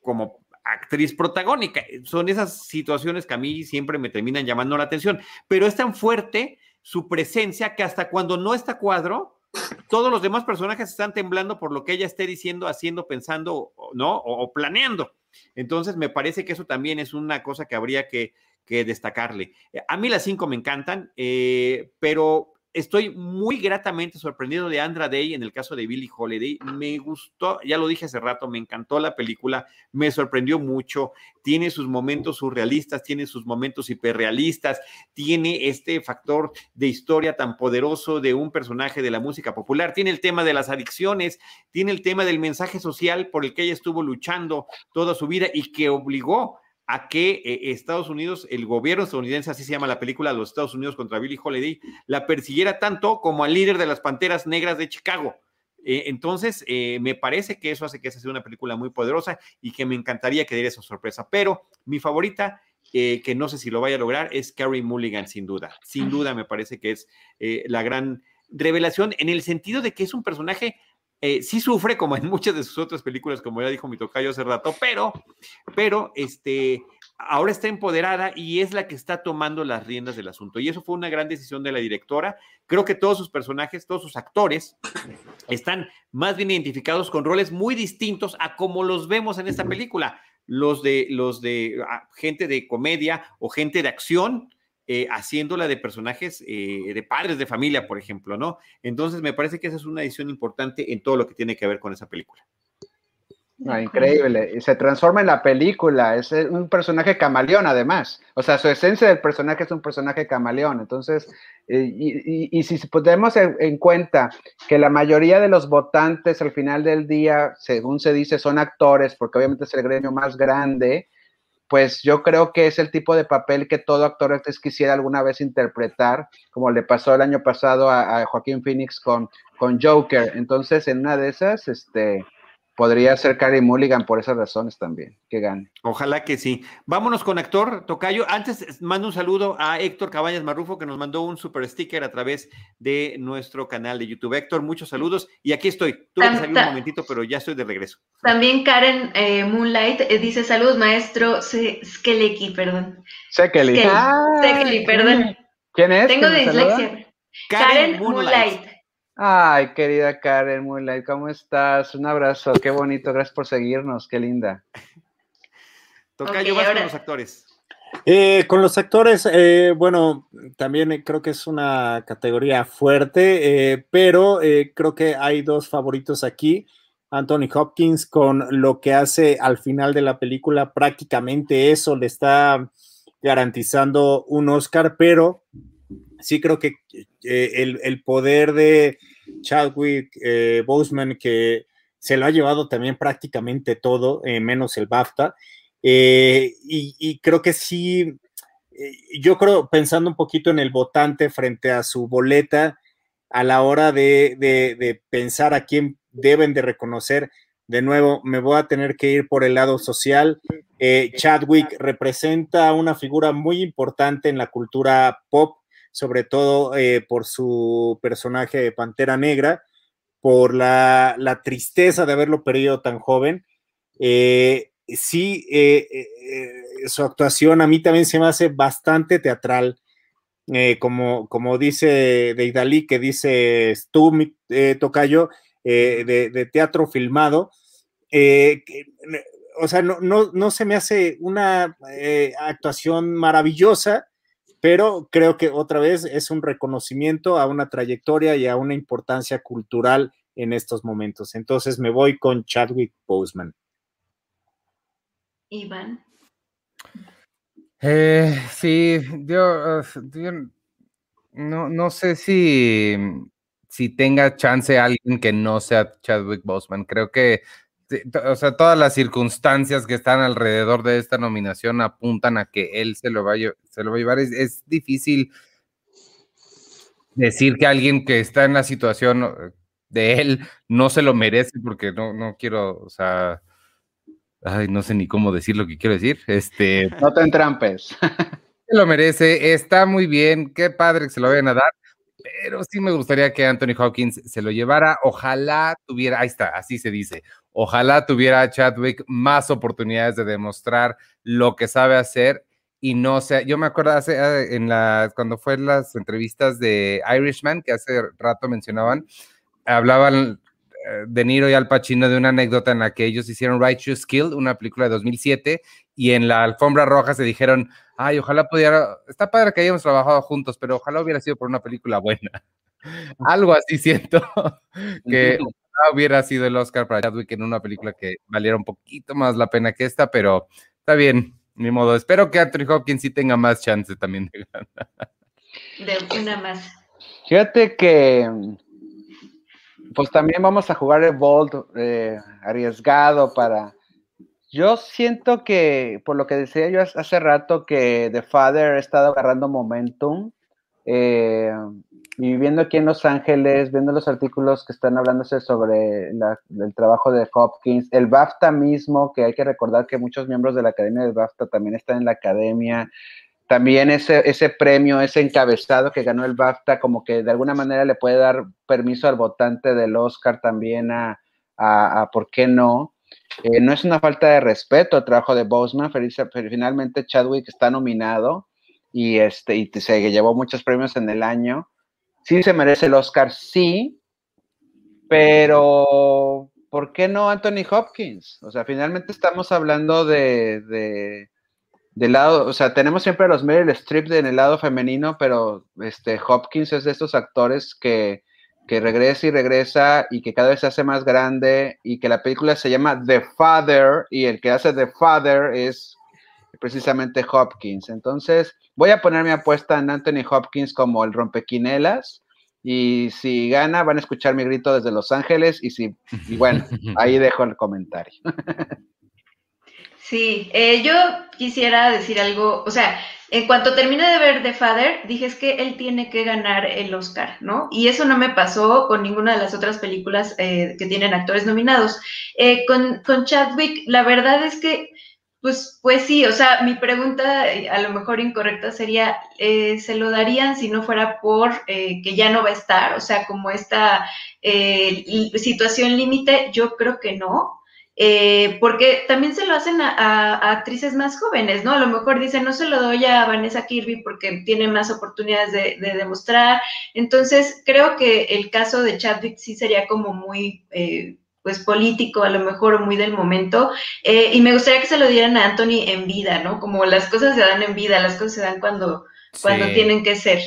Speaker 1: como actriz protagónica. Son esas situaciones que a mí siempre me terminan llamando la atención, pero es tan fuerte su presencia que hasta cuando no está cuadro, todos los demás personajes están temblando por lo que ella esté diciendo, haciendo, pensando, ¿no? O, planeando. Entonces, me parece que eso también es una cosa que habría que, que destacarle. A mí las cinco me encantan, eh, pero estoy muy gratamente sorprendido de Andra Day en el caso de Billie Holiday. Me gustó, ya lo dije hace rato, me encantó la película, me sorprendió mucho. Tiene sus momentos surrealistas, tiene sus momentos hiperrealistas, tiene este factor de historia tan poderoso de un personaje de la música popular, tiene el tema de las adicciones, tiene el tema del mensaje social por el que ella estuvo luchando toda su vida y que obligó a que eh, Estados Unidos, el gobierno estadounidense, así se llama la película, los Estados Unidos contra Billie Holiday, la persiguiera tanto como al líder de las Panteras Negras de Chicago. Eh, entonces, eh, me parece que eso hace que esa sea una película muy poderosa y que me encantaría que diera esa sorpresa. Pero mi favorita, que no sé si lo vaya a lograr, es Carrie Mulligan, sin duda. Sin duda, me parece que es la gran revelación en el sentido de que es un personaje eh, sí sufre como en muchas de sus otras películas, como ya dijo mi tocayo hace rato, pero, pero este, ahora está empoderada y es la que está tomando las riendas del asunto. Y eso fue una gran decisión de la directora. Creo que todos sus personajes, todos sus actores están más bien identificados con roles muy distintos a como los vemos en esta película. Los de, los de ah, gente de comedia o gente de acción, eh, haciéndola de personajes eh, de padres de familia, por ejemplo, ¿no? Entonces me parece que esa es una edición importante en todo lo que tiene que ver con esa película.
Speaker 6: Increíble. Se transforma en la película. Es un personaje camaleón, además. O sea, su esencia del personaje es un personaje camaleón. Entonces, eh, y, si podemos en, en, cuenta que la mayoría de los votantes al final del día, según se dice, son actores, porque obviamente es el gremio más grande, pues yo creo que es el tipo de papel que todo actor antes quisiera alguna vez interpretar, como le pasó el año pasado a, Joaquín Phoenix con, con Joker. Entonces, en una de esas, este, podría ser Carrie Mulligan por esas razones también, que gane.
Speaker 1: Ojalá que sí. Vámonos con actor, Tocayo. Antes mando un saludo a Héctor Cabañas Marrufo, que nos mandó un super sticker a través de nuestro canal de YouTube. Héctor, muchos saludos. Y aquí estoy. Tuve que salir un momentito, pero ya estoy de regreso.
Speaker 3: También Karen eh, Moonlight eh, dice saludos, maestro Skeleki, perdón.
Speaker 6: Sekeli.
Speaker 3: Sekeli, perdón.
Speaker 6: ¿Quién es?
Speaker 3: Tengo dislexia. Karen, Moonlight.
Speaker 6: Ay, querida Karen Moonlight, ¿cómo estás? Un abrazo, qué bonito, gracias por seguirnos, qué linda.
Speaker 1: Vas con los actores.
Speaker 4: Eh, con los actores, eh, bueno, también creo que es una categoría fuerte, eh, pero creo que hay dos favoritos aquí. Anthony Hopkins con lo que hace al final de la película, prácticamente eso le está garantizando un Oscar, pero sí creo que el, poder de Chadwick eh, Boseman, que se lo ha llevado también prácticamente todo, eh, menos el BAFTA. Eh, y, creo que sí, eh, yo creo, pensando un poquito en el votante frente a su boleta, a la hora de, pensar a quién deben de reconocer, de nuevo, me voy a tener que ir por el lado social. Chadwick representa una figura muy importante en la cultura pop sobre todo eh, por su personaje de Pantera Negra, por la, tristeza de haberlo perdido tan joven. Eh, sí, eh, su actuación a mí también se me hace bastante teatral. como, como dice Deidali, que dice tú, Tocayo, de, de, teatro filmado. o sea, no, no, no, se me hace una actuación maravillosa, pero creo que otra vez es un reconocimiento a una trayectoria y a una importancia cultural en estos momentos. Entonces me voy con Chadwick Boseman.
Speaker 3: Iván.
Speaker 5: Eh, sí, yo, no, no, sé si, si tenga chance alguien que no sea Chadwick Boseman. Creo que o sea, todas las circunstancias que están alrededor de esta nominación apuntan a que él se lo va a, se lo va a llevar. Es, difícil decir que alguien que está en la situación de él, no se lo merece porque no, no quiero, o sea, ay, no sé ni cómo decir lo que quiero decir. Este,
Speaker 6: no te entrampes.
Speaker 5: Se lo merece, está muy bien, qué padre que se lo vayan a dar, pero sí me gustaría que Anthony Hawkins se lo llevara. Ojalá tuviera, ahí está, así se dice, ojalá tuviera Chadwick más oportunidades de demostrar lo que sabe hacer y no sea, yo me acuerdo ah, en cuando fue en las entrevistas de Irishman, que hace rato mencionaban, hablaban eh, De Niro y Al Pacino de una anécdota en la que ellos hicieron Righteous Kill, una película de 2007, y en la alfombra roja se dijeron, ay, ojalá pudiera, está padre que hayamos trabajado juntos, pero ojalá hubiera sido por una película buena. Algo así siento que hubiera sido el Oscar para Chadwick en una película que valiera un poquito más la pena que esta, pero está bien, ni modo. Espero que Anthony Hopkins sí tenga más chance también de ganar.
Speaker 3: De una más.
Speaker 6: Fíjate que pues también vamos a jugar el Bolt eh, arriesgado para yo siento que, por lo que decía yo hace rato, que The Father ha estado agarrando momentum. Eh, y viviendo aquí en Los Ángeles, viendo los artículos que están hablándose sobre el trabajo de Hopkins, el BAFTA mismo, que hay que recordar que muchos miembros de la Academia del BAFTA también están en la academia. También ese, ese premio, ese encabezado que ganó el BAFTA, como que de alguna manera le puede dar permiso al votante del Oscar también a, a, ¿por qué no? Eh, no es una falta de respeto al trabajo de Boseman, finalmente Chadwick está nominado y, este, y se llevó muchos premios en el año. Sí se merece el Oscar, sí, pero ¿por qué no Anthony Hopkins? O sea, finalmente estamos hablando de, de, lado, o sea, tenemos siempre a los Meryl Streep en el lado femenino, pero este Hopkins es de estos actores que que regresa y regresa y que cada vez se hace más grande y que la película se llama The Father y el que hace The Father es precisamente Hopkins. Entonces, voy a poner mi apuesta en Anthony Hopkins como el rompequinelas y si gana van a escuchar mi grito desde Los Ángeles y si y bueno, ahí dejo el comentario.
Speaker 3: Sí, eh, yo quisiera decir algo, o sea, en cuanto terminé de ver The Father, dije es que él tiene que ganar el Oscar, ¿no? Y eso no me pasó con ninguna de las otras películas eh, que tienen actores nominados. Eh, con, con, Chadwick, la verdad es que, pues, pues sí, o sea, mi pregunta eh, a lo mejor incorrecta sería, ¿se lo darían si no fuera por que ya no va a estar? O sea, como esta situación límite, yo creo que no. Eh, porque también se lo hacen a, actrices más jóvenes, ¿no? A lo mejor dicen, no se lo doy a Vanessa Kirby porque tiene más oportunidades de, demostrar. Entonces, creo que el caso de Chadwick sí sería como muy, eh, pues, político, a lo mejor muy del momento. Eh, y me gustaría que se lo dieran a Anthony en vida, ¿no? Como las cosas se dan en vida, las cosas se dan cuando, cuando tienen que ser.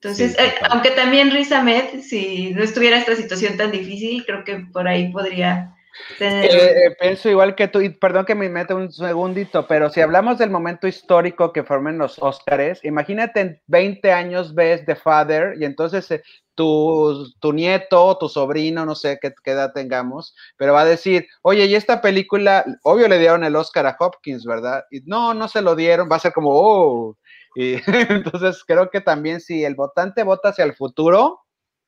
Speaker 3: Entonces, aunque también Riz Ahmed, si no estuviera esta situación tan difícil, creo que por ahí podría
Speaker 6: eh, eh, pienso igual que tú, y perdón que me meta un segundito, pero si hablamos del momento histórico que formen los Óscares, imagínate en 20 años ves The Father y entonces eh, tu, tu, nieto, tu sobrino, no sé qué, edad tengamos, pero va a decir, oye, y esta película, obvio le dieron el Oscar a Hopkins, ¿verdad? Y no, no se lo dieron, va a ser como, oh, y entonces creo que también si el votante vota hacia el futuro,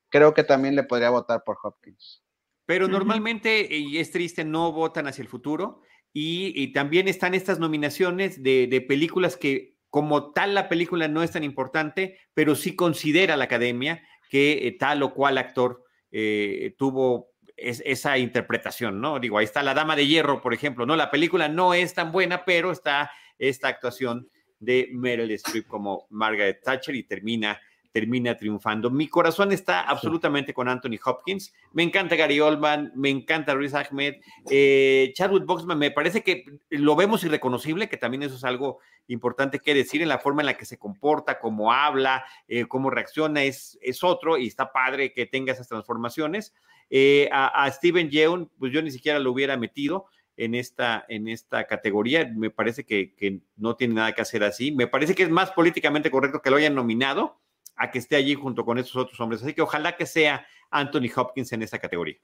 Speaker 6: creo que también le podría votar por Hopkins.
Speaker 1: Pero normalmente, y es triste, no votan hacia el futuro. Y, también están estas nominaciones de, películas que como tal la película no es tan importante, pero sí considera la academia que eh, tal o cual actor eh, tuvo esa interpretación, ¿no? Digo, ahí está La Dama de Hierro, por ejemplo, ¿no? La película no es tan buena, pero está esta actuación de Meryl Streep como Margaret Thatcher y termina termina triunfando. Mi corazón está absolutamente con Anthony Hopkins. Me encanta Gary Oldman, me encanta Ruiz Ahmed. Eh, Chadwick Boxman, me parece que lo vemos irreconocible, que también eso es algo importante que decir en la forma en la que se comporta, cómo habla, eh, cómo reacciona, es, es otro y está padre que tenga esas transformaciones. Eh, a, Steven Yeun, pues yo ni siquiera lo hubiera metido en esta, en esta categoría. Me parece que, que, no tiene nada que hacer así. Me parece que es más políticamente correcto que lo hayan nominado a que esté allí junto con esos otros hombres. Así que ojalá que sea Anthony Hopkins en esa categoría.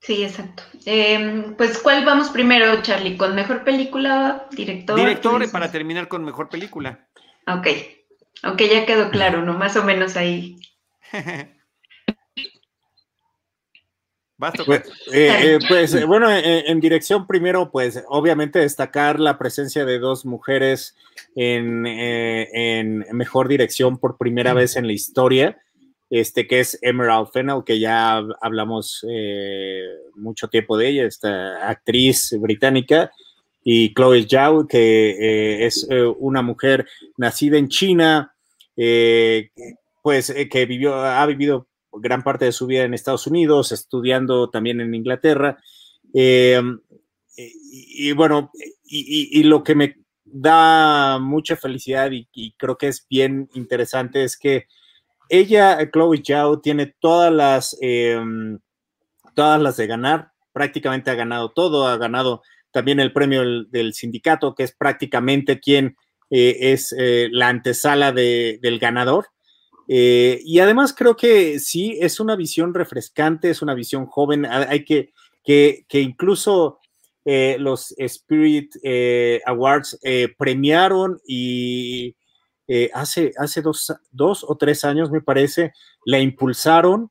Speaker 3: Sí, exacto. Em, pues, ¿cuál vamos primero, Charlie? ¿Con mejor película, director?
Speaker 1: Director, para terminar con mejor película.
Speaker 3: Ok, ok, ya quedó claro, ¿no? Más o menos ahí.
Speaker 4: Pues, eh, eh, pues bueno, en, dirección primero, pues obviamente destacar la presencia de dos mujeres en, en mejor dirección por primera vez en la historia. Este, que es Emerald Fennell, que ya hablamos eh, mucho tiempo de ella, esta actriz británica, y Chloe Zhao, que eh, es eh, una mujer nacida en China, pues que vivió, ha vivido gran parte de su vida en Estados Unidos, estudiando también en Inglaterra. Y, bueno, y, lo que me da mucha felicidad y creo que es bien interesante es que ella, Chloe Zhao, tiene todas las, em, todas las de ganar, prácticamente ha ganado todo, ha ganado también el premio del, sindicato, que es prácticamente quien eh, es eh, la antesala del ganador. Eh, y además creo que sí, es una visión refrescante, es una visión joven, hay que, que, incluso los Spirit Awards premiaron y eh, hace, hace dos, o tres años, me parece, la impulsaron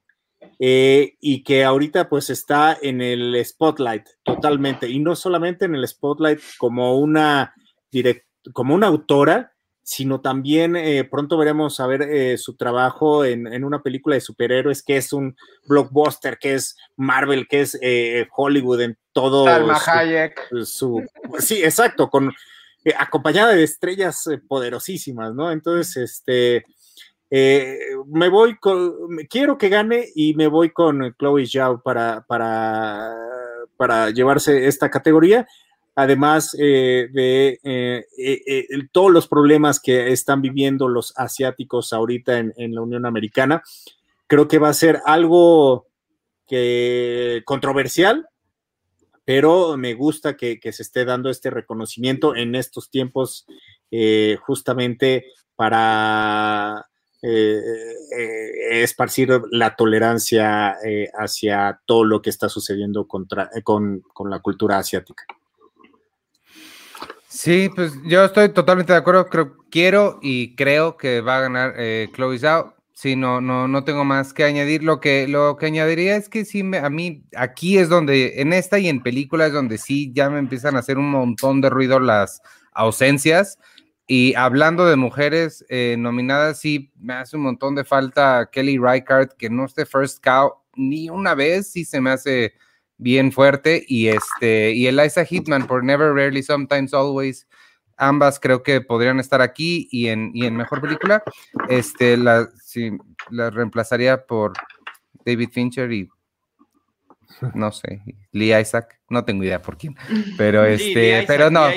Speaker 4: eh, y que ahorita pues está en el spotlight totalmente. Y no solamente en el spotlight como una, como una autora, sino también eh, pronto veremos a ver su trabajo en, una película de superhéroes que es un blockbuster, que es Marvel, que es Hollywood en todo. su, sí, exacto, con eh, acompañada de estrellas eh, poderosísimas, ¿no? Entonces, este, eh, me voy con, quiero que gane y me voy con Chloe Zhao para, para, para llevarse esta categoría. Además de todos los problemas que están viviendo los asiáticos ahorita en, la Unión Americana, creo que va a ser algo controversial, pero me gusta que, se esté dando este reconocimiento en estos tiempos eh, justamente para eh, eh, esparcir la tolerancia hacia todo lo que está sucediendo contra, con, la cultura asiática.
Speaker 5: Sí, pues yo estoy totalmente de acuerdo. Creo, quiero y creo que va a ganar Chloe Zhao. Sí, no, no, no tengo más que añadir. Lo que, lo que añadiría es que sí, a mí aquí es donde, en esta y en películas, donde sí ya me empiezan a hacer un montón de ruido las ausencias. Y hablando de mujeres eh, nominadas, sí me hace un montón de falta Kelly Reichardt, que no esté First Cow ni una vez, sí se me hace bien fuerte. Y este, y Eliza Hitman por Never, Rarely, Sometimes, Always ambas creo que podrían estar aquí y en, y en mejor película. Este, la, sí, la reemplazaría por David Fincher y no sé, Lee Isaac, no tengo idea por quién, pero este, pero no.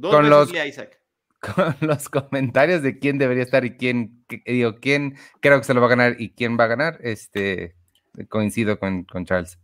Speaker 5: con los, con los comentarios de quién debería estar y quién, digo, quién creo que se lo va a ganar y quién va a ganar, este, coincido con, con Charles.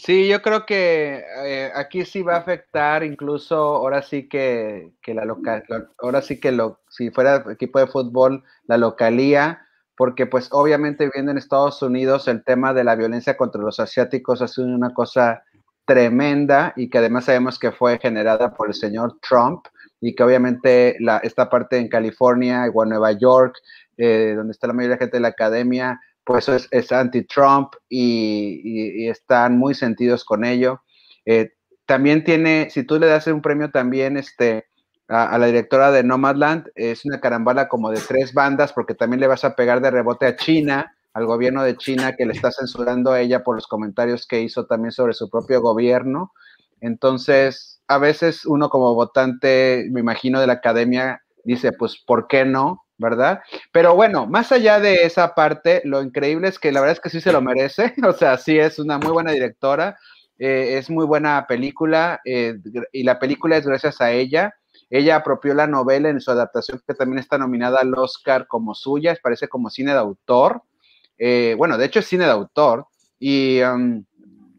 Speaker 6: Sí, yo creo que eh, aquí sí va a afectar, incluso ahora sí que, la local, ahora sí que lo, si fuera equipo de fútbol, la localía, porque pues obviamente viendo en Estados Unidos el tema de la violencia contra los asiáticos ha sido una cosa tremenda y que además sabemos que fue generada por el señor Trump y que obviamente la, esta parte en California, igual Nueva York, eh, donde está la mayoría de gente de la academia, pues es, es anti-Trump y, están muy sentidos con ello. Eh, también tiene, si tú le das un premio también este, a, la directora de Nomadland, es una carambala como de tres bandas, porque también le vas a pegar de rebote a China, al gobierno de China, que le está censurando a ella por los comentarios que hizo también sobre su propio gobierno. Entonces, a veces uno como votante, me imagino, de la academia, dice, pues, ¿por qué no? ¿Verdad? Pero bueno, más allá de esa parte, lo increíble es que la verdad es que sí se lo merece, o sea, sí es una muy buena directora, eh, es muy buena película eh, y la película es gracias a ella. Ella apropió la novela en su adaptación que también está nominada al Oscar como suya, parece como cine de autor. Eh, bueno, de hecho es cine de autor y,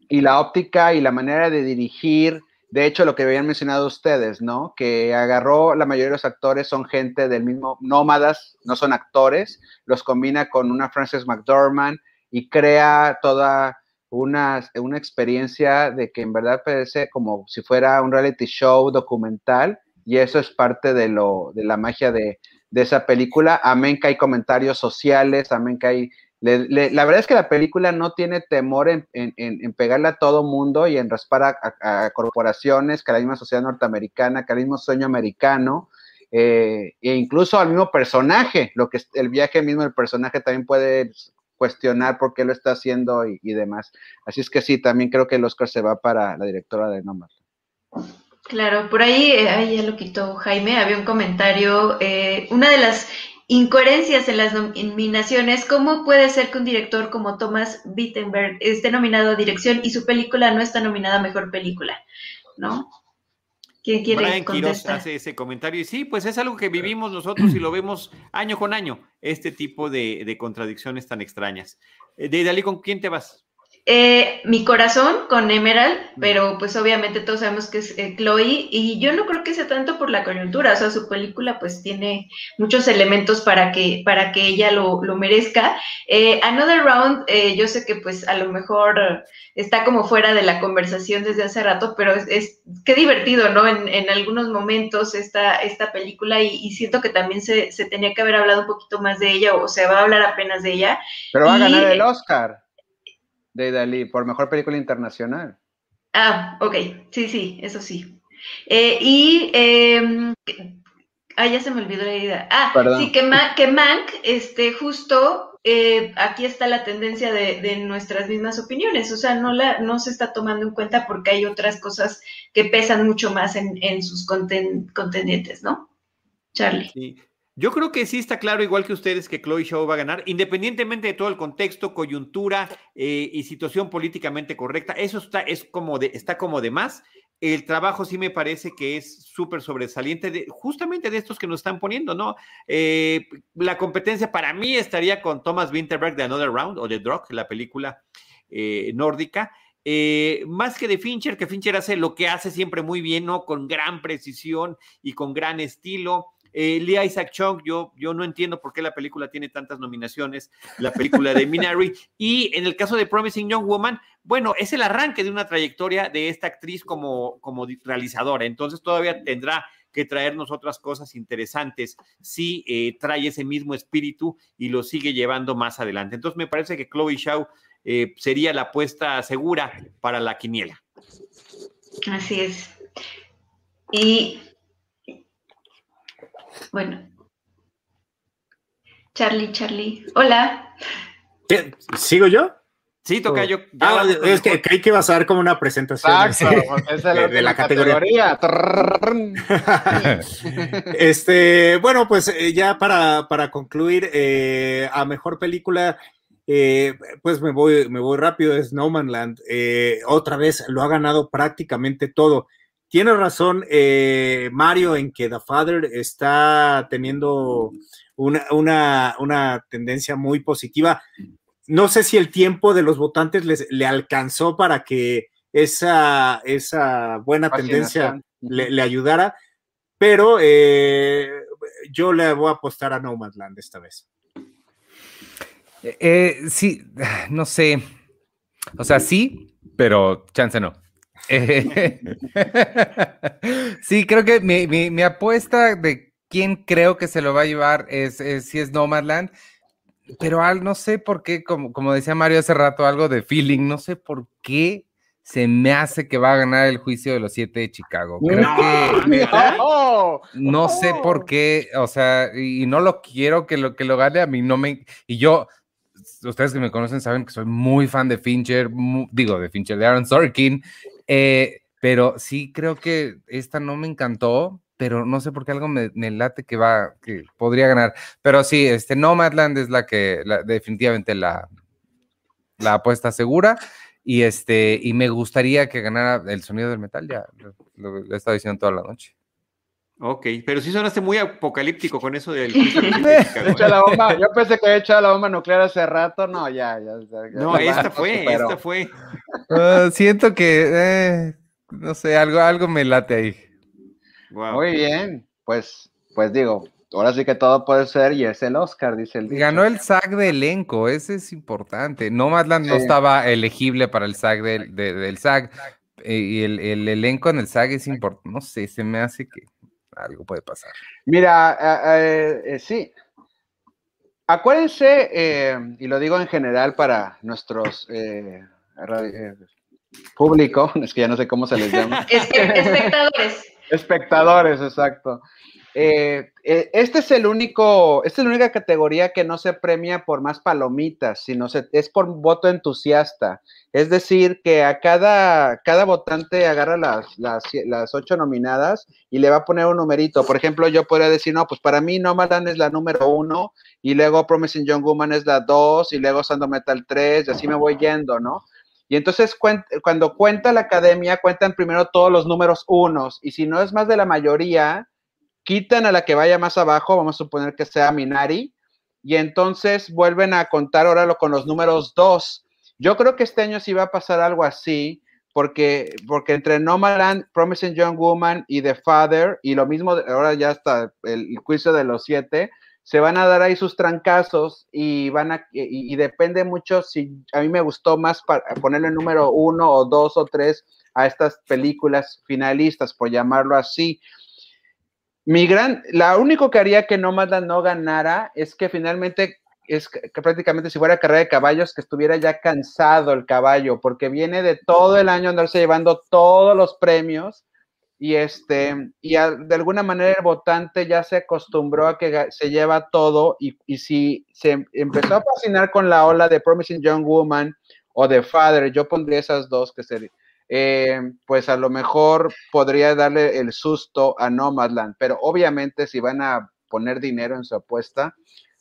Speaker 6: y la óptica y la manera de dirigir de hecho, lo que habían mencionado ustedes, ¿no? Que agarró, la mayoría de los actores son gente del mismo, nómadas, no son actores, los combina con una Frances McDormand y crea toda una, una experiencia de que en verdad parece como si fuera un reality show documental y eso es parte de, lo, de la magia de, de esa película. Amén que hay comentarios sociales, amén que hay la verdad es que la película no tiene temor en, pegarle a todo mundo y en raspar a, corporaciones, que a la misma sociedad norteamericana, que al mismo sueño americano, eh, e incluso al mismo personaje, lo que el viaje mismo del personaje también puede cuestionar por qué lo está haciendo y, demás. Así es que sí, también creo que el Oscar se va para la directora de Nomad.
Speaker 3: Claro, por ahí, eh, ahí ya lo quitó Jaime, había un comentario, eh, una de las incoherencias en las nominaciones, ¿cómo puede ser que un director como Thomas Wittenberg esté nominado a dirección y su película no está nominada a mejor película? ¿No?
Speaker 1: ¿Quién quiere Brian Quiroz hace ese comentario y sí, pues es algo que vivimos nosotros y lo vemos año con año, este tipo de, contradicciones tan extrañas. Eh, de Dalí, ¿con quién te vas?
Speaker 3: Eh, mi corazón con Emerald, pero pues obviamente todos sabemos que es eh, Chloe y yo no creo que sea tanto por la coyuntura, o sea, su película pues tiene muchos elementos para que, para que ella lo, merezca. Eh, Another Round, yo sé que pues a lo mejor está como fuera de la conversación desde hace rato, pero es, qué divertido, ¿no? En, algunos momentos esta, esta película y, siento que también se, tenía que haber hablado un poquito más de ella o se va a hablar apenas de ella.
Speaker 6: Pero va a ganar el Oscar de Dalí por mejor película internacional.
Speaker 3: Ah, ok, sí, sí, eso sí. Eh, y eh, ah, ya se me olvidó la idea. Ah, sí, que, que Mank, este, justo eh, aquí está la tendencia de, nuestras mismas opiniones, o sea, no, la, no se está tomando en cuenta porque hay otras cosas que pesan mucho más en, en sus contendientes, ¿no? Charlie.
Speaker 1: Sí. Yo creo que sí está claro, igual que ustedes, que Chloe Shaw va a ganar, independientemente de todo el contexto, coyuntura eh, y situación políticamente correcta. Eso está, es como de, está como de más. El trabajo sí me parece que es súper sobresaliente, justamente de estos que nos están poniendo, ¿no? Eh, la competencia para mí estaría con Thomas Winterberg de Another Round o de Drog, la película eh, nórdica. más que de Fincher, que Fincher hace lo que hace siempre muy bien, ¿no? Con gran precisión y con gran estilo. Eh, Lee Isaac Chung, yo, yo no entiendo por qué la película tiene tantas nominaciones, la película de Minari. y en el caso de Promising Young Woman, bueno, es el arranque de una trayectoria de esta actriz como, como realizadora, entonces todavía tendrá que traernos otras cosas interesantes si eh, trae ese mismo espíritu y lo sigue llevando más adelante. Entonces me parece que Chloe Shaw eh, sería la apuesta segura para la quiniela.
Speaker 3: Así es. Y bueno. Charlie, Charlie. Hola.
Speaker 4: ¿Sigo yo?
Speaker 1: Sí, toca yo.
Speaker 4: Ah, es que creí que ibas a dar como una presentación de, la, categoría. este, bueno, pues eh, ya para, para concluir, eh, a mejor película, eh, pues me voy, me voy rápido, es No Man Land. otra vez lo ha ganado prácticamente todo. Tiene razón eh, Mario en que The Father está teniendo una, tendencia muy positiva. No sé si el tiempo de los votantes les, le alcanzó para que esa, esa buena tendencia le, ayudara, pero eh, yo le voy a apostar a Nomadland esta vez.
Speaker 5: Eh, sí, no sé. O sea, sí, pero chance no. sí, creo que mi, apuesta de quién creo que se lo va a llevar es, si es Nomadland, pero al, no sé por qué, como, como decía Mario hace rato, algo de feeling, no sé por qué se me hace que va a ganar el juicio de los siete de Chicago. Creo que no, sé por qué, o sea, y no lo quiero que lo que lo gane a mí no me y yo ustedes que me conocen saben que soy muy fan de Fincher, digo de Fincher de Aaron Sorkin eh, pero sí creo que esta no me encantó, pero no sé por qué algo me, late que va, que podría ganar. Pero sí, este Nomadland es la que definitivamente la, la apuesta segura. Y este, y me gustaría que ganara el sonido del metal, ya lo, he estado diciendo toda la noche.
Speaker 1: Ok, pero sí sonaste muy apocalíptico con eso del.
Speaker 6: la bomba. Yo pensé que había echado la bomba nuclear hace rato. No, ya, ya.
Speaker 1: no, esta fue, esta fue.
Speaker 5: Ah, siento que, eh, no sé, algo, algo me late ahí.
Speaker 6: Muy bien, pues, pues digo, ahora sí que todo puede ser y es el Oscar, dice el
Speaker 5: Ganó el SAG de elenco, ese es importante. Nomadland no estaba elegible para el SAG del SAG. Eh, y el, elenco en el SAG es importante. No sé, se me hace que algo puede pasar.
Speaker 6: Mira, eh, sí, acuérdense, eh, y lo digo en general para nuestros eh, eh, público, es que ya no sé cómo se les llama.
Speaker 3: Espectadores.
Speaker 6: Espectadores, exacto. Eh, eh, este es el único, esta es la única categoría que no se premia por más palomitas, sino se, es por voto entusiasta. Es decir, que a cada, cada votante agarra las, las, las, ocho nominadas y le va a poner un numerito. Por ejemplo, yo podría decir, no, pues para mí Nomadan es la número uno, y luego Promising Young Woman es la dos, y luego Sando Metal 3, y así me voy yendo, ¿no? Y entonces cuando cuenta la academia, cuentan primero todos los números unos, y si no es más de la mayoría, quitan a la que vaya más abajo, vamos a suponer que sea Minari, y entonces vuelven a contar ahora lo con los números dos. Yo creo que este año sí va a pasar algo así, porque, porque entre Nomadland, Promising Young Woman y The Father, y lo mismo, ahora ya está el, juicio de los siete, se van a dar ahí sus trancazos y van a, y, depende mucho si a mí me gustó más ponerle número uno o dos o tres a estas películas finalistas, por llamarlo así. Mi gran, la único que haría que Nomadland no ganara es que finalmente es que prácticamente si fuera carrera de caballos, que estuviera ya cansado el caballo, porque viene de todo el año andarse llevando todos los premios y este y de alguna manera el votante ya se acostumbró a que se lleva todo y, y, si se empezó a fascinar con la ola de Promising Young Woman o de Father, yo pondría esas dos que sería eh, pues a lo mejor podría darle el susto a Nomadland, pero obviamente si van a poner dinero en su apuesta,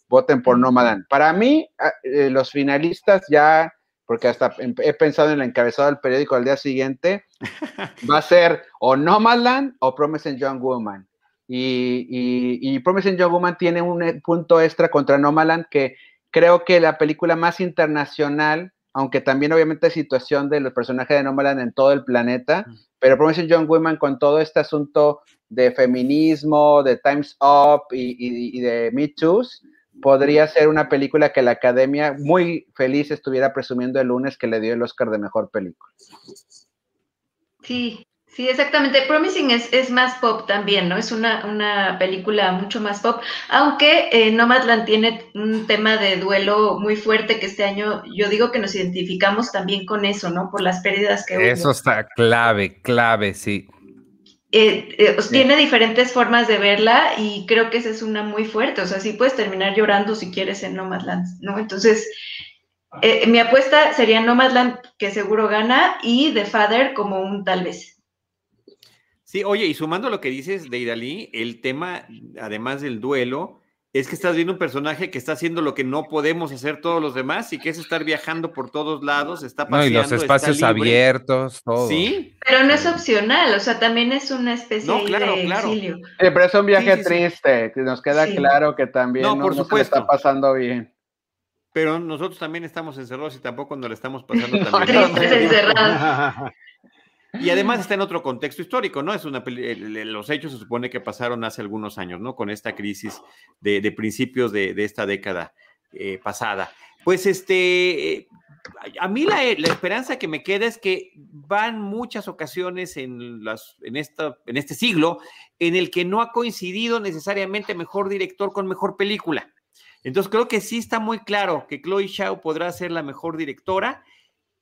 Speaker 6: voten por Nomadland. Para mí, eh, los finalistas ya, porque hasta he pensado en el encabezado del periódico al día siguiente, va a ser o Nomadland o Promising Young Woman. Y, y, y Promising Young Woman tiene un eh, punto extra contra Nomadland que creo que la película más internacional aunque también obviamente hay situación de los personajes de Nomadland en todo el planeta, pero Promising Young Women con todo este asunto de feminismo, de Times Up y, de Me Too's, podría ser una película que la academia muy feliz estuviera presumiendo el lunes que le dio el Oscar de Mejor Película.
Speaker 3: Sí, Sí, exactamente. Promising es, es, más pop también, ¿no? Es una, una película mucho más pop, aunque eh, Nomadland tiene un tema de duelo muy fuerte que este año yo digo que nos identificamos también con eso, ¿no? Por las pérdidas que
Speaker 5: Eso está clave, clave, sí.
Speaker 3: Eh, eh, tiene diferentes formas de verla y creo que esa es una muy fuerte, o sea, sí puedes terminar llorando si quieres en Nomadland, ¿no? Entonces, eh, mi apuesta sería Nomadland, que seguro gana, y The Father como un tal vez.
Speaker 1: Sí, oye, y sumando lo que dices de Idalí, el tema, además del duelo, es que estás viendo un personaje que está haciendo lo que no podemos hacer todos los demás y que es estar viajando por todos lados, está paseando,
Speaker 5: No, y los espacios abiertos, todo.
Speaker 3: Sí. Pero no es opcional, o sea, también es una especie de exilio.
Speaker 6: Sí, pero es un viaje triste, que nos queda claro que también no, por supuesto. está pasando bien.
Speaker 1: Pero nosotros también estamos encerrados y tampoco nos lo estamos pasando tan bien. encerrados. Y además está en otro contexto histórico, ¿no? Es una los hechos se supone que pasaron hace algunos años, ¿no? Con esta crisis de, principios de, esta década eh, pasada. Pues este, a mí la, esperanza que me queda es que van muchas ocasiones en, las, en, esta, en este siglo en el que no ha coincidido necesariamente mejor director con mejor película. Entonces creo que sí está muy claro que Chloe Shaw podrá ser la mejor directora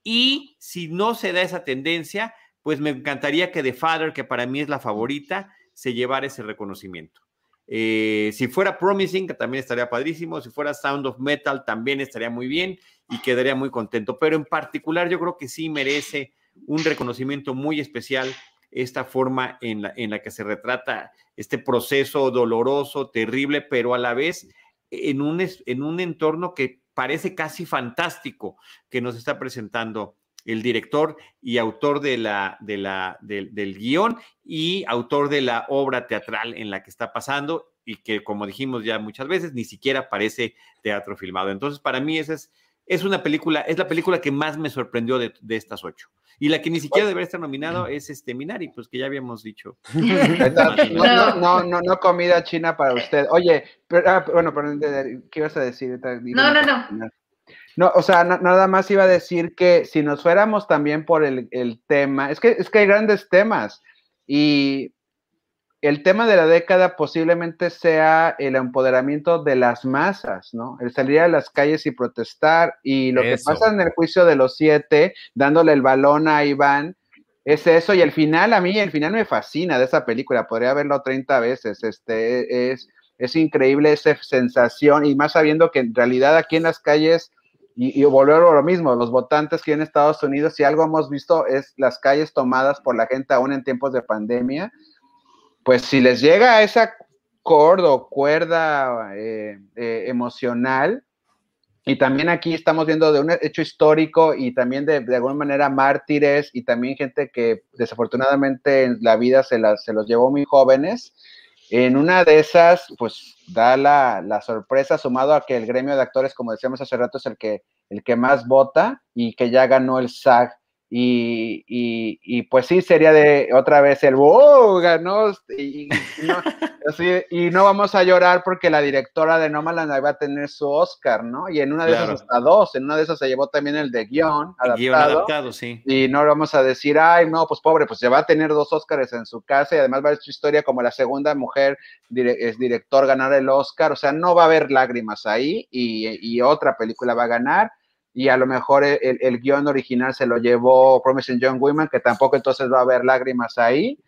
Speaker 1: y si no se da esa tendencia, pues me encantaría que The Father, que para mí es la favorita, se llevara ese reconocimiento. Eh, si fuera Promising, que también estaría padrísimo. Si fuera Sound of Metal, también estaría muy bien y quedaría muy contento. Pero en particular, yo creo que sí merece un reconocimiento muy especial esta forma en la, en la que se retrata este proceso doloroso, terrible, pero a la vez en un, en un entorno que parece casi fantástico que nos está presentando el director y autor de la, de la, del guion y autor de la obra teatral en la que está pasando y que, como dijimos ya muchas veces, ni siquiera parece teatro filmado. Entonces, para mí esa es, es una película, es la película que más me sorprendió de, estas ocho. Y la que ni siquiera debería estar nominado es este Minari, pues que ya habíamos dicho.
Speaker 6: No, no, no, no, comida china para usted. Oye, ah, bueno, perdón, ¿qué ibas a decir?
Speaker 3: No, no, no.
Speaker 6: No, o sea, nada más iba a decir que si nos fuéramos también por el, tema, es que, es que hay grandes temas y el tema de la década posiblemente sea el empoderamiento de las masas, ¿no? El salir a las calles y protestar. Y lo que pasa en el juicio de los siete, dándole el balón a Iván, es eso. Y el final, a mí, el final me fascina de esa película. Podría verlo 30 veces. Este, es, es increíble esa sensación. Y más sabiendo que en realidad aquí en las calles y, y, volver a lo mismo, los votantes que en Estados Unidos, si algo hemos visto es las calles tomadas por la gente aún en tiempos de pandemia, pues si les llega a esa cordo, cuerda eh, eh, emocional, y también aquí estamos viendo de un hecho histórico y también de, de, alguna manera mártires y también gente que desafortunadamente en la vida se, la, se los llevó muy jóvenes. En una de esas, pues da la, la, sorpresa, sumado a que el gremio de actores, como decíamos hace rato, es el que, el que más vota y que ya ganó el SAG y, y, y, pues sí, sería de otra vez el ¡wow! Ganó. Y, no, así, y, no, vamos a llorar porque la directora de Nomadland va a tener su Oscar, ¿no? Y en una de claro. esas hasta dos, en una de esas se llevó también el de guion adaptado. Guión adaptado sí. Y no vamos a decir, ay, no, pues pobre, pues se va a tener dos Oscars en su casa y además va a ser su historia como la segunda mujer dire es director ganar el Oscar. O sea, no va a haber lágrimas ahí y, y otra película va a ganar y a lo mejor el, el, el, guion original se lo llevó Promising Young Women, que tampoco entonces va a haber lágrimas ahí.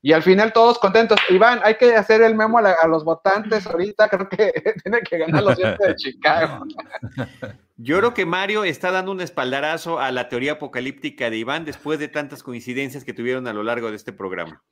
Speaker 6: Y al final todos contentos. Iván, hay que hacer el memo a, la, a los votantes ahorita, creo que tiene que ganar los siete de Chicago.
Speaker 1: Yo creo que Mario está dando un espaldarazo a la teoría apocalíptica de Iván después de tantas coincidencias que tuvieron a lo largo de este programa.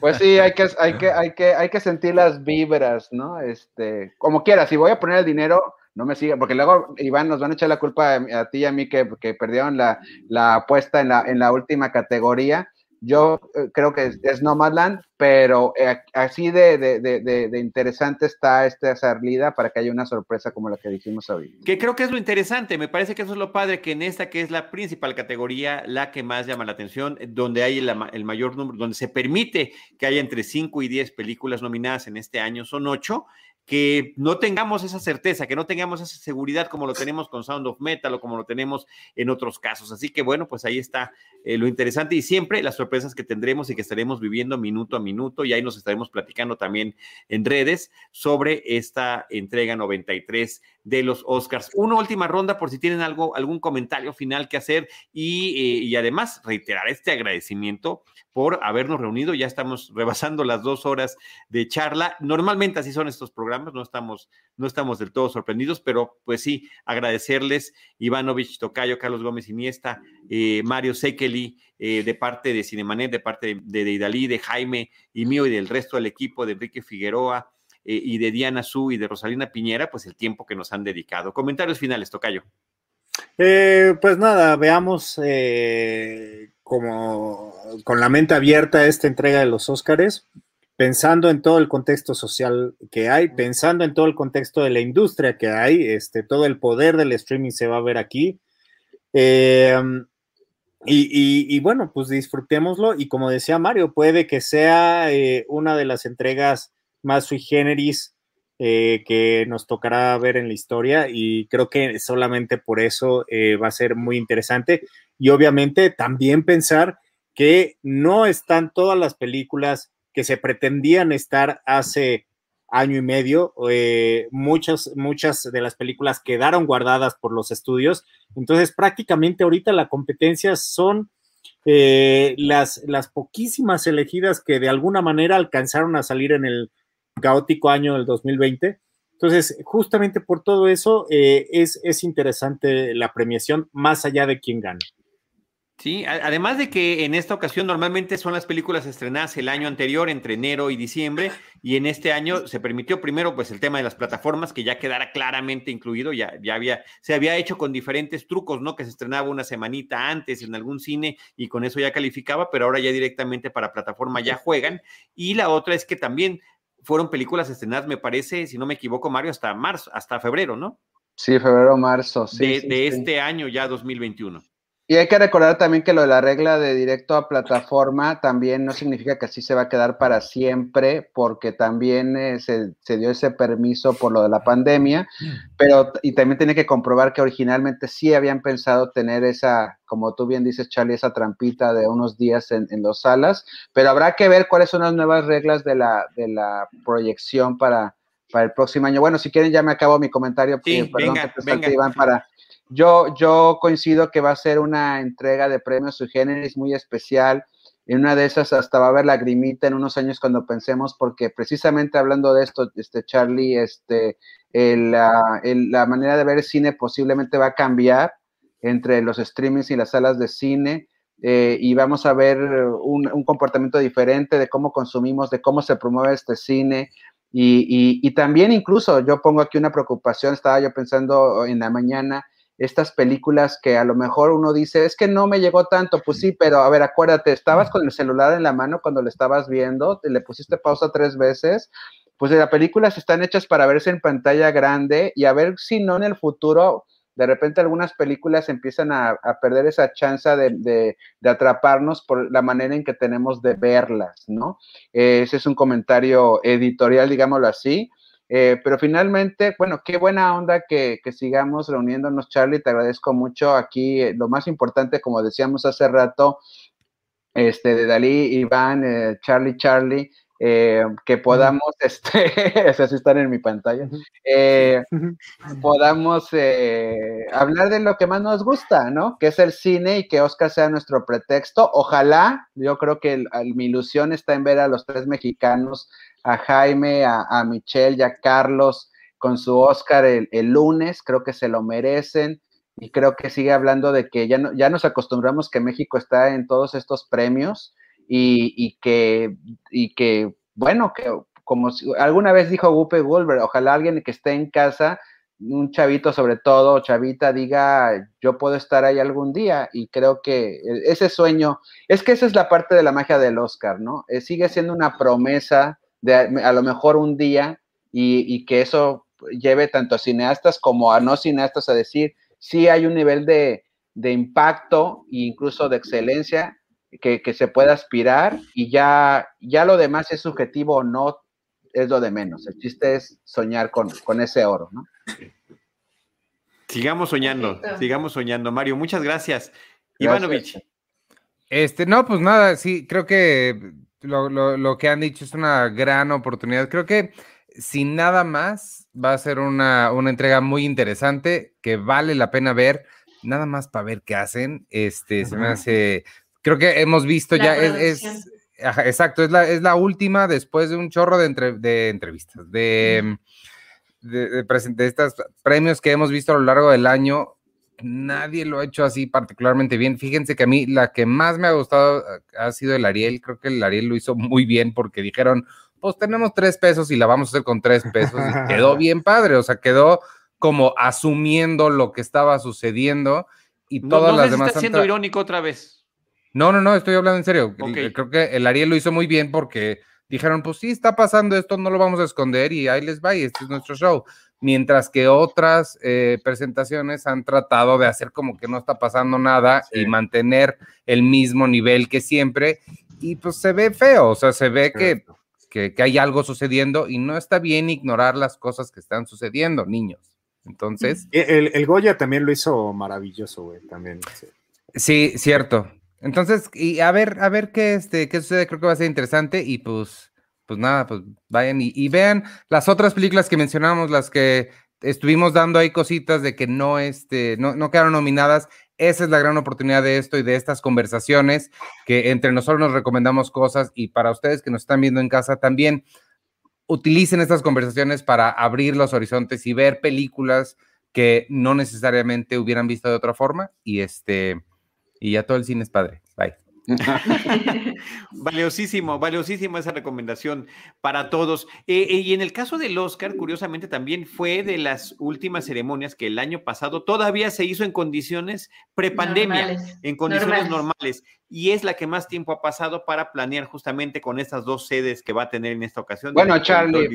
Speaker 6: Pues sí, hay que, hay que, hay que, hay que sentir las vibras, ¿no? Este, como quiera, si voy a poner el dinero, no me sigan, porque luego, Iván, nos van a echar la culpa a, a ti y a mí que, que perdieron la, la, apuesta en la, en la última categoría. Yo eh, creo que es, es Nomadland, pero eh, así de, de, de, de, interesante está esta salida para que haya una sorpresa como la que dijimos hoy.
Speaker 1: Que creo que es lo interesante, me parece que eso es lo padre, que en esta que es la principal categoría, la que más llama la atención, donde hay el, el mayor número, donde se permite que haya entre 5 y 10 películas nominadas en este año, son 8, que no tengamos esa certeza, que no tengamos esa seguridad como lo tenemos con Sound of Metal o como lo tenemos en otros casos. Así que bueno, pues ahí está eh, lo interesante y siempre las sorpresas que tendremos y que estaremos viviendo minuto a minuto y ahí nos estaremos platicando también en redes sobre esta entrega 93 de los Oscars. Una última ronda por si tienen algo, algún comentario final que hacer y, eh, y además reiterar este agradecimiento por habernos reunido. Ya estamos rebasando las dos horas de charla. Normalmente así son estos programas, no estamos, no estamos del todo sorprendidos, pero pues sí, agradecerles Ivanovich Tocayo, Carlos Gómez Iniesta, eh, Mario Sekeli, eh, de parte de Cinemanet, de parte de, de Idalí, de Jaime y mío y del resto del equipo, de Enrique Figueroa. Eh, y de Diana Su y de Rosalina Piñera, pues el tiempo que nos han dedicado. Comentarios finales, Tocayo.
Speaker 4: Eh, pues nada, veamos eh, como con la mente abierta esta entrega de los Óscares, pensando en todo el contexto social que hay, pensando en todo el contexto de la industria que hay, este, todo el poder del streaming se va a ver aquí. Eh, y, y, y, bueno, pues disfrutémoslo y como decía Mario, puede que sea una de las entregas más sui generis eh, que nos tocará ver en la historia y creo que solamente por eso eh, va a ser muy interesante. Y obviamente también pensar que no están todas las películas que se pretendían estar hace año y medio, eh, muchas, muchas de las películas quedaron guardadas por los estudios, entonces prácticamente ahorita la competencia son las, las poquísimas elegidas que de alguna manera alcanzaron a salir en el caótico año del 2020. Entonces, justamente por todo eso, eh, es, es interesante la premiación más allá de quién gana.
Speaker 1: Sí, además de que en esta ocasión normalmente son las películas estrenadas el año anterior, entre enero y diciembre, y en este año se permitió primero pues el tema de las plataformas, que ya quedara claramente incluido, ya, ya había, se había hecho con diferentes trucos, ¿no? Que se estrenaba una semanita antes en algún cine y con eso ya calificaba, pero ahora ya directamente para plataforma ya juegan. Y la otra es que también fueron películas estrenadas, me parece, si no me equivoco, Mario, hasta marzo, hasta febrero, ¿no?
Speaker 6: Sí, febrero, marzo, sí.
Speaker 1: De,
Speaker 6: sí,
Speaker 1: de
Speaker 6: sí.
Speaker 1: este año ya 2021.
Speaker 6: Y hay que recordar también que lo de la regla de directo a plataforma también no significa que así se va a quedar para siempre, porque también eh, se, dio ese permiso por lo de la pandemia, pero y también tiene que comprobar que originalmente sí habían pensado tener esa, como tú bien dices, Charlie, esa trampita de unos días en, en los salas, pero habrá que ver cuáles son las nuevas reglas de la, de la proyección para, para el próximo año. Bueno, si quieren ya me acabo mi comentario,
Speaker 1: sí, perdón que te
Speaker 6: Iván, para yo, yo coincido que va a ser una entrega de premios su generis muy especial. En una de esas hasta va a haber lagrimita en unos años cuando pensemos, porque precisamente hablando de esto, este Charlie, este, la, la manera de ver el cine posiblemente va a cambiar entre los streamings y las salas de cine. Eh, y vamos a ver un, un, comportamiento diferente de cómo consumimos, de cómo se promueve este cine. Y, y, y, también incluso yo pongo aquí una preocupación, estaba yo pensando en la mañana, estas películas que a lo mejor uno dice, es que no me llegó tanto, pues sí, pero a ver, acuérdate, estabas con el celular en la mano cuando lo estabas viendo, le pusiste pausa tres veces, pues las películas están hechas para verse en pantalla grande y a ver si no en el futuro, de repente algunas películas empiezan a, perder esa chance de, atraparnos por la manera en que tenemos de verlas, ¿no? ese es un comentario editorial, digámoslo así. Eh, pero finalmente, bueno, qué buena onda que, sigamos reuniéndonos, Charlie. Te agradezco mucho. Aquí eh, lo más importante, como decíamos hace rato, este, de Dalí, Iván, eh, Charlie, Charlie, que podamos, este, así están en mi pantalla, podamos hablar de lo que más nos gusta, ¿no? Que es el cine y que Oscar sea nuestro pretexto. Ojalá, yo creo que mi ilusión está en ver a los tres mexicanos a Jaime, a, Michelle y a Carlos con su Oscar el, lunes, creo que se lo merecen y creo que sigue hablando de que ya, no, ya nos acostumbramos que México está en todos estos premios y, que, y que, bueno, que como alguna vez dijo Gupe Goldberg, ojalá alguien que esté en casa, un chavito sobre todo, chavita, diga, yo puedo estar ahí algún día y creo que ese sueño, es que esa es la parte de la magia del Oscar, ¿no? Eh, sigue siendo una promesa a lo mejor un día y, que eso lleve tanto a cineastas como a no cineastas a decir, sí hay un nivel de, impacto e incluso de excelencia que, se puede aspirar y ya, ya lo demás es subjetivo o no, es lo de menos. El chiste es soñar con, con ese oro, ¿no?
Speaker 1: Sigamos soñando, sigamos soñando. Mario, muchas gracias. Ivanovich.
Speaker 5: Este, no, pues nada, sí, creo que lo, que han dicho es una gran oportunidad. Creo que sin nada más va a ser una, entrega muy interesante que vale la pena ver, nada más para ver qué hacen. Este, se me hace, creo que hemos visto ya, es, exacto, es la, es la última después de un chorro de, de entrevistas, de, de, de estos premios que hemos visto a lo largo del año nadie lo ha hecho así particularmente bien. Fíjense que a mí la que más me ha gustado eh, ha sido el Ariel. Creo que el Ariel lo hizo muy bien porque dijeron, pues tenemos tres pesos y la vamos a hacer con tres pesos. Y quedó bien padre, o sea, quedó como asumiendo lo que estaba sucediendo y todas las demás.
Speaker 1: Está siendo irónico otra vez.
Speaker 5: No, no, no, estoy hablando en serio. Creo que el Ariel lo hizo muy bien porque dijeron, pues sí, está pasando esto, no lo vamos a esconder y ahí les va y este es nuestro show mientras que otras eh, presentaciones han tratado de hacer como que no está pasando nada y mantener el mismo nivel que siempre, y pues se ve feo, o sea, se ve que, que, hay algo sucediendo y no está bien ignorar las cosas que están sucediendo, niños. Entonces...
Speaker 4: El, el Goya también lo hizo maravilloso, güey, también.
Speaker 5: Sí. cierto. Entonces, y a ver, a ver qué, este, qué sucede, creo que va a ser interesante y pues pues nada, pues vayan y, vean las otras películas que mencionamos, las que estuvimos dando ahí cositas de que no, este, no, no quedaron nominadas. Esa es la gran oportunidad de esto y de estas conversaciones, que entre nosotros nos recomendamos cosas y para ustedes que nos están viendo en casa también, utilicen estas conversaciones para abrir los horizontes y ver películas que no necesariamente hubieran visto de otra forma y este y ya todo el cine es padre.
Speaker 1: Valiosísimo, valiosísimo esa recomendación para todos. Eh, eh, y en el caso del Oscar, curiosamente, también fue de las últimas ceremonias que el año pasado todavía se hizo en condiciones prepandemia, en condiciones normales. Y es la que más tiempo ha pasado para planear justamente con estas dos sedes que va a tener en esta ocasión.
Speaker 6: Bueno, Charlie.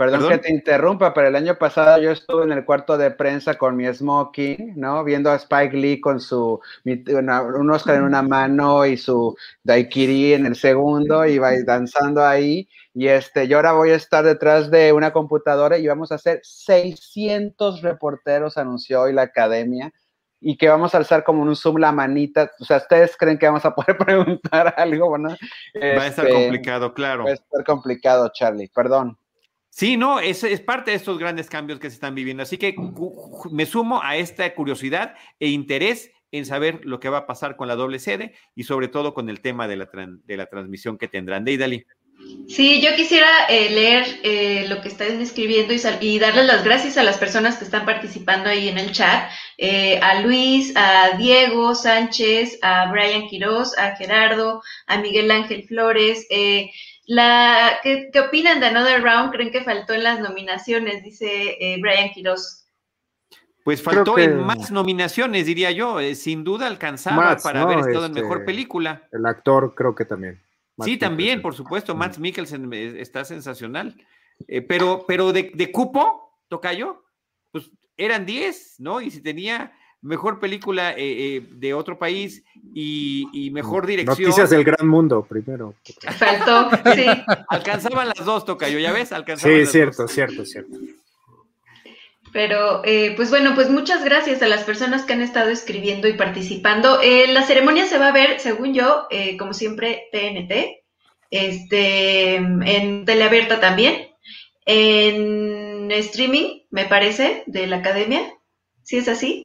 Speaker 6: Perdón, que te interrumpa, pero el año pasado yo estuve en el cuarto de prensa con mi smoking, ¿no? Viendo a Spike Lee con su un Oscar en una mano y su daiquiri en el segundo, y iba danzando ahí. Y este, yo ahora voy a estar detrás de una computadora y vamos a hacer 600 reporteros, anunció hoy la academia y que vamos a alzar como un zoom la manita. O sea, ¿ustedes creen que vamos a poder preguntar algo?
Speaker 1: Bueno, va a estar este, complicado, claro.
Speaker 6: Va a estar complicado, Charlie, perdón.
Speaker 1: Sí, no, es, es parte de estos grandes cambios que se están viviendo. Así que me sumo a esta curiosidad e interés en saber lo que va a pasar con la doble sede y sobre todo con el tema de la, de la transmisión que tendrán. Deidali.
Speaker 3: Sí, yo quisiera eh, leer eh, lo que están escribiendo y, y, darles las gracias a las personas que están participando ahí en el chat, eh, a Luis, a Diego Sánchez, a Brian Quiroz, a Gerardo, a Miguel Ángel Flores. La, ¿qué, opinan de Another Round? ¿Creen que faltó en las nominaciones? Dice Brian Quiroz.
Speaker 1: Pues faltó en más nominaciones, diría yo. sin duda alcanzaba para haber estado en mejor este, película.
Speaker 4: El actor creo que también
Speaker 1: sí, también, por supuesto, Matt Mikkelsen está sensacional. Eh, pero, pero de, de cupo, Tocayo, pues eran 10, ¿no? Y si tenía mejor película eh, eh, de otro país y, mejor dirección.
Speaker 4: Noticias del gran mundo, primero.
Speaker 3: Faltó, sí.
Speaker 1: Alcanzaban las dos, Tocayo, ¿ya ves? Alcanzaban
Speaker 4: sí, cierto, cierto, cierto.
Speaker 3: Pero, eh, pues bueno, pues muchas gracias a las personas que han estado escribiendo y participando. Eh, la ceremonia se va a ver, según yo, eh, como siempre, TNT, este, en teleabierta también, en streaming, me parece, de la academia. ¿Sí es así?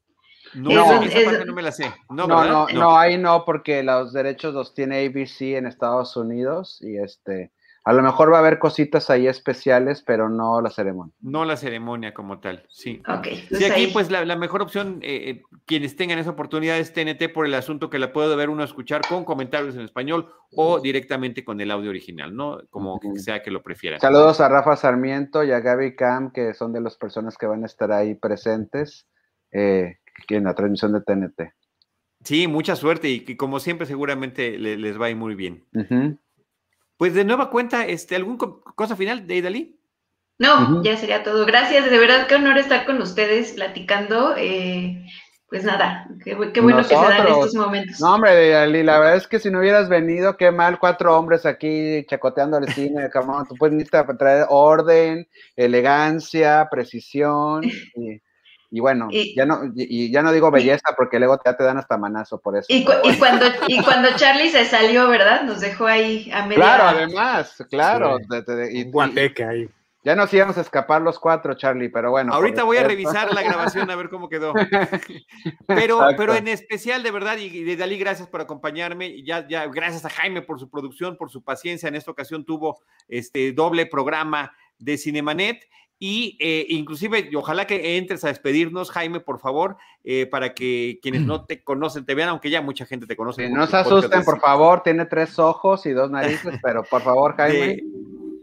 Speaker 1: No, no, no me la sé.
Speaker 6: No, no, no, no, ahí no, porque los derechos los tiene ABC en Estados Unidos y este a lo mejor va a haber cositas ahí especiales, pero no la ceremonia.
Speaker 1: No la ceremonia como tal, sí.
Speaker 3: Ok.
Speaker 1: Sí, aquí pues la, mejor opción, eh, eh, quienes tengan esa oportunidad es TNT por el asunto que la puede ver uno escuchar con comentarios en español o directamente con el audio original, ¿no? Como sea que lo prefieran.
Speaker 6: Saludos a Rafa Sarmiento y a Gaby Cam, que son de las personas que van a estar ahí presentes eh, en la transmisión de TNT.
Speaker 1: Sí, mucha suerte y, como siempre seguramente les va a ir muy bien. Pues de nueva cuenta, este, ¿alguna cosa final de Idalí?
Speaker 3: No, ya sería todo. Gracias, de verdad qué honor estar con ustedes platicando. Eh, pues nada, qué, bueno que se dan estos momentos.
Speaker 6: No, hombre, Idalí, la verdad es que si no hubieras venido, qué mal, cuatro hombres aquí chacoteando el cine, tú puedes necesitar traer orden, elegancia, precisión. Y y bueno, ya no, y, ya no digo belleza porque luego ya te dan hasta manazo por eso.
Speaker 3: Y, cuando, y cuando Charlie se salió, ¿verdad? Nos dejó ahí a media.
Speaker 6: Claro, además, claro.
Speaker 4: Guateque ahí.
Speaker 6: Ya nos íbamos a escapar los cuatro, Charlie, pero bueno.
Speaker 1: Ahorita voy a revisar la grabación a ver cómo quedó. Pero, pero en especial, de verdad, y de Dalí, gracias por acompañarme. Ya, ya, gracias a Jaime por su producción, por su paciencia. En esta ocasión tuvo este doble programa de Cinemanet. Y eh, inclusive, ojalá que entres a despedirnos, Jaime, por favor, eh, para que quienes no te conocen te vean, aunque ya mucha gente te conoce.
Speaker 6: no se asusten, por favor, tiene tres ojos y dos narices, pero por favor, Jaime.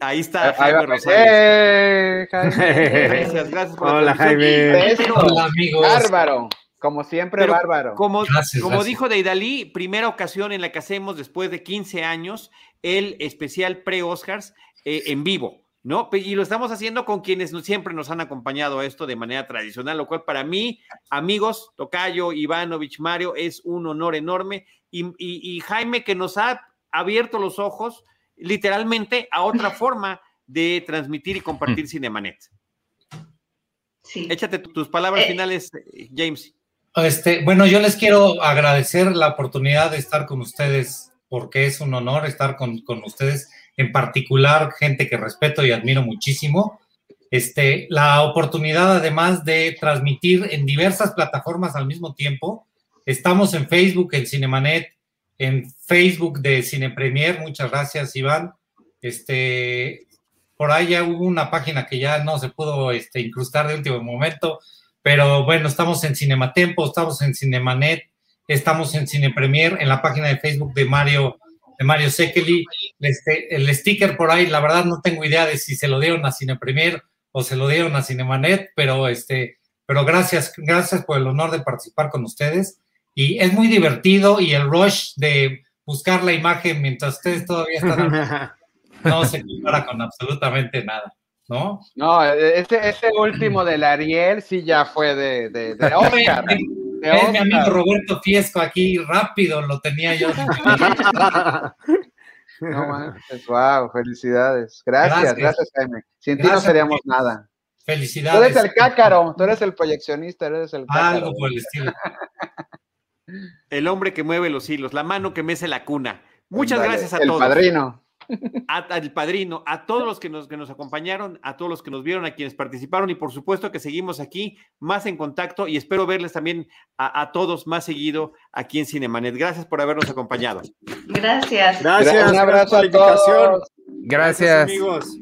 Speaker 1: ahí está Jaime Rosales.
Speaker 6: Eh,
Speaker 1: gracias, gracias
Speaker 4: por Hola, Jaime.
Speaker 6: Hola, amigos. Bárbaro. Como siempre, bárbaro.
Speaker 1: Como, como dijo Deidali, primera ocasión en la que hacemos después de 15 años el especial pre-Oscars en vivo. ¿No? Y lo estamos haciendo con quienes siempre nos han acompañado a esto de manera tradicional, lo cual para mí, amigos, Tocayo, Ivanovich, Mario, es un honor enorme. Y, Jaime que nos ha abierto los ojos literalmente a otra forma de transmitir y compartir Cinemanet. Sí. Échate tus palabras eh, finales, James.
Speaker 7: Este, bueno, yo les quiero agradecer la oportunidad de estar con ustedes, porque es un honor estar con, con ustedes en particular gente que respeto y admiro muchísimo. Este, la oportunidad además de transmitir en diversas plataformas al mismo tiempo. Estamos en Facebook, en Cinemanet, en Facebook de Cine Premier. Muchas gracias, Iván. Este, por ahí ya hubo una página que ya no se pudo este, incrustar de último momento, pero bueno, estamos en Cinematempo, estamos en Cinemanet, estamos en Cine Premier, en la página de Facebook de Mario Mario Sekeli. Este, el sticker por ahí, la verdad no tengo idea de si se lo dieron a Cine Premier o se lo dieron a Cinemanet, pero este, pero gracias, gracias por el honor de participar con ustedes. Y es muy divertido y el rush de buscar la imagen mientras ustedes todavía están no se compara con absolutamente nada. ¿no?
Speaker 6: No, ese, ese último del Ariel sí ya fue de, de, de Oscar.
Speaker 7: Es mi amigo Roberto Fiesco aquí, rápido lo tenía yo.
Speaker 6: no wow, felicidades. Gracias, gracias, Jaime. Sin ti no seríamos nada.
Speaker 7: Felicidades.
Speaker 6: Tú eres el cácaro, tú eres el proyeccionista, eres el cácaro.
Speaker 7: Algo por el estilo.
Speaker 1: El hombre que mueve los hilos, la mano que mece la cuna. Muchas gracias a
Speaker 6: el
Speaker 1: todos.
Speaker 6: Padrino.
Speaker 1: Al padrino, a todos los que nos, que nos acompañaron, a todos los que nos vieron, a quienes participaron y por supuesto que seguimos aquí más en contacto y espero verles también a, todos más seguido aquí en Cinemanet. Gracias por habernos acompañado.
Speaker 3: Gracias.
Speaker 4: Gracias.
Speaker 6: Un abrazo a todos.
Speaker 5: Gracias.
Speaker 4: amigos.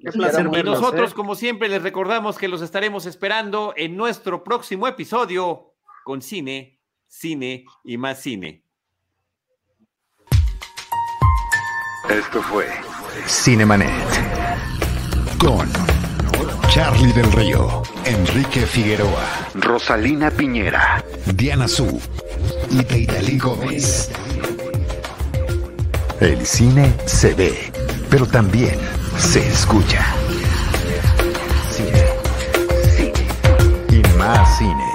Speaker 1: Qué placer y nosotros, ¿eh? como siempre, les recordamos que los estaremos esperando en nuestro próximo episodio con cine, cine y más cine.
Speaker 2: Esto fue Cinemanet con Charlie del Río, Enrique Figueroa, Rosalina Piñera, Diana Su y Deidali Gómez. El cine se ve, pero también se escucha. Cine. Cine. Y más cine.